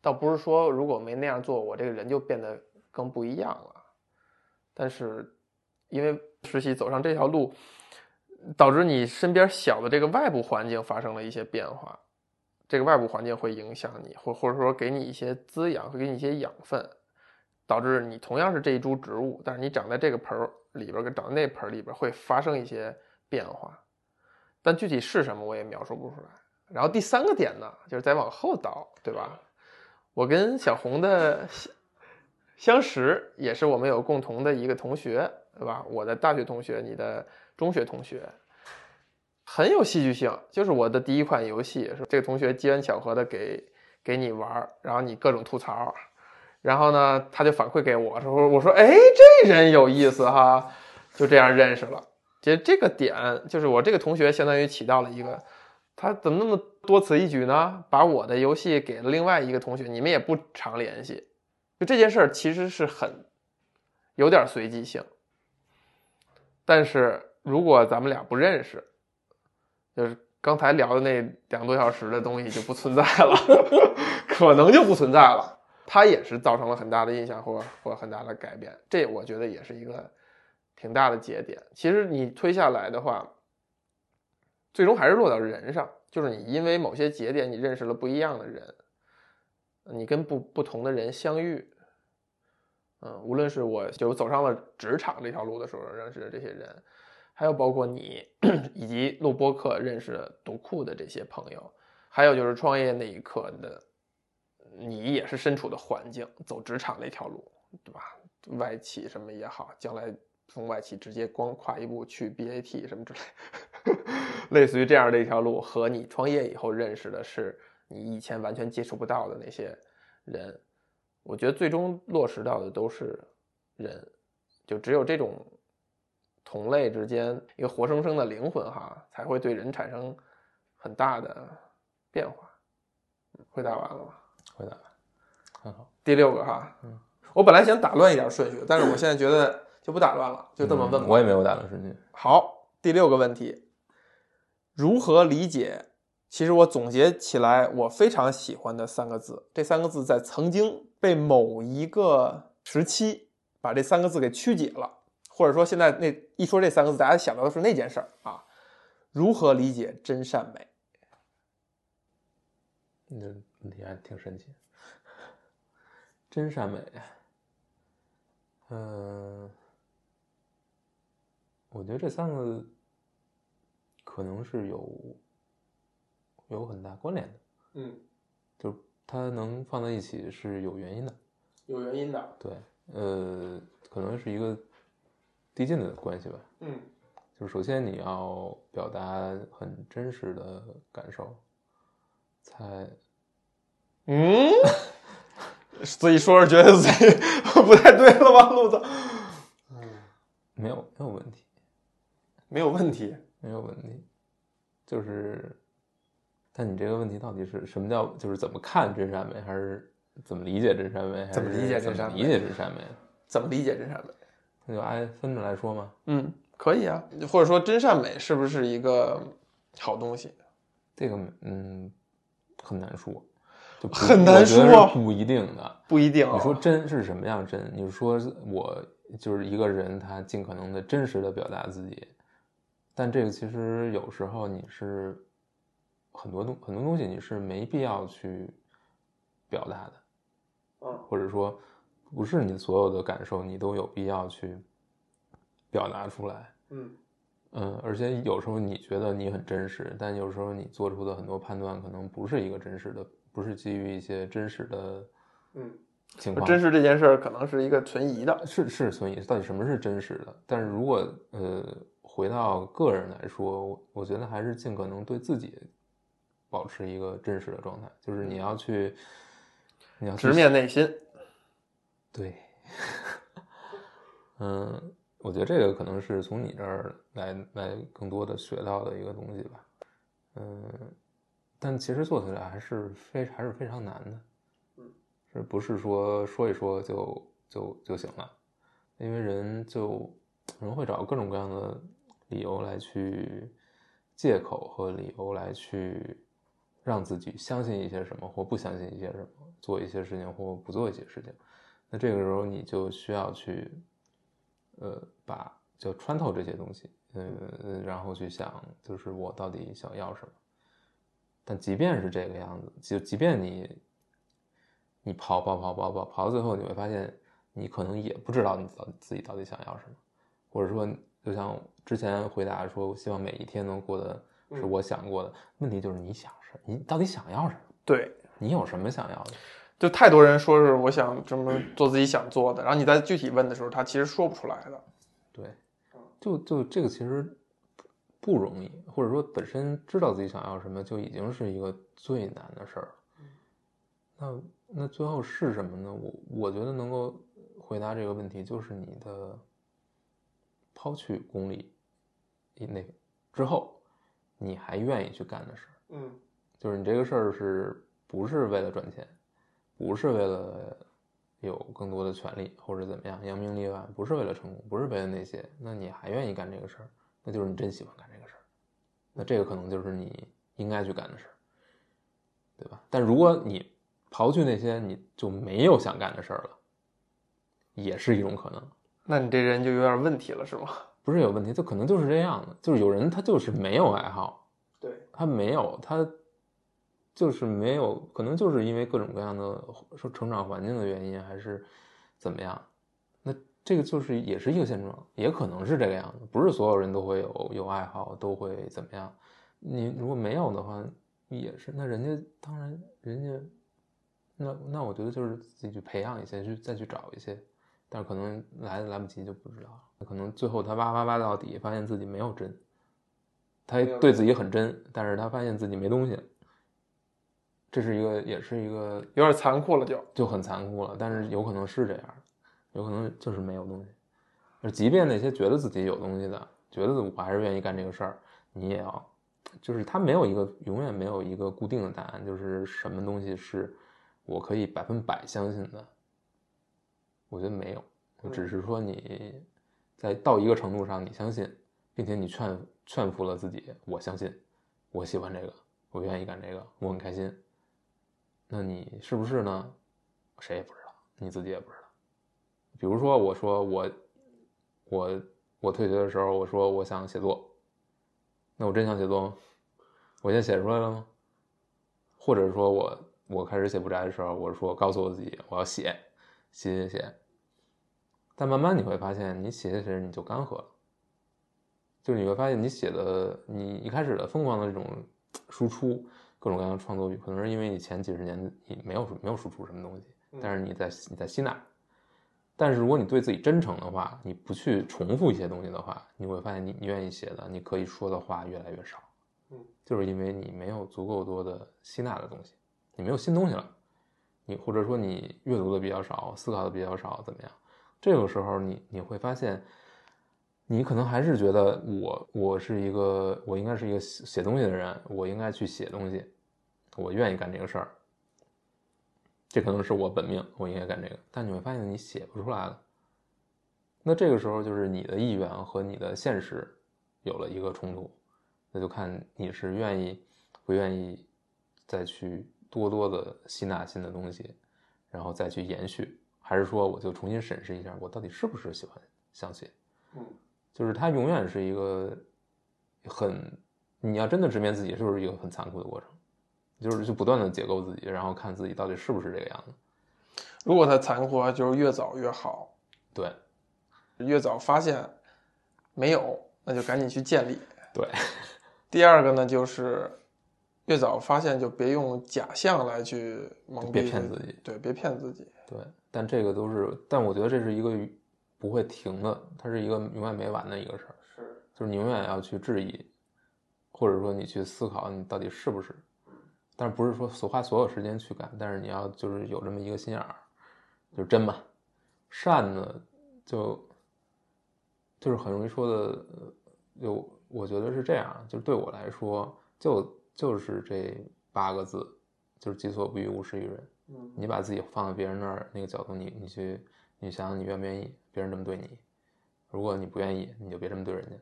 倒不是说如果没那样做，我这个人就变得更不一样了。但是因为实习走上这条路，导致你身边小的这个外部环境发生了一些变化。这个外部环境会影响你，或或者说给你一些滋养，会给你一些养分。导致你同样是这一株植物，但是你长在这个盆儿里边跟长在那盆儿里边会发生一些变化，但具体是什么我也描述不出来。然后第三个点呢，就是再往后倒，对吧？我跟小红的相相识也是我们有共同的一个同学，对吧？我的大学同学，你的中学同学，很有戏剧性。就是我的第一款游戏是这个同学机缘巧合的给给你玩，然后你各种吐槽。然后呢，他就反馈给我说：“我说，哎，这人有意思哈，就这样认识了。其实这个点就是我这个同学相当于起到了一个，他怎么那么多此一举呢？把我的游戏给了另外一个同学，你们也不常联系，就这件事儿其实是很有点随机性。但是如果咱们俩不认识，就是刚才聊的那两个多小时的东西就不存在了，可能就不存在了。”它也是造成了很大的印象或或很大的改变，这我觉得也是一个挺大的节点。其实你推下来的话，最终还是落到人上，就是你因为某些节点，你认识了不一样的人，你跟不不同的人相遇，嗯，无论是我就走上了职场这条路的时候认识的这些人，还有包括你 以及录播课认识读库的这些朋友，还有就是创业那一刻的。你也是身处的环境，走职场那条路，对吧？外企什么也好，将来从外企直接光跨一步去 BAT 什么之类，类似于这样的一条路，和你创业以后认识的是你以前完全接触不到的那些人，我觉得最终落实到的都是人，就只有这种同类之间一个活生生的灵魂哈，才会对人产生很大的变化。回答完了吗？回答很好。第六个哈，嗯，我本来想打乱一点顺序，但是我现在觉得就不打乱了，就这么问吧。我也没有打乱顺序。好，第六个问题，如何理解？其实我总结起来，我非常喜欢的三个字，这三个字在曾经被某一个时期把这三个字给曲解了，或者说现在那一说这三个字，大家想到的是那件事儿啊。如何理解真善美？嗯。问题还挺神奇，真善美，嗯，我觉得这三个可能是有有很大关联的，嗯，就是它能放在一起是有原因的，有原因的，对，呃，可能是一个递进的关系吧，嗯，就是首先你要表达很真实的感受，才。嗯，自己说着觉得自己 不太对了吧？路子，嗯，没有没有问题，没有问题，没有问题，就是，但你这个问题到底是什么叫就是怎么看真善美，还是怎么理解真善美？怎么理解真善美？理解真善美？怎么理解真善美？那就挨分着来说嘛？嗯，可以啊，或者说真善美是不是一个好东西？这个嗯很难说。就很难说，不一定的，不一定。你说真是什么样真？你说我就是一个人，他尽可能的真实的表达自己，但这个其实有时候你是很多东很多东西你是没必要去表达的，嗯，或者说不是你所有的感受你都有必要去表达出来，嗯嗯，而且有时候你觉得你很真实，但有时候你做出的很多判断可能不是一个真实的。不是基于一些真实的嗯情况。真实这件事儿可能是一个存疑的。是是存疑，到底什么是真实的？但是如果呃回到个人来说，我我觉得还是尽可能对自己保持一个真实的状态，就是你要去，你要去直面内心。对，嗯，我觉得这个可能是从你这儿来来更多的学到的一个东西吧，嗯，但其实做起来还是非还是非常难的，嗯，是不是说说一说就就就行了？因为人就人会找各种各样的理由来去借口和理由来去让自己相信一些什么或不相信一些什么，做一些事情或不做一些事情。那这个时候你就需要去，呃，把就穿透这些东西，呃，然后去想，就是我到底想要什么。但即便是这个样子，就即便你，你跑跑跑跑跑跑到最后，你会发现，你可能也不知道你到自己到底想要什么，或者说，就像之前回答说，希望每一天能过得是我想过的。问题就是你想什，你到底想要什么？对，你有什么想要的？就太多人说是我想这么做自己想做的，然后你在具体问的时候，他其实说不出来的。对，就就这个其实不容易，或者说本身知道自己想要什么就已经是一个最难的事儿。那那最后是什么呢？我我觉得能够回答这个问题，就是你的抛去功利那之后，你还愿意去干的事儿。嗯，就是你这个事儿是不是为了赚钱？不是为了有更多的权利或者怎么样扬名立万，不是为了成功，不是为了那些，那你还愿意干这个事儿，那就是你真喜欢干这个事儿，那这个可能就是你应该去干的事儿，对吧？但如果你刨去那些，你就没有想干的事儿了，也是一种可能。那你这人就有点问题了，是吗？不是有问题，就可能就是这样的，就是有人他就是没有爱好，对，他没有他。就是没有，可能就是因为各种各样的说成长环境的原因，还是怎么样？那这个就是也是一个现状，也可能是这个样子。不是所有人都会有有爱好，都会怎么样？你如果没有的话，也是。那人家当然，人家那那我觉得就是自己去培养一些，去再去找一些，但是可能来来不及就不知道了。可能最后他挖挖挖到底，发现自己没有真，他对自己很真，但是他发现自己没东西。这是一个，也是一个有点残酷了，就就很残酷了。但是有可能是这样，有可能就是没有东西。而即便那些觉得自己有东西的，觉得我还是愿意干这个事儿，你也要，就是他没有一个永远没有一个固定的答案，就是什么东西是我可以百分百相信的。我觉得没有，只是说你在到一个程度上你相信，并且你劝劝服了自己，我相信，我喜欢这个，我愿意干这个，我很开心。那你是不是呢？谁也不知道，你自己也不知道。比如说，我说我，我，我退学的时候，我说我想写作，那我真想写作吗？我现在写出来了吗？或者说我我开始写不宅的时候，我说告诉我自己我要写，写写写。但慢慢你会发现，你写写写你就干涸了，就是你会发现你写的，你一开始的疯狂的这种输出。各种各样的创作欲，可能是因为你前几十年你没有没有输出什么东西，但是你在你在吸纳。但是如果你对自己真诚的话，你不去重复一些东西的话，你会发现你你愿意写的，你可以说的话越来越少。嗯，就是因为你没有足够多的吸纳的东西，你没有新东西了，你或者说你阅读的比较少，思考的比较少，怎么样？这个时候你你会发现，你可能还是觉得我我是一个我应该是一个写东西的人，我应该去写东西。我愿意干这个事儿，这可能是我本命，我应该干这个。但你会发现你写不出来了，那这个时候就是你的意愿和你的现实有了一个冲突，那就看你是愿意不愿意再去多多的吸纳新的东西，然后再去延续，还是说我就重新审视一下我到底是不是喜欢相写？嗯，就是它永远是一个很，你要真的直面自己，就是一个很残酷的过程。就是就不断的解构自己，然后看自己到底是不是这个样子。如果它残酷，就是越早越好。对，越早发现没有，那就赶紧去建立。对。第二个呢，就是越早发现就别用假象来去蒙蔽别骗自己。对，别骗自己。对，但这个都是，但我觉得这是一个不会停的，它是一个永远没完的一个事儿。是，就是你永远要去质疑，或者说你去思考你到底是不是，但是不是说所花所有时间去干，但是你要就是有这么一个心眼儿，就是真嘛。善呢，就就是很容易说的，呃就我觉得是这样，就是对我来说，就就是这八个字，就是己所不欲，勿施于人。嗯你把自己放在别人那儿那个角度，你你去你想想你愿不愿意别人这么对你？如果你不愿意，你就别这么对人家。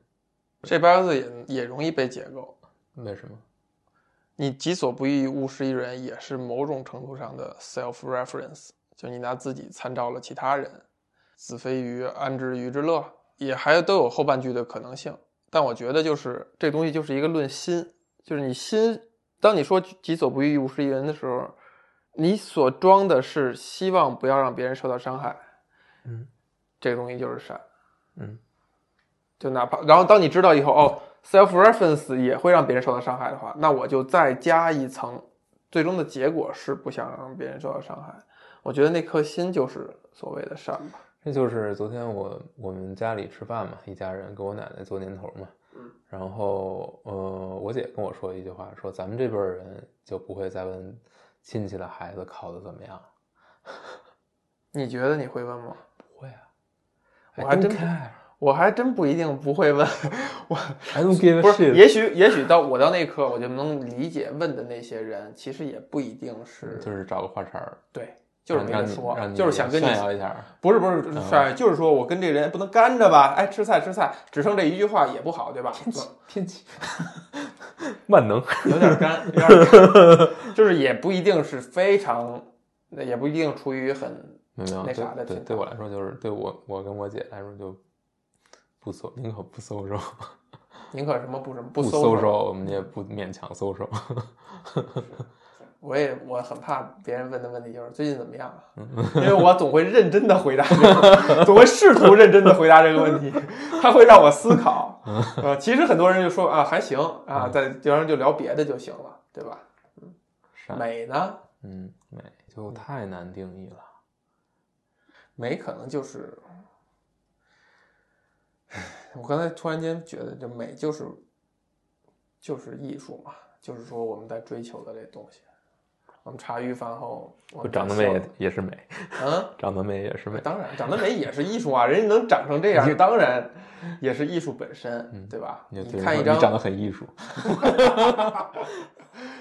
这八个字也也容易被解构。为什么？你己所不欲，勿施于人，也是某种程度上的 self reference，就你拿自己参照了其他人，子非鱼，安知鱼之乐，也还都有后半句的可能性。但我觉得就是这东西就是一个论心，就是你心，当你说己所不欲，勿施于人的时候，你所装的是希望不要让别人受到伤害，嗯这个东西就是善。嗯就哪怕，然后当你知道以后，哦，self reference 也会让别人受到伤害的话，那我就再加一层，最终的结果是不想让别人受到伤害。我觉得那颗心就是所谓的善吧。这就是昨天我我们家里吃饭嘛，一家人给我奶奶做年头嘛，嗯，然后呃，我姐跟我说一句话，说咱们这辈人就不会再问亲戚的孩子考的怎么样，你觉得你会问吗？不会啊，我还真 care，我还真不一定不会问。我 don't give 不是，也许也许到我到那一刻，我就能理解问的那些人，其实也不一定是就是找个话茬儿，对，就是让你跟说就是想跟你炫耀一下，不是不是帅，就是说我跟这个人不能干着吧？哎，吃菜吃菜，只剩这一句话也不好，对吧？天气天气，万能，有点干，有点干，就是也不一定是非常，也不一定出于很那啥的对对我来说就是对我我跟我姐来说就不搜，宁可不搜收，宁可什么不什么不不搜搜，我们也不勉强搜收。我也我很怕别人问的问题就是最近怎么样啊？嗯因为我总会认真的回答这个，总会试图认真的回答这个问题，他会让我思考。嗯呃，其实很多人就说啊还行啊，在然后就聊别的就行了，对吧？嗯美呢？嗯，美就太难定义了。美可能就是，唉我刚才突然间觉得，这美就是就是艺术嘛，就是说我们在追求的这东西。我们茶余饭后，我长得美也也是美，嗯，长得美也是美。当然，长得美也是艺术啊，人家能长成这样，当然也是艺术本身，对吧？你看一张，你长得很艺术，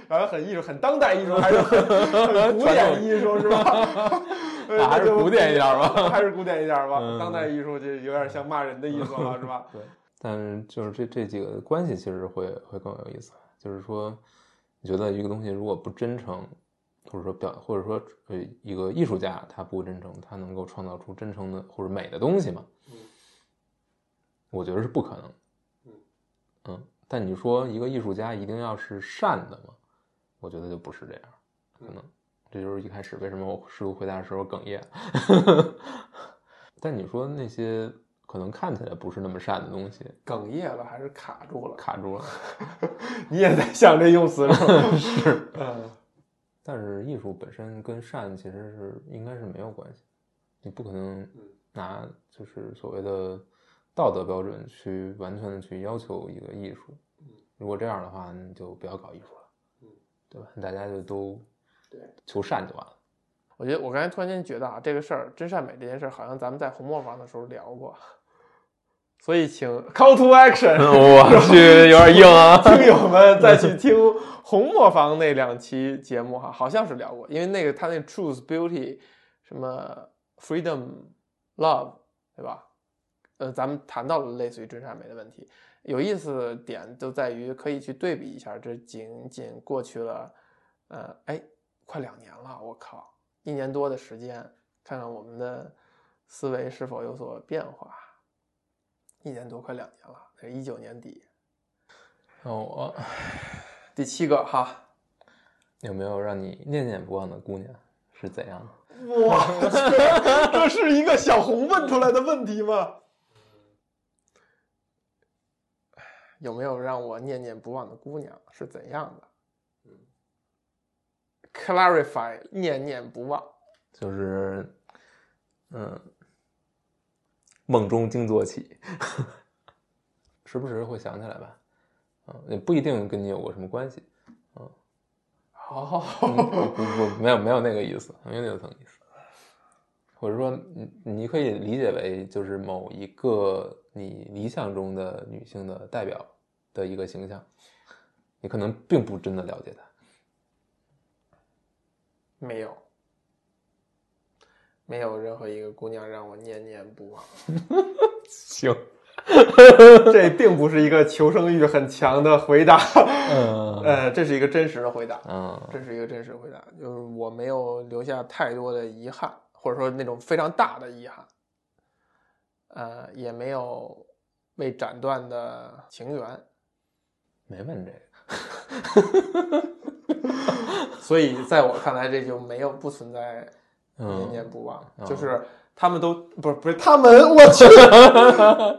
长得很艺术，很当代艺术，还是很很 古典艺术，是吧？那 还是古典一点吧还是古典一点吧。嗯当代艺术就有点像骂人的意思了，是吧？对。但是就是这这几个关系其实会会更有意思，就是说，你觉得一个东西如果不真诚，或者说表，或者说呃一个艺术家他不真诚，他能够创造出真诚的或者美的东西吗？嗯我觉得是不可能。嗯嗯，但你说一个艺术家一定要是善的吗？我觉得就不是这样，可能这就是一开始为什么我试图回答的时候哽咽。但你说那些可能看起来不是那么善的东西，哽咽了还是卡住了？卡住了。你也在想这用词 是嗯，但是艺术本身跟善其实是应该是没有关系，你不可能拿就是所谓的道德标准去完全的去要求一个艺术。如果这样的话，你就不要搞艺术了，对吧？大家就都对求善就完了。我觉得我刚才突然间觉得啊，这个事儿真善美这件事儿，好像咱们在红磨坊的时候聊过，所以请 call to action，我 去，有点硬啊。听友 们再去听红磨坊那两期节目哈，好像是聊过，因为那个他那 truth beauty 什么 freedom love 对吧？呃，咱们谈到了类似于真善美的问题，有意思的点就在于可以去对比一下，这仅仅过去了，呃，哎，快两年了，我靠，一年多的时间，看看我们的思维是否有所变化。一年多，快两年了，那是一九年底，那我第七个哈，有没有让你念念不忘的姑娘是怎样的？哇，这 这是一个小红问出来的问题吗？有没有让我念念不忘的姑娘是怎样的？Clarify 念念不忘。就是嗯，梦中惊坐起，时不时会想起来吧。嗯，也不一定跟你有过什么关系。嗯哦，不不，没有没有那个意思，没有那层意思。或者说，你你可以理解为就是某一个你理想中的女性的代表的一个形象，你可能并不真的了解她。没有，没有任何一个姑娘让我念念不忘。行，这并不是一个求生欲很强的回答，嗯呃，这是一个真实的回答，嗯这是一个真实回答，就是我没有留下太多的遗憾，或者说那种非常大的遗憾，呃，也没有被斩断的情缘，没问这个。所以在我看来，这就没有不存在念嗯念不忘，嗯就是他们都不是不是他们，我去，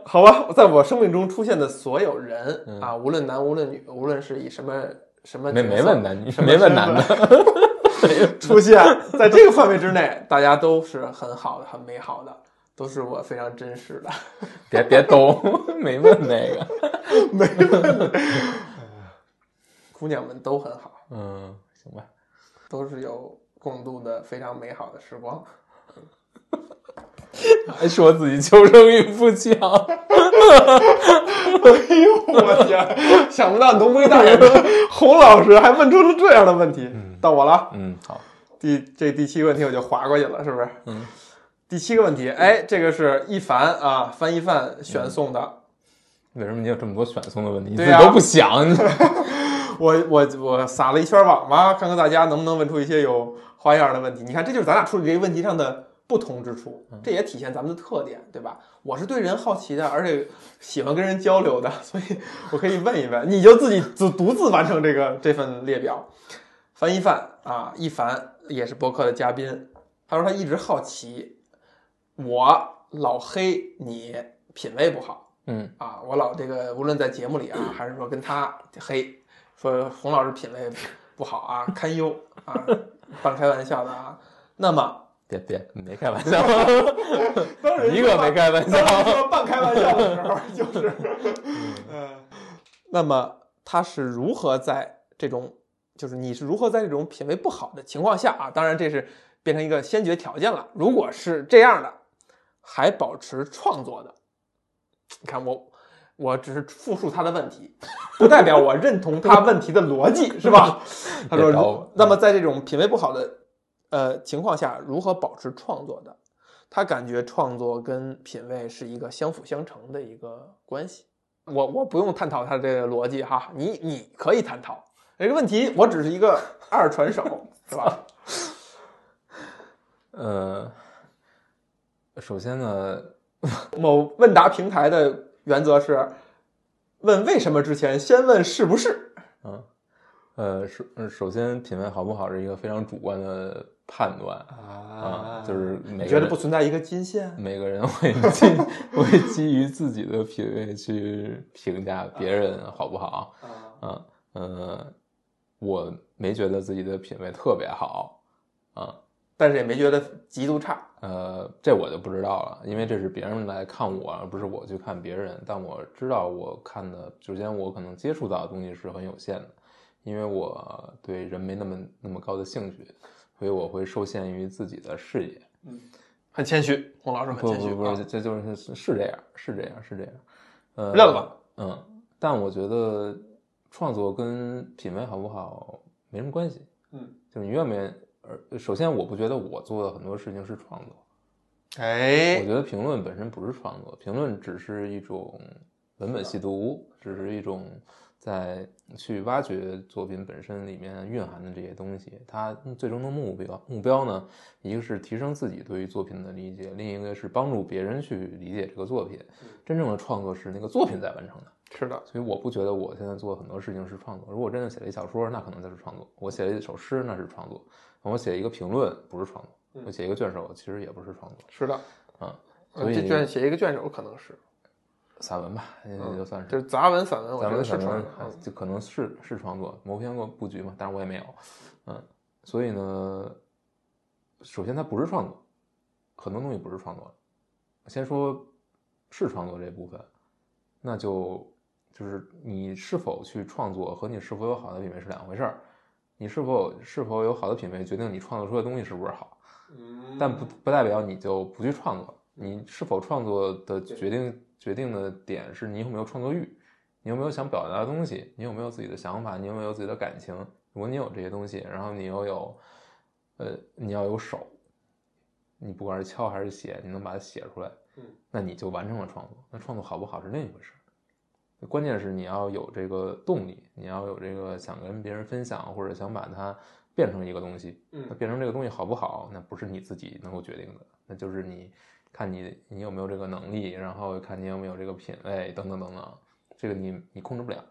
好吧，在我生命中出现的所有人、嗯啊，无论男无论女，无论是以什么什么没没问男女，没问身男份的。出现在这个范围之内，大家都是很好的、很美好的，都是我非常真实的。别别逗，没问那个。没问题，姑娘们都很好，嗯，行吧。都是有共度的非常美好的时光。还说自己求生欲不强。哎呦，我天！想不到浓眉大眼的洪老师还问出了这样的问题。到我了，嗯，好。第这第七个问题我就划过去了，是不是？嗯。第七个问题，哎，这个是一凡啊，翻一范选送的。为什么你有这么多选送的问题？你自己都不想？你 我我我撒了一圈网嘛，看看大家能不能问出一些有花样的问题。你看，这就是咱俩处理这个问题上的不同之处，这也体现咱们的特点，对吧？我是对人好奇的，而且喜欢跟人交流的，所以我可以问一问，你就自己独独自完成这个这份列表。樊一凡啊，一凡也是博客的嘉宾，他说他一直好奇，我老黑你品味不好。嗯啊，我老这个无论在节目里啊，还是说跟他黑，说洪老师品味不好啊，堪忧啊，半开玩笑的啊。那么，别别，没开玩笑，一个没开玩笑。说半开玩笑的时候，就是，嗯，那么他是如何在这种，就是你是如何在这种品味不好的情况下啊，当然这是变成一个先决条件了。如果是这样的，还保持创作的，你看我。我只是复述他的问题，不代表我认同他问题的逻辑，是吧？他说那么在这种品味不好的呃情况下，如何保持创作的？他感觉创作跟品味是一个相辅相成的一个关系。我我不用探讨他这个逻辑哈，你你可以探讨这个问题，我只是一个二传手，是吧？呃，首先呢，某问答平台的原则是，问为什么之前先问是不是。嗯，呃，首呃首先品味好不好是一个非常主观的判断啊，就是每你觉得不存在一个金线？每个人会基 会基于自己的品味去评价别人好不好啊，嗯？呃，我没觉得自己的品味特别好啊，但是也没觉得极度差。呃，这我就不知道了，因为这是别人来看我，而不是我去看别人。但我知道我看的，首先我可能接触到的东西是很有限的，因为我对人没那么那么高的兴趣，所以我会受限于自己的视野。嗯很谦虚，洪老师很谦虚不不，啊这这就是是是这样，是这样，是这样。呃，认了。嗯，但我觉得创作跟品味好不好没什么关系。嗯，就是你愿不愿首先我不觉得我做的很多事情是创作。哎我觉得评论本身不是创作，评论只是一种文本细读，只是一种在去挖掘作品本身里面蕴含的这些东西。它最终的目标目标呢，一个是提升自己对于作品的理解，另一个是帮助别人去理解这个作品。真正的创作是那个作品在完成的。是的，所以我不觉得我现在做很多事情是创作。如果真的写了一小说，那可能就是创作；我写了一首诗，那是创作；我写一个评论，不是创作；我写一个卷首，其实也不是创作。是的。啊，嗯所以这卷写一个卷首可能是，散文吧，也就算是就是杂文、散文，我散文觉得是散文就可能是是创作，谋篇过布局嘛，但是我也没有。嗯，所以呢，首先它不是创作，很多东西不是创作。先说是创作这部分，那就就是你是否去创作和你是否有好的品味是两回事儿。你是否是否有好的品味，决定你创作出的东西是不是好，但不不代表你就不去创作。你是否创作的决定决定的点是你有没有创作欲，你有没有想表达的东西，你有没有自己的想法，你有没有自己的感情。如果你有这些东西，然后你又有，呃，你要有手，你不管是敲还是写，你能把它写出来，那你就完成了创作。那创作好不好是另一回事。关键是你要有这个动力，你要有这个想跟别人分享，或者想把它变成一个东西。嗯那变成这个东西好不好，那不是你自己能够决定的，那就是你看你你有没有这个能力，然后看你有没有这个品味等等等等，这个你你控制不了。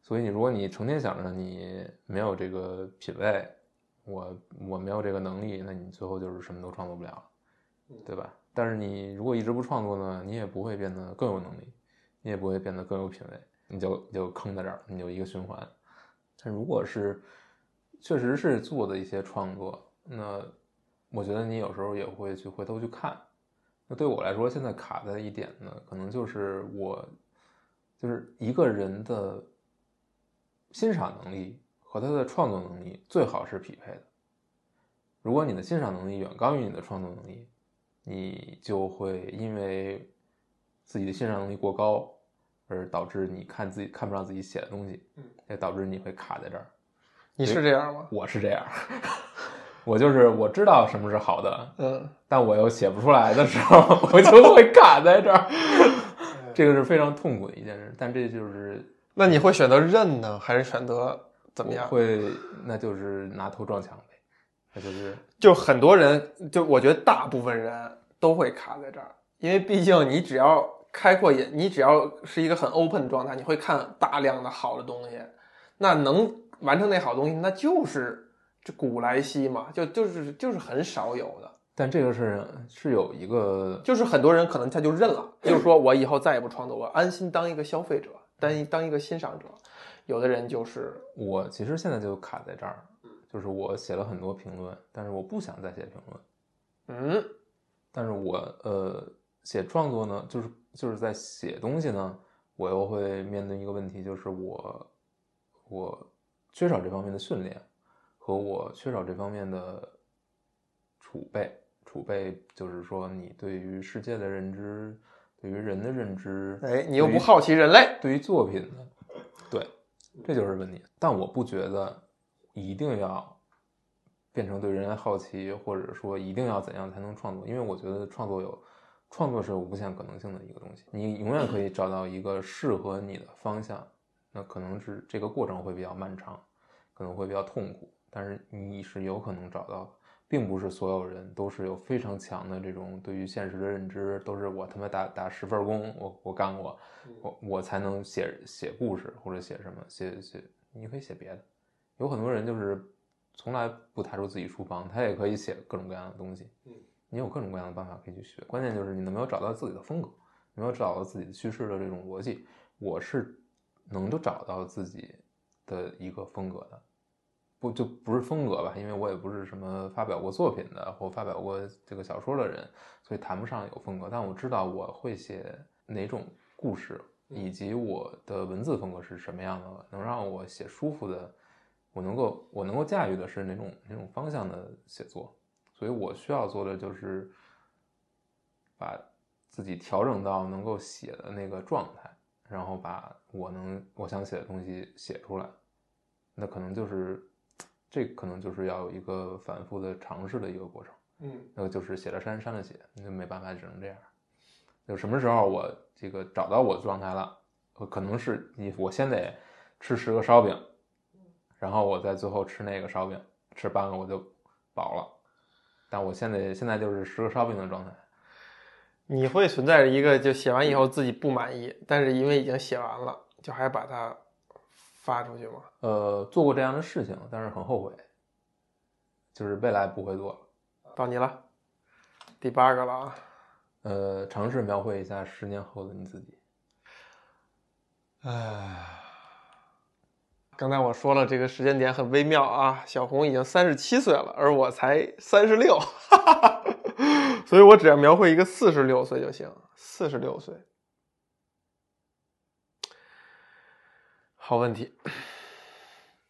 所以你如果你成天想着你没有这个品味，我我没有这个能力，那你最后就是什么都创作不了，对吧？但是你如果一直不创作呢，你也不会变得更有能力。你也不会变得更有品味，你就你就坑在这儿，你就一个循环。但如果是确实是做的一些创作，那我觉得你有时候也会去回头去看。那对我来说，现在卡在一点呢，可能就是我就是一个人的欣赏能力和他的创作能力最好是匹配的。如果你的欣赏能力远高于你的创作能力，你就会因为自己的欣赏能力过高，而导致你看自己看不上自己写的东西，嗯，也导致你会卡在这儿。你是这样吗？我是这样，我就是我知道什么是好的，嗯，但我又写不出来的时候，我就会卡在这儿。这个是非常痛苦的一件事，但这就是那你会选择认呢，还是选择怎么样？会，那就是拿头撞墙呗，那就是就很多人，就我觉得大部分人都会卡在这儿，因为毕竟你只要开阔眼，你只要是一个很 open 的状态，你会看大量的好的东西，那能完成那好东西，那就是这古来稀嘛，就就是就是很少有的，但这个是是有一个就是很多人可能他就认了，就是说我以后再也不创作，我安心当一个消费者，当一当一个欣赏者。有的人就是我其实现在就卡在这儿，就是我写了很多评论，但是我不想再写评论。嗯但是我呃写创作呢，就是就是在写东西呢，我又会面对一个问题，就是我我缺少这方面的训练，和我缺少这方面的储备。储备就是说，你对于世界的认知，对于人的认知，哎，你又不好奇人类，对于作品的，对，这就是问题。但我不觉得一定要变成对人类好奇，或者说一定要怎样才能创作，因为我觉得创作有创作是有无限可能性的一个东西，你永远可以找到一个适合你的方向。那可能是这个过程会比较漫长，可能会比较痛苦，但是你是有可能找到的。并不是所有人都是有非常强的这种对于现实的认知，都是我他妈打打十份工，我我干过，我我才能写写故事或者写什么写写，你可以写别的。有很多人就是从来不踏出自己书房，他也可以写各种各样的东西。嗯，你有各种各样的办法可以去学，关键就是你能没有找到自己的风格，有没有找到自己的叙事的这种逻辑。我是能够找到自己的一个风格的。不就不是风格吧，因为我也不是什么发表过作品的或发表过这个小说的人，所以谈不上有风格。但我知道我会写哪种故事，以及我的文字风格是什么样的，能让我写舒服的，我能够我能够驾驭的是哪种哪种方向的写作。所以我需要做的就是把自己调整到能够写的那个状态，然后把我能我想写的东西写出来。那可能就是。这可能就是要有一个反复的尝试的一个过程，嗯，那个就是写了删，删了写，那就没办法，只能这样。就什么时候我这个找到我的状态了，可能是你我先得吃十个烧饼，然后我再最后吃那个烧饼，吃半个我就饱了。但我现在现在就是十个烧饼的状态。你会存在着一个就写完以后自己不满意，但是因为已经写完了，就还把它。发出去吗？呃，做过这样的事情，但是很后悔，就是未来不会做了。到你了，第八个了啊。呃，尝试描绘一下十年后的你自己。唉，刚才我说了，这个时间点很微妙啊。小红已经三十七岁了，而我才三十六，所以我只要描绘一个四十六岁就行。四十六岁，好问题。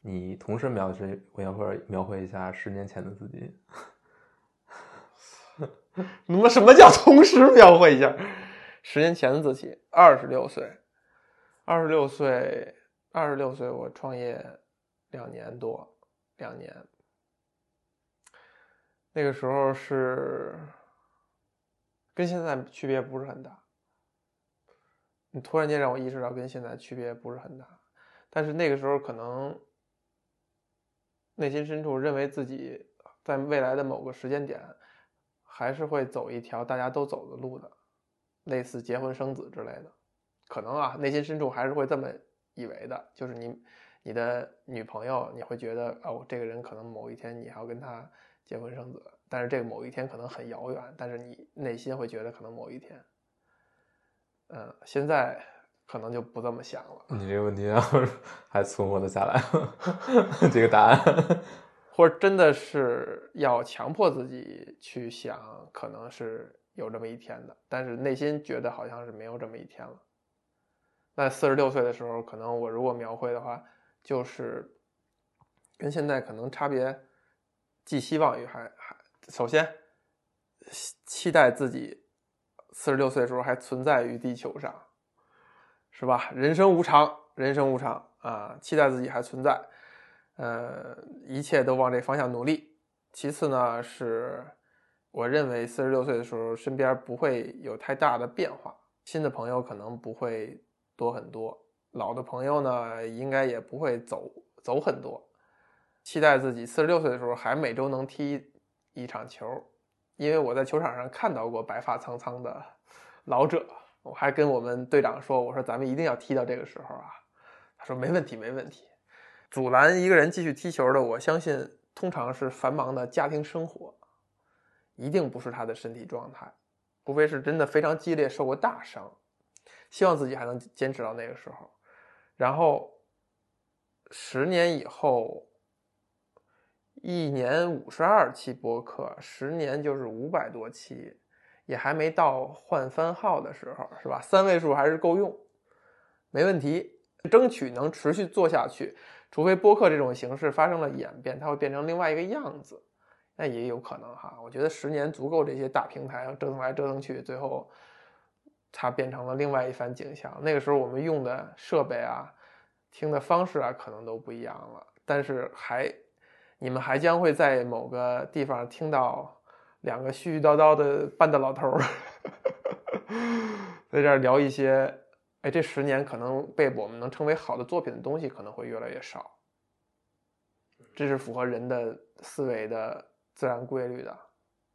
你同时描绘描绘描绘一下十年前的自己。那么什么叫同时描绘一下？十年前的自己，二十六岁，二十六岁。二十六岁，我创业两年多，两年。那个时候是跟现在区别不是很大。你突然间让我意识到跟现在区别不是很大，但是那个时候可能内心深处认为自己在未来的某个时间点还是会走一条大家都走的路的，类似结婚生子之类的，可能啊，内心深处还是会这么。以为的就是你，你的女朋友，你会觉得哦，这个人可能某一天你还要跟他结婚生子，但是这个某一天可能很遥远，但是你内心会觉得可能某一天，嗯，现在可能就不这么想了。你这个问题 还存活得下来这个答案，或者真的是要强迫自己去想，可能是有这么一天的，但是内心觉得好像是没有这么一天了。那四十六岁的时候，可能我如果描绘的话，就是跟现在可能差别，寄希望于还还首先期待自己四十六岁的时候还存在于地球上，是吧？人生无常，人生无常啊！期待自己还存在，呃，一切都往这方向努力。其次呢，是我认为四十六岁的时候，身边不会有太大的变化，新的朋友可能不会。多很多，老的朋友呢，应该也不会走走很多。期待自己四十六岁的时候还每周能踢一场球，因为我在球场上看到过白发苍苍的 老者。我还跟我们队长说：“我说咱们一定要踢到这个时候啊。”他说：“没问题，没问题。”阻拦一个人继续踢球的，我相信通常是繁忙的家庭生活，一定不是他的身体状态，除非是真的非常激烈，受过大伤。希望自己还能坚持到那个时候，然后十年以后，一年五十二期播客，十年就是五百多期，也还没到换番号的时候，是吧？三位数还是够用，没问题，争取能持续做下去。除非播客这种形式发生了演变，它会变成另外一个样子，那也有可能哈。我觉得十年足够，这些大平台折腾来折腾去，最后。它变成了另外一番景象。那个时候我们用的设备啊，听的方式啊，可能都不一样了。但是还，你们还将会在某个地方听到两个絮絮叨叨的半大老头儿，在这儿聊一些。哎，这十年可能被我们能称为好的作品的东西可能会越来越少。这是符合人的思维的自然规律的。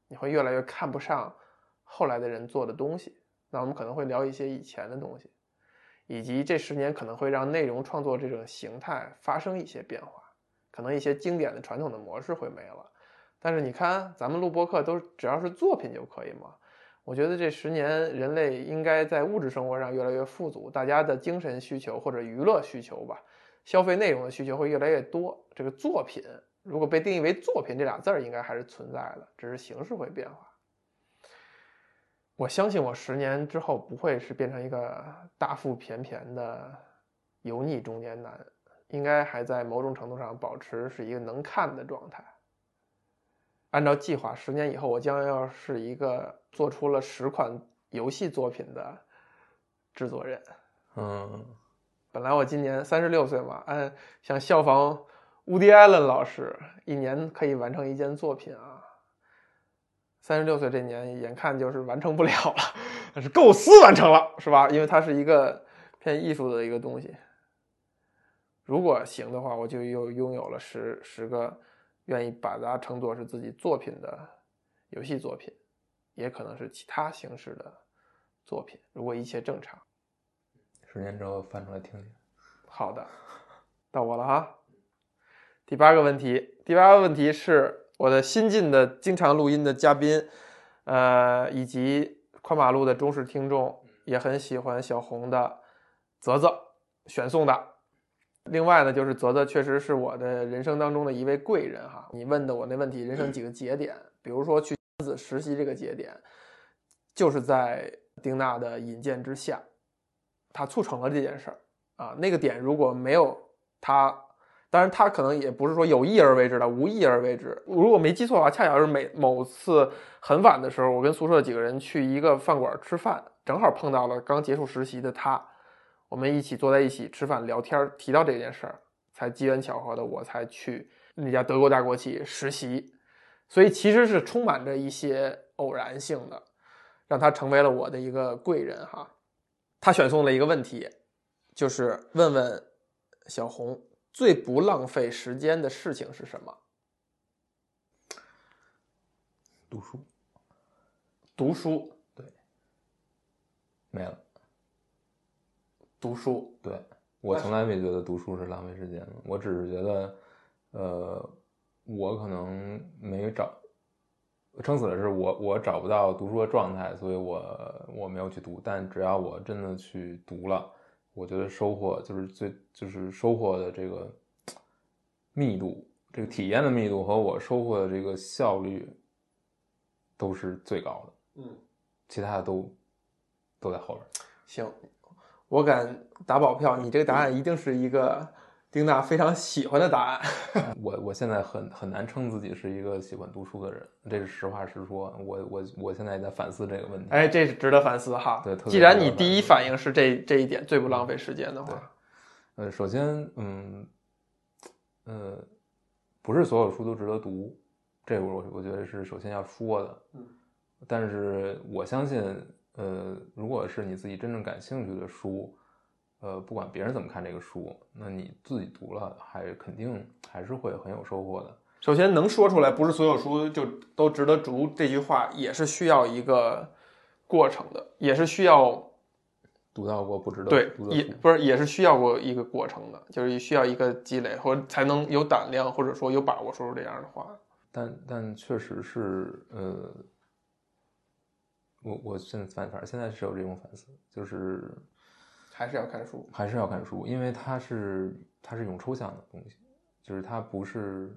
你会越来越看不上后来的人做的东西。那我们可能会聊一些以前的东西，以及这十年可能会让内容创作这种形态发生一些变化，可能一些经典的传统的模式会没了。但是你看，咱们录播课都只要是作品就可以嘛？我觉得这十年人类应该在物质生活上越来越富足，大家的精神需求或者娱乐需求吧，消费内容的需求会越来越多。这个作品如果被定义为作品这俩字儿，应该还是存在的，只是形式会变化。我相信我十年之后不会是变成一个大腹便便的油腻中年男，应该还在某种程度上保持是一个能看的状态。按照计划，十年以后我将要是一个做出了十款游戏作品的制作人。嗯，本来我今年三十六岁嘛，按想效仿乌迪·艾伦老师，一年可以完成一件作品啊。三十六岁这年，眼看就是完成不了了，但是构思完成了，是吧？因为它是一个偏艺术的一个东西。如果行的话，我就又拥有了十十个愿意把它称作是自己作品的游戏作品，也可能是其他形式的作品。如果一切正常，十年之后翻出来听听。好的，到我了哈。第八个问题，第八个问题是。我的新进的经常录音的嘉宾，呃，以及宽马路的忠实听众，也很喜欢小红的泽泽选送的另外呢，就是泽泽确实是我的人生当中的一位贵人哈。你问的我那问题，人生几个节点，比如说去子实习这个节点，就是在丁娜的引荐之下，他促成了这件事儿啊。那个点如果没有他，当然他可能也不是说有意而为之的，无意而为之。如果没记错的话，恰巧是每某次很晚的时候，我跟宿舍几个人去一个饭馆吃饭，正好碰到了刚结束实习的他。我们一起坐在一起吃饭聊天，提到这件事儿，才机缘巧合的我才去那家德国大国企实习，所以其实是充满着一些偶然性的，让他成为了我的一个贵人哈。他选送了一个问题，就是问问小红最不浪费时间的事情是什么？读书读书，对没了。读书，对我从来没觉得读书是浪费时间的，我只是觉得，呃，我可能没找，撑死了是我我找不到读书的状态，所以我我没有去读。但只要我真的去读了，我觉得收获就是最就是收获的这个密度，这个体验的密度和我收获的这个效率都是最高的。嗯，其他的都都在后边。行。我敢打保票，你这个答案一定是一个丁娜非常喜欢的答案。我我现在很很难称自己是一个喜欢读书的人，这是实话实说。我我我现在也在反思这个问题。哎，这是值得反思哈。对，既然你第一反应是这这一点最不浪费时间的话，呃，首先，嗯，呃，不是所有书都值得读，这我我觉得是首先要说的。嗯，但是我相信。呃，如果是你自己真正感兴趣的书，呃，不管别人怎么看这个书，那你自己读了，还肯定还是会很有收获的。首先能说出来，不是所有书就都值得读，这句话也是需要一个过程的，也是需要读到过不值得对，也不是也是需要过一个过程的，就是需要一个积累，或者才能有胆量，或者说有把握说出这样的话。但但确实是，呃。我我现在反反正现在是有这种反思，就是还是要看书，还是要看书，因为它是它是一种抽象的东西，就是它不是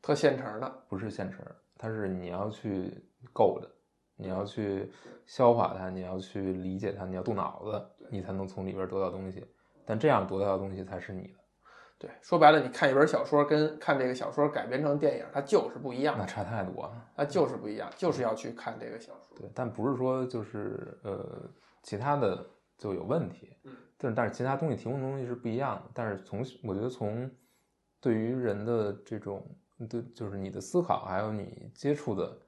特现成的，不是现成，它是你要去够的，你要去消化它，你要去理解它，你要动脑子，你才能从里边得到东西，但这样得到的东西才是你的。对，说白了，你看一本小说跟看这个小说改编成电影，它就是不一样，那差太多了。它就是不一样，就是要去看这个小说。对，但不是说就是呃其他的就有问题，嗯，但但是其他东西提供的东西是不一样的。但是从我觉得从对于人的这种对，就是你的思考，还有你接触的，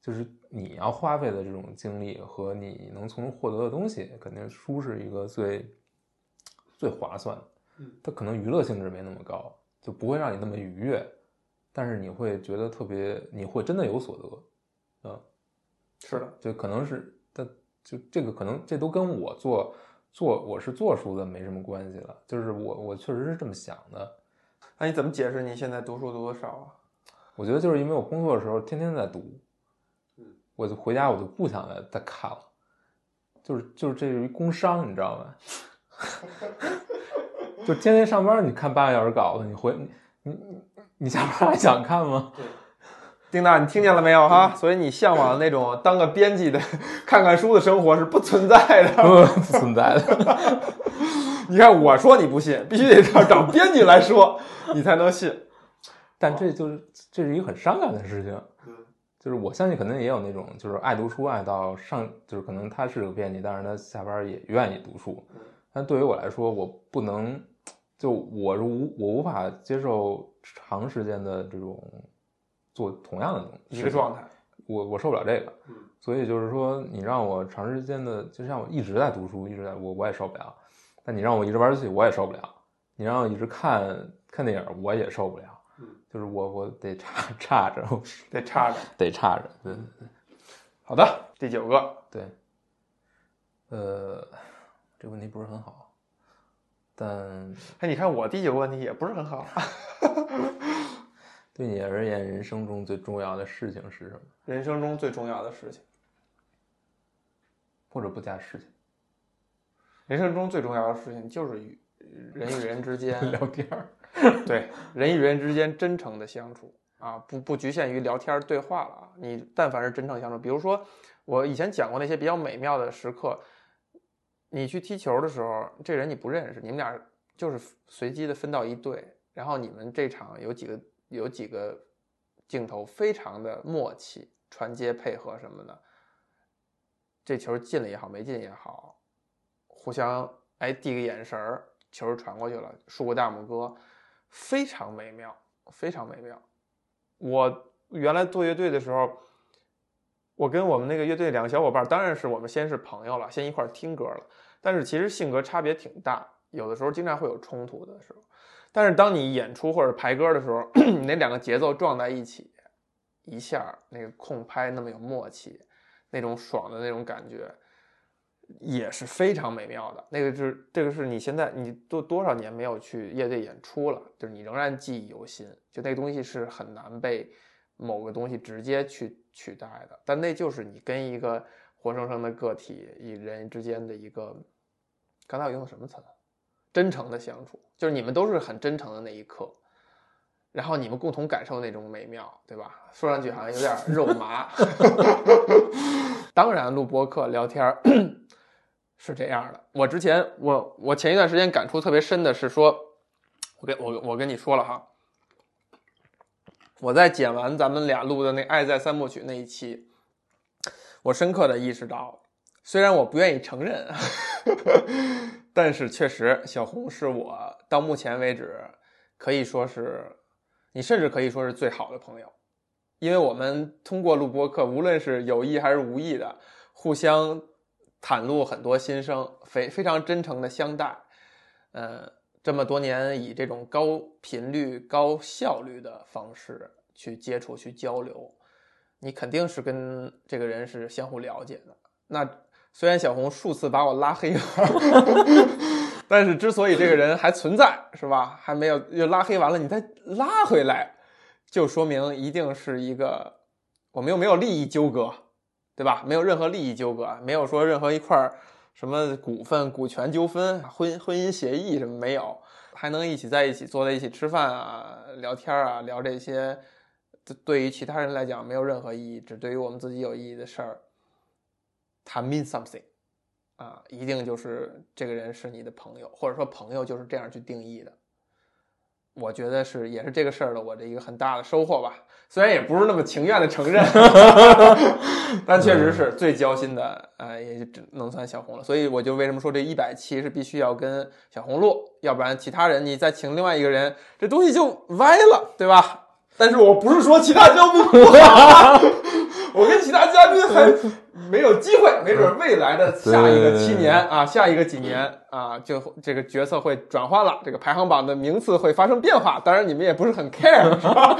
就是你要花费的这种精力和你能从中获得的东西，肯定书是一个最最划算的。嗯它可能娱乐性质没那么高，就不会让你那么愉悦，但是你会觉得特别，你会真的有所得，嗯，是的，就可能是，但就这个可能这都跟我做做我是做书的没什么关系了，就是我我确实是这么想的。那你怎么解释你现在读书读的少啊？我觉得就是因为我工作的时候天天在读，嗯，我就回家我就不想再再看了，就是就是这是一工伤，你知道吗？就天天上班，你看八个小时稿子，你回你你你下班还想看吗？丁娜，你听见了没有哈？所以你向往的那种当个编辑的、看看书的生活是不存在的，不存在的。你看我说你不信，必须得找找编辑来说，你才能信。但这就是这是一个很伤感的事情。就是我相信可能也有那种就是爱读书爱到上，就是可能他是个编辑，但是他下班也愿意读书。但对于我来说，我不能。就我是无我无法接受长时间的这种做同样的东西一个状态，我我受不了这个，所以就是说你让我长时间的，就像我一直在读书，一直在我我也受不了。但你让我一直玩游戏，我也受不了。你让我一直看看电影，我也受不了。就是我我得差 差着，得差着，得差着。对对对，好的，第九个，对，呃，这个问题不是很好。但哎，你看我第九个问题也不是很好。对你而言，人生中最重要的事情是什么？人生中最重要的事情，或者不加事情。人生中最重要的事情就是与人与人之间 聊天儿，对人与人之间真诚的相处啊，不不局限于聊天儿对话了啊。你但凡是真诚相处，比如说我以前讲过那些比较美妙的时刻，你去踢球的时候，这人你不认识，你们俩就是随机的分到一队，然后你们这场有几个有几个镜头非常的默契，传接配合什么的，这球进了也好，没进也好，互相哎递个眼神儿，球传过去了，竖个大拇哥，非常美妙，非常美妙。我原来做乐队的时候，我跟我们那个乐队两个小伙伴，当然是我们先是朋友了，先一块儿听歌了，但是其实性格差别挺大，有的时候经常会有冲突的时候。但是当你演出或者排歌的时候，你那两个节奏撞在一起，一下那个空拍那么有默契，那种爽的那种感觉，也是非常美妙的。那个是这个是你现在你多多少年没有去乐队演出了，就是你仍然记忆犹新。就那东西是很难被某个东西直接去取代的，但那就是你跟一个活生生的个体与人之间的一个，刚才我用的什么词？真诚的相处，就是你们都是很真诚的那一刻，然后你们共同感受那种美妙，对吧？说上去好像有点肉麻。当然，录播课聊天是这样的。我之前，我我前一段时间感触特别深的是说，我跟我我跟你说了哈，我在剪完咱们俩录的那《爱在三部曲》那一期，我深刻的意识到，虽然我不愿意承认。但是确实，小红是我到目前为止可以说是，你甚至可以说是最好的朋友，因为我们通过录播课，无论是有意还是无意的，互相袒露很多心声，非非常真诚的相待。呃，这么多年以这种高频率、高效率的方式去接触、去交流，你肯定是跟这个人是相互了解的。那。虽然小红数次把我拉黑了，但是之所以这个人还存在，是吧？还没有又拉黑完了，你再拉回来，就说明一定是一个我们又没有利益纠葛，对吧？没有任何利益纠葛，没有说任何一块什么股份、股权纠纷、婚婚姻协议什么没有，还能一起在一起坐在一起吃饭啊、聊天啊、聊这些，对于其他人来讲没有任何意义，只对于我们自己有意义的事儿。他 mean something，啊，一定就是这个人是你的朋友，或者说朋友就是这样去定义的。我觉得是，也是这个事儿的我的一个很大的收获吧。虽然也不是那么情愿的承认，但确实是最交心的，呃，也就只能算小红了。所以我就为什么说这一百期是必须要跟小红录，要不然其他人你再请另外一个人，这东西就歪了，对吧？但是我不是说其他嘉宾不好，我跟其他嘉宾还没有机会，没准未来的下一个七年啊，下一个几年啊，就这个角色会转换了，这个排行榜的名次会发生变化。当然你们也不是很 care，是吧？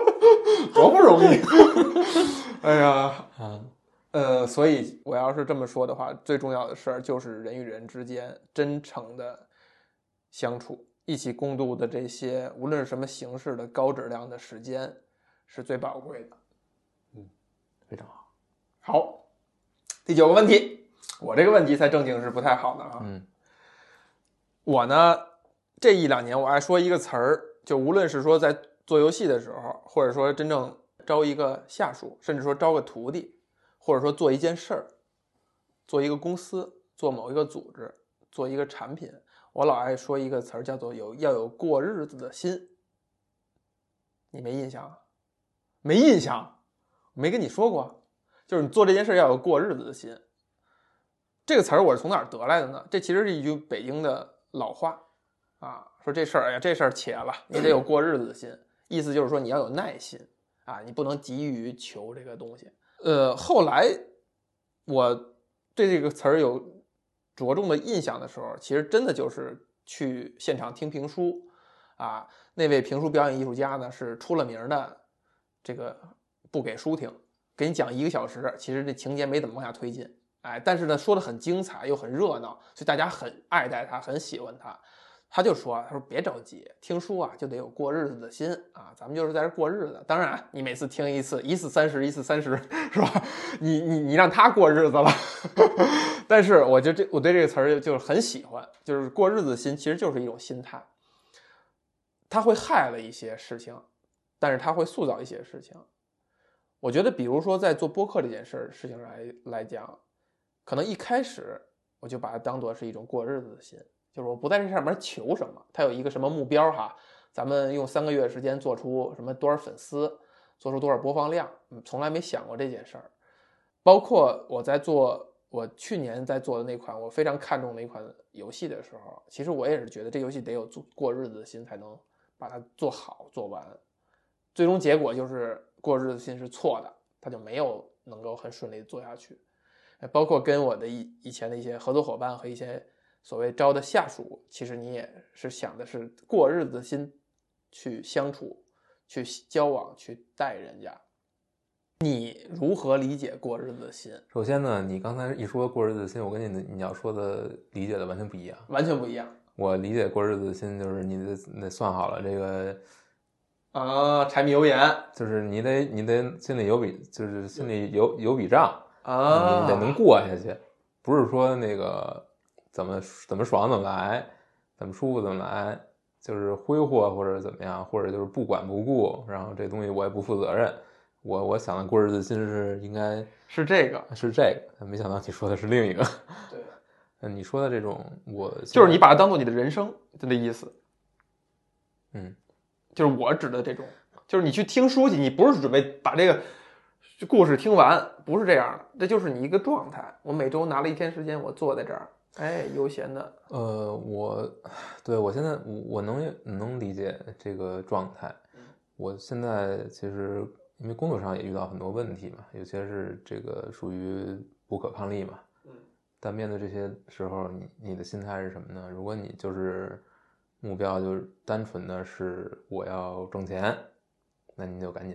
多不容易！哎呀，呃，所以我要是这么说的话，最重要的事儿就是人与人之间真诚的相处。一起共度的这些，无论是什么形式的高质量的时间，是最宝贵的。嗯，非常好。好，第九个问题，我这个问题才正经是不太好的啊。嗯，我呢，这一两年我爱说一个词儿，就无论是说在做游戏的时候，或者说真正招一个下属，甚至说招个徒弟，或者说做一件事儿，做一个公司，做某一个组织，做一个产品。我老爱说一个词儿，叫做“有要有过日子的心”。你没印象？没印象？没跟你说过？就是你做这件事要有过日子的心。这个词儿我是从哪儿得来的呢？这其实是一句北京的老话啊，说这事儿，哎呀，这事儿且了，你得有过日子的心。意思就是说你要有耐心啊，你不能急于求这个东西。呃，后来我对这个词儿有。着重的印象的时候，其实真的就是去现场听评书，啊，那位评书表演艺术家呢是出了名的，这个不给书听，给你讲一个小时，其实这情节没怎么往下推进，哎，但是呢说的很精彩又很热闹，所以大家很爱戴他，很喜欢他。他就说：“他说别着急，听书啊就得有过日子的心啊，咱们就是在这过日子。当然，你每次听一次，一次三十，一次三十，是吧？你你你让他过日子了，但是我就这我对这个词儿就是很喜欢，就是过日子心其实就是一种心态，他会害了一些事情，但是他会塑造一些事情。我觉得，比如说在做播客这件事儿事情来来讲，可能一开始我就把它当做是一种过日子的心，就是我不在这上面求什么，它有一个什么目标哈，咱们用三个月时间做出什么多少粉丝，做出多少播放量，从来没想过这件事儿。包括我在做我去年在做的那款我非常看重的一款游戏的时候，其实我也是觉得这游戏得有做过日子的心才能把它做好做完。最终结果就是过日子心是错的，他就没有能够很顺利的做下去。呃包括跟我的以以前的一些合作伙伴和一些所谓招的下属，其实你也是想的是过日子的心去相处、去交往、去待人家。你如何理解过日子的心？首先呢，你刚才一说过日子的心，我跟你你要说的理解的完全不一样。完全不一样我理解过日子的心就是你得你得算好了这个，啊！柴米油盐就是你得你得心里有笔，就是心里有有笔账，啊你得能过下去，不是说那个怎么怎么爽怎么来，怎么舒服怎么来，就是挥霍或者怎么样，或者就是不管不顾，然后这东西我也不负责任。我我想的过日子其实是应该是这个，是这个，没想到你说的是另一个。对，嗯，你说的这种，我就是你把它当做你的人生就这意思。嗯，就是我指的这种，就是你去听书去，你不是准备把这个故事听完，不是这样的，这就是你一个状态。我每周拿了一天时间，我坐在这儿，哎，悠闲的，呃，我对我现在我我能能理解这个状态。我现在其实因为工作上也遇到很多问题嘛，有些是这个属于不可抗力嘛。嗯。但面对这些时候，你你的心态是什么呢？如果你就是目标就是单纯的是我要挣钱，那你就赶紧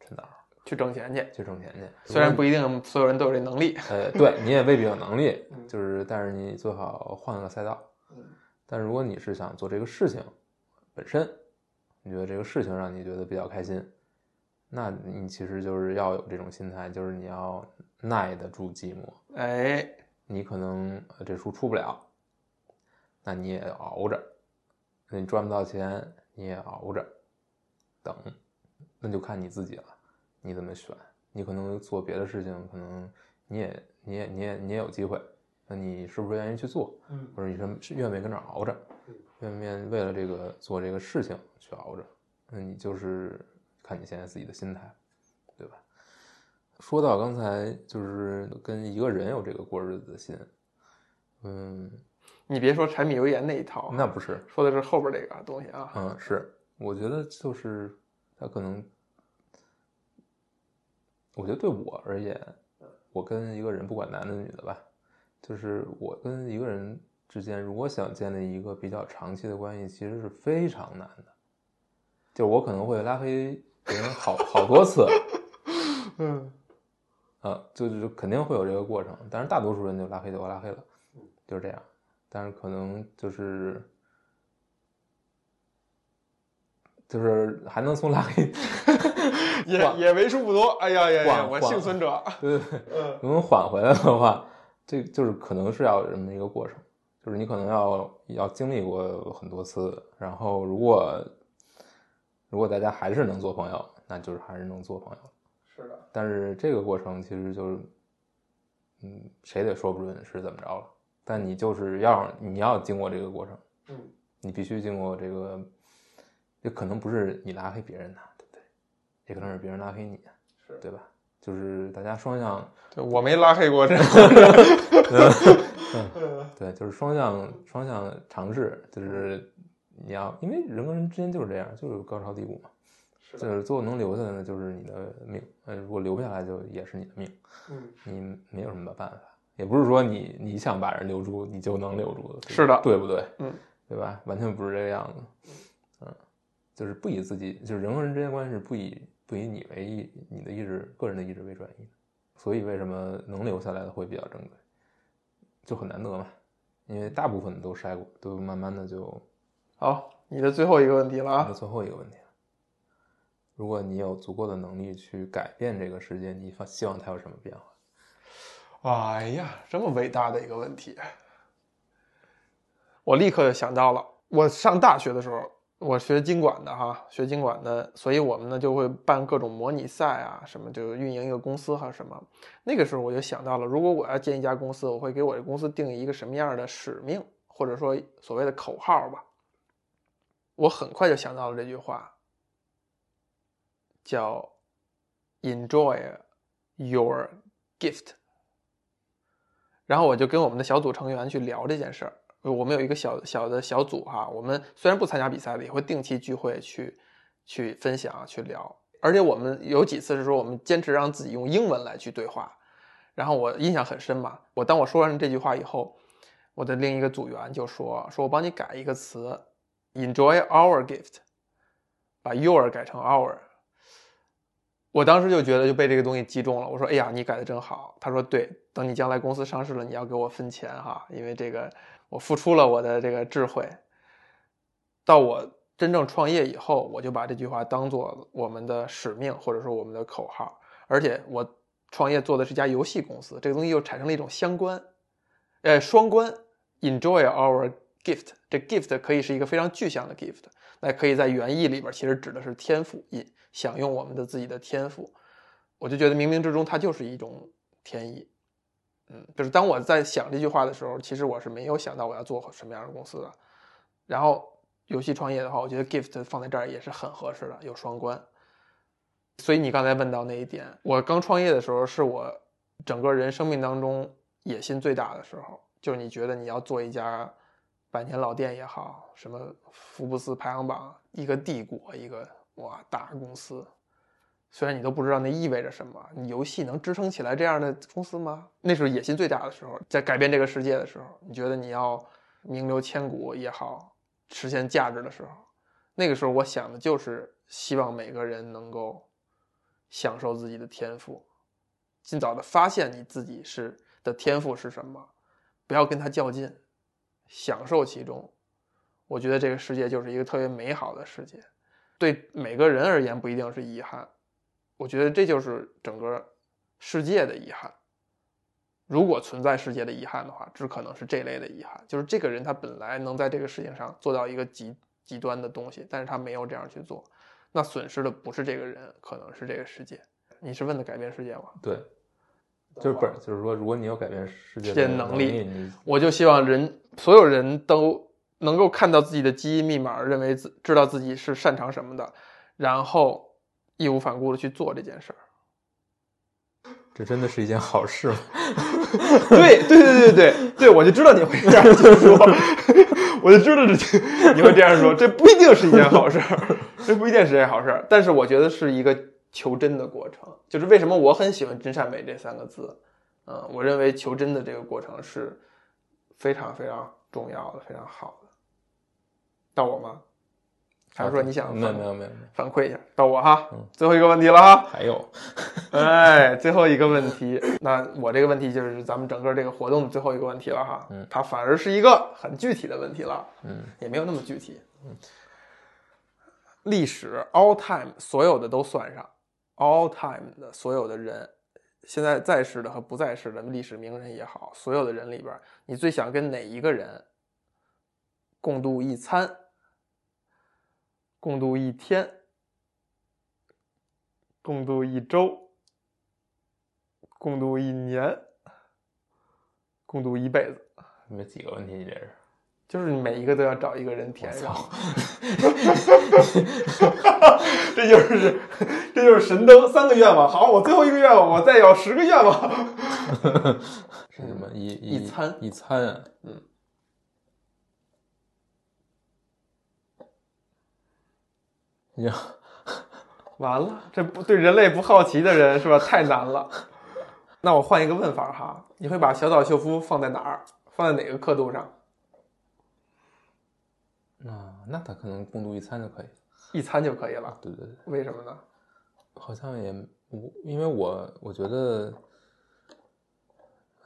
趁早去挣钱去。去挣钱去。虽然不一定所有人都有这能力，呃，对你也未必有能力嗯，就是但是你最好换个赛道。嗯但如果你是想做这个事情本身，你觉得这个事情让你觉得比较开心，那你其实就是要有这种心态，就是你要耐得住寂寞。哎，你可能呃这书出不了，那你也熬着；那你赚不到钱，你也熬着，等，那就看你自己了，你怎么选。你可能做别的事情，可能你也你也你也你也有机会，那你是不是愿意去做？嗯或者你愿不愿意跟这儿熬着嗯，愿不愿意为了这个做这个事情去熬着？那你就是看你现在自己的心态，对吧？说到刚才就是跟一个人有这个过日子的心，嗯，你别说柴米油盐那一套，那不是，说的是后边这个东西啊。嗯，是，我觉得就是他可能，我觉得对我而言，我跟一个人不管男的女的吧，就是我跟一个人之间，如果想建立一个比较长期的关系，其实是非常难的。就我可能会拉黑别人好好多次，嗯啊，就是肯定会有这个过程，但是大多数人就拉黑就拉黑了，就是这样。但是可能就是就是还能从拉黑，也也为数不多。哎呀呀呀，我幸存者。对对 对，嗯能缓回来的话，这就是可能是要有这么一个过程，就是你可能要要经历过很多次，然后如果如果大家还是能做朋友，那就是还是能做朋友。是的，但是这个过程其实就是，嗯，谁也说不准是怎么着了。但你就是要你要经过这个过程，嗯，你必须经过这个，也可能不是你拉黑别人的，对不对？也可能是别人拉黑你，是对吧？就是大家双向，对我没拉黑过这。对，就是双向双向尝试，就是你要，因为人跟人之间就是这样，就是有高潮低谷嘛。是，就是最后能留下来的就是你的命，呃，如果留不下来就也是你的命。嗯，你没有什么办法，也不是说你你想把人留住，你就能留住的，是的对不对？嗯，对吧？完全不是这个样子，嗯，就是不以自己，就是人和人之间关系是不以不以你为意，你的意志、个人的意志为转移的，所以为什么能留下来的会比较珍贵，就很难得嘛，因为大部分都筛过，都慢慢的就好，你的最后一个问题了到啊。最后一个问题了。如果你有足够的能力去改变这个世界，你希望它有什么变化？哎呀，这么伟大的一个问题，我立刻就想到了。我上大学的时候，我学经管的哈，学经管的，所以我们呢就会办各种模拟赛啊，什么就运营一个公司哈什么。那个时候我就想到了，如果我要建一家公司，我会给我这公司定一个什么样的使命，或者说所谓的口号吧。我很快就想到了这句话，叫 “Enjoy your gift”。然后我就跟我们的小组成员去聊这件事儿。我们有一个小小的小组哈，我们虽然不参加比赛了，也会定期聚会去去分享、去聊。而且我们有几次是说，我们坚持让自己用英文来去对话。然后我印象很深嘛，我当我说完这句话以后，我的另一个组员就说：“说我帮你改一个词，enjoy our gift，把 your 改成 our。”我当时就觉得就被这个东西击中了。我说：“哎呀，你改的真好。”他说：“对，等你将来公司上市了，你要给我分钱哈，因为这个我付出了我的这个智慧。到我真正创业以后，我就把这句话当做我们的使命，或者说我们的口号。而且我创业做的是家游戏公司，这个东西又产生了一种相关，呃，双关。Enjoy our gift，这 gift 可以是一个非常具象的 gift，那可以在原意里边其实指的是天赋。享用我们的自己的天赋，我就觉得冥冥之中它就是一种天意，嗯，就是当我在想这句话的时候，其实我是没有想到我要做什么样的公司的。然后游戏创业的话，我觉得 gift 放在这儿也是很合适的，有双关。所以你刚才问到那一点，我刚创业的时候是我整个人生命当中野心最大的时候，就是你觉得你要做一家百年老店也好，什么福布斯排行榜一个帝国一个。哇，大公司，虽然你都不知道那意味着什么，你游戏能支撑起来这样的公司吗？那是野心最大的时候，在改变这个世界的时候，你觉得你要名留千古也好，实现价值的时候，那个时候我想的就是希望每个人能够享受自己的天赋，尽早的发现你自己是的天赋是什么，不要跟他较劲，享受其中。我觉得这个世界就是一个特别美好的世界。对每个人而言不一定是遗憾，我觉得这就是整个世界的遗憾。如果存在世界的遗憾的话，只可能是这类的遗憾，就是这个人他本来能在这个事情上做到一个极极端的东西，但是他没有这样去做，那损失的不是这个人，可能是这个世界。你是问的改变世界吗？对，就是不是就是说，如果你有改变世界的能力，我就希望人所有人都。能够看到自己的基因密码，认为自知道自己是擅长什么的，然后义无反顾的去做这件事儿，这真的是一件好事吗？对对对对对对，我就知道你会这样说，我就知道这你会这样说，这不一定是一件好事儿，这不一定是件好事儿，但是我觉得是一个求真的过程，就是为什么我很喜欢真善美这三个字，嗯，我认为求真的这个过程是非常非常重要的，非常好的。到我吗？还是说你想没有没有没有反馈一下？到我哈，最后一个问题了哈。还有，哎，最后一个问题，那我这个问题就是咱们整个这个活动的最后一个问题了哈。嗯，它反而是一个很具体的问题了。嗯，也没有那么具体。嗯，历史 all time 所有的都算上，all time 的所有的人，现在在世的和不在世的历史名人也好，所有的人里边，你最想跟哪一个人？共度一餐，共度一天，共度一周，共度一年，共度一辈子。你们几个问题，你这是？就是你每一个都要找一个人填上。这就是这就是神灯三个愿望。好，我最后一个愿望，我再要十个愿望。是什么？一一餐一餐啊？嗯。呀，完了，这不对人类不好奇的人是吧？太难了。那我换一个问法哈，你会把小岛秀夫放在哪儿？放在哪个刻度上？啊，那他可能共度一餐就可以，一餐就可以了。对对对。为什么呢？好像也我因为我我觉得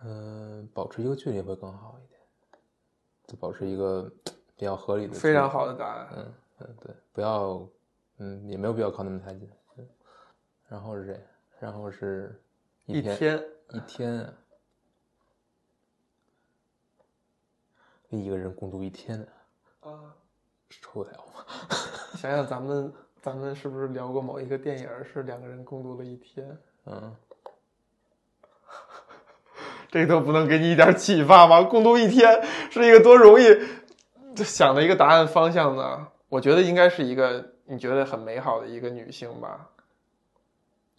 嗯保持一个距离会更好一点就保持一个比较合理的非常好的答案。嗯嗯对不要嗯也没有必要靠那么太近然后是谁？然后是一天一天。啊跟一个人共度一天啊。受不了想想咱们咱们是不是聊过某一个电影是两个人共度了一天？嗯，这都不能给你一点启发吗？共度一天是一个多容易就想的一个答案方向呢？我觉得应该是一个你觉得很美好的一个女性吧。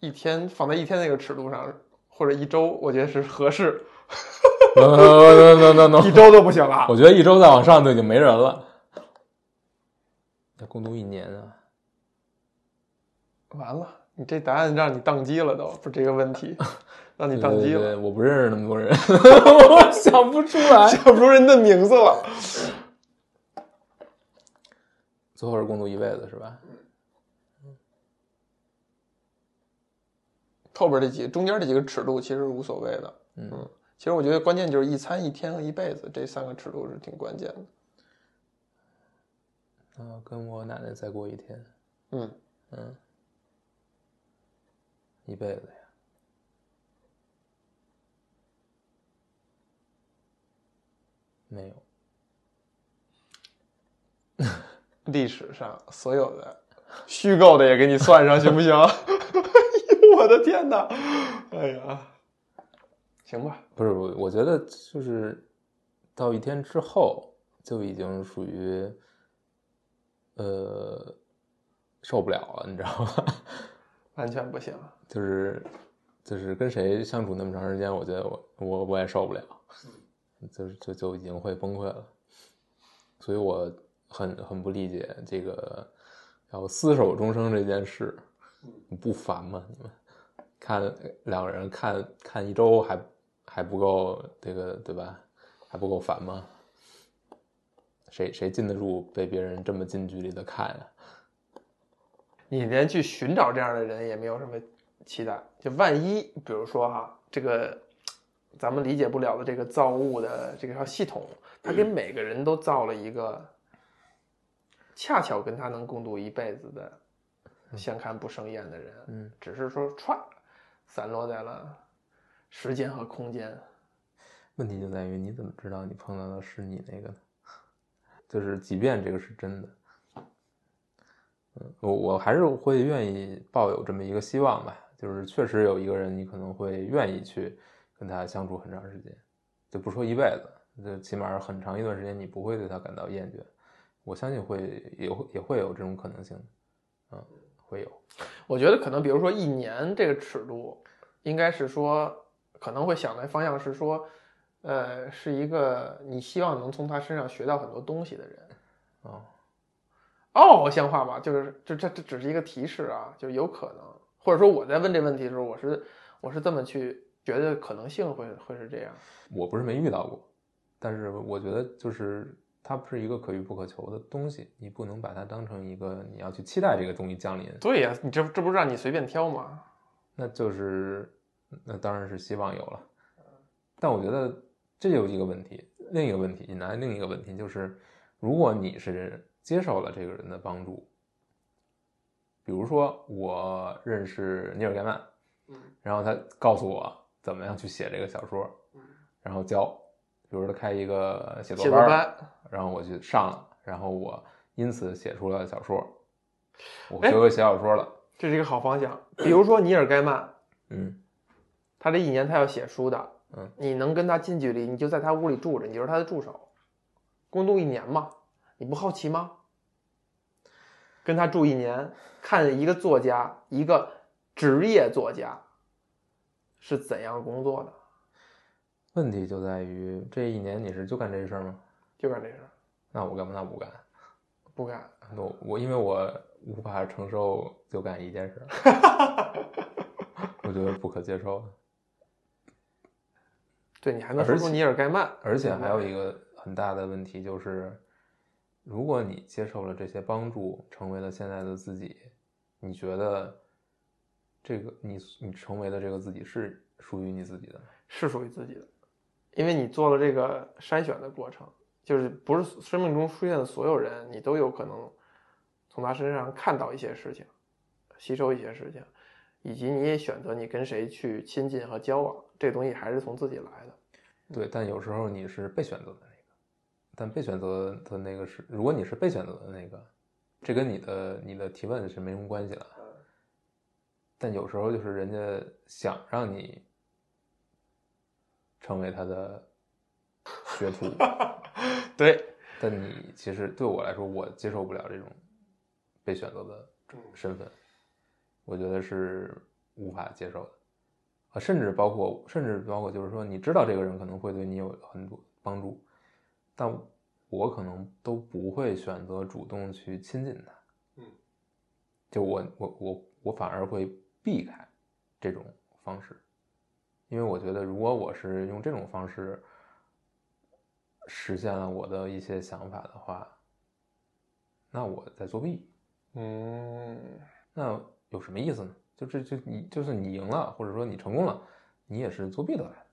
一天放在一天那个尺度上，或者一周，我觉得是合适。no no no no no 一周都不行了。我觉得一周再往上就已经没人了。那共度一年啊！完了，你这答案让你宕机了都，不是这个问题，让你宕机了，对对，我不认识那么多人，我想不出来。想不出人的名字了。最后是共度一辈子是吧？后边这几中间这几个尺度其实无所谓的。嗯其实我觉得关键就是一餐、一天和一辈子这三个尺度是挺关键的。啊，跟我奶奶再过一天，嗯，嗯，一辈子呀。没有，历史上所有的虚构的也给你算上，行不行？我的天哪！哎呀，行吧，不是我，我觉得就是到一天之后就已经属于呃受不了了，你知道吗？完全不行。就是就是跟谁相处那么长时间，我觉得我我我也受不了，就是就就已经会崩溃了，所以我很很不理解这个要厮守终生这件事，你不烦吗？你们看两个人看看一周还还不够这个对吧？还不够烦吗？谁谁禁得住被别人这么近距离的看呀、你连去寻找这样的人也没有什么期待。就万一，比如说哈，这个咱们理解不了的这个造物的这个套系统，它给每个人都造了一个恰巧跟他能共度一辈子的相看不生厌的人，嗯，只是说歘散落在了时间和空间。问题就在于你怎么知道你碰到的是你那个呢？就是即便这个是真的，嗯，我我还是会愿意抱有这么一个希望吧，就是确实有一个人你可能会愿意去跟他相处很长时间，就不说一辈子，就起码很长一段时间你不会对他感到厌倦，我相信会也会也会有这种可能性，嗯，会有，我觉得可能，比如说一年这个尺度，应该是说可能会想的方向是说，呃，是一个你希望能从他身上学到很多东西的人。哦，哦，像话吧？就是这这这只是一个提示啊，就有可能，或者说我在问这问题的时候，我是我是这么去觉得可能性会会是这样。我不是没遇到过，但是我觉得就是它不是一个可遇不可求的东西，你不能把它当成一个你要去期待这个东西降临，对呀、你这这不是让你随便挑吗？那就是那当然是希望有了，但我觉得这有一个问题，另一个问题引来另一个问题就是，如果你是接受了这个人的帮助，比如说我认识尼尔盖曼，嗯然后他告诉我怎么样去写这个小说，嗯然后教，比如说他开一个写作写作班，班，然后我去上了，然后我因此写出了小说，我哎学会写小说了，这是一个好方向。比如说尼尔盖曼，嗯他这一年他要写书的，嗯，你能跟他近距离，你就在他屋里住着，你就是他的助手，共度一年嘛，你不好奇吗？跟他住一年，看一个作家，一个职业作家是怎样工作的，问题就在于这一年你是就干这事儿吗？就干这事儿，那我干嘛？那不干。不干。我我因为我无法承受就干一件事儿，我觉得不可接受。对你还能说出尼尔盖曼，而且还有一个很大的问题就是，如果你接受了这些帮助，成为了现在的自己，你觉得这个你你成为的这个自己是属于你自己的吗？是属于自己的，因为你做了这个筛选的过程，就是不是生命中出现的所有人，你都有可能从他身上看到一些事情，吸收一些事情，以及你也选择你跟谁去亲近和交往，这东西还是从自己来的。对，但有时候你是被选择的那个，但被选择的那个是，如果你是被选择的那个，这跟你的你的提问是没什么关系的。但有时候就是人家想让你成为他的学徒，对，但你其实对我来说，我接受不了这种被选择的身份，我觉得是无法接受的。啊，甚至包括，甚至包括，就是说，你知道这个人可能会对你有很多帮助，但我可能都不会选择主动去亲近他。嗯，就我我我我反而会避开这种方式，因为我觉得，如果我是用这种方式实现了我的一些想法的话，那我在作弊。嗯，那有什么意思呢？就这就你就是你赢了，或者说你成功了，你也是作弊得来的。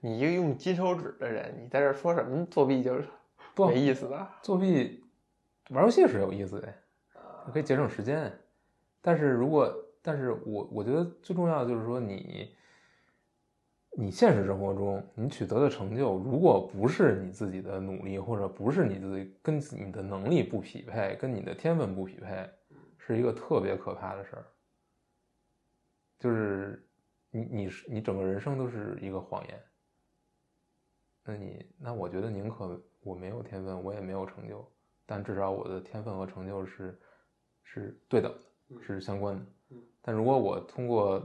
你一个用金手指的人，你在这说什么作弊就是不没意思的。作弊玩游戏是有意思的，可以节省时间。但是如果，但是我我觉得最重要的就是说你，你现实生活中你取得的成就，如果不是你自己的努力，或者不是你自己跟你的能力不匹配，跟你的天分不匹配，是一个特别可怕的事儿。就是你你是你整个人生都是一个谎言。那你那我觉得宁可我没有天分，我也没有成就，但至少我的天分和成就是是对等的，是相关的。但如果我通过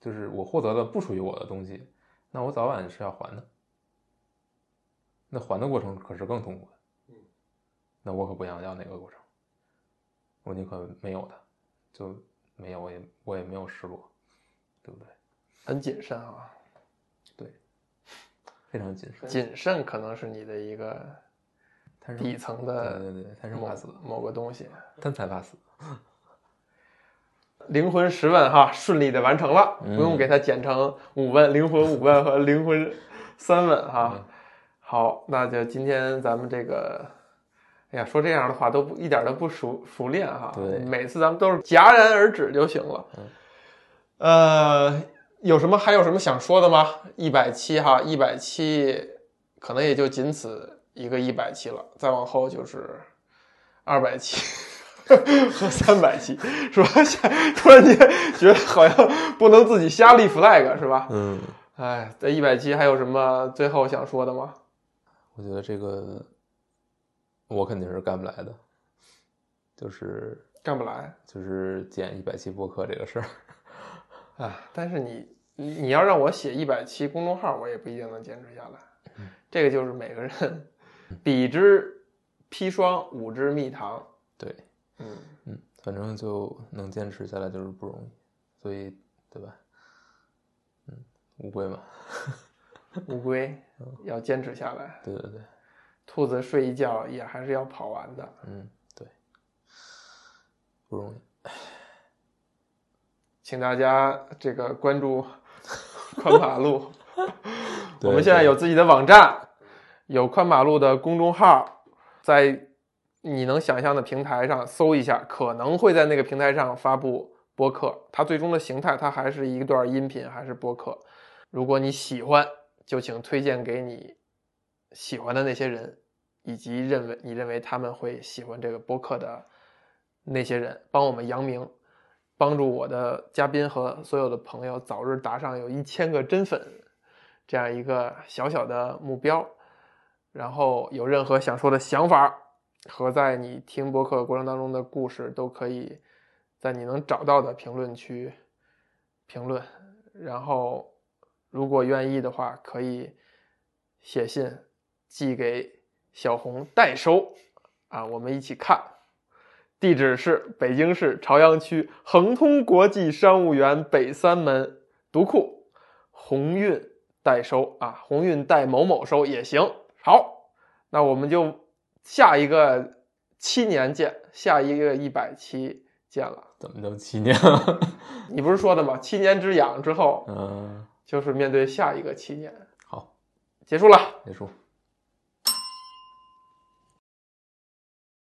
就是我获得了不属于我的东西，那我早晚是要还的。那还的过程可是更痛苦的。那我可不想要那个过程，我宁可没有它，就没有我也我也没有失落，对不对？很谨慎啊，对，非常谨慎。谨慎可能是你的一个底层的对对对，贪生某怕死，某个东西。贪财怕死。灵魂十问哈，顺利的完成了，嗯不用给它剪成五问，灵魂五问和灵魂三问哈。嗯好，那就今天咱们这个，哎呀，说这样的话都不一点都不熟熟练哈。对每次咱们都是戛然而止就行了。嗯呃，有什么还有什么想说的吗？一百期哈，一百期可能也就仅此一个一百期了，再往后就是二百期 和三百期，是吧？突然间觉得好像不能自己瞎立 flag，是吧？嗯，哎，这一百期还有什么最后想说的吗？我觉得这个我肯定是干不来的，就是干不来就是剪一百期播客这个事儿。啊！但是你你你要让我写一百期公众号，我也不一定能坚持下来。这个就是每个人比之砒霜，五之蜜糖。对，嗯，嗯，反正就能坚持下来就是不容易，所以对吧？嗯，乌龟嘛，乌龟要坚持下来，对对对，兔子睡一觉也还是要跑完的。嗯，对，不容易。请大家这个关注 宽马路，我们现在有自己的网站，有宽马路的公众号，在你能想象的平台上搜一下，可能会在那个平台上发布播客。它最终的形态，它还是一段音频，还是播客。如果你喜欢，就请推荐给你喜欢的那些人，以及认为你认为他们会喜欢这个播客的那些人，帮我们扬名。帮助我的嘉宾和所有的朋友早日达上有一千个真粉这样一个小小的目标。然后有任何想说的想法和在你听播客过程当中的故事，都可以在你能找到的评论区评论。然后如果愿意的话，可以写信寄给小红代收啊，我们一起看。地址是北京市朝阳区恒通国际商务园北三门独库，鸿运代收啊，鸿运代某某收也行。好，那我们就下一个七年见，下一个一百期见了。怎么就七年了？你不是说的吗？七年之痒之后，嗯，就是面对下一个七年。好，结束了。结束。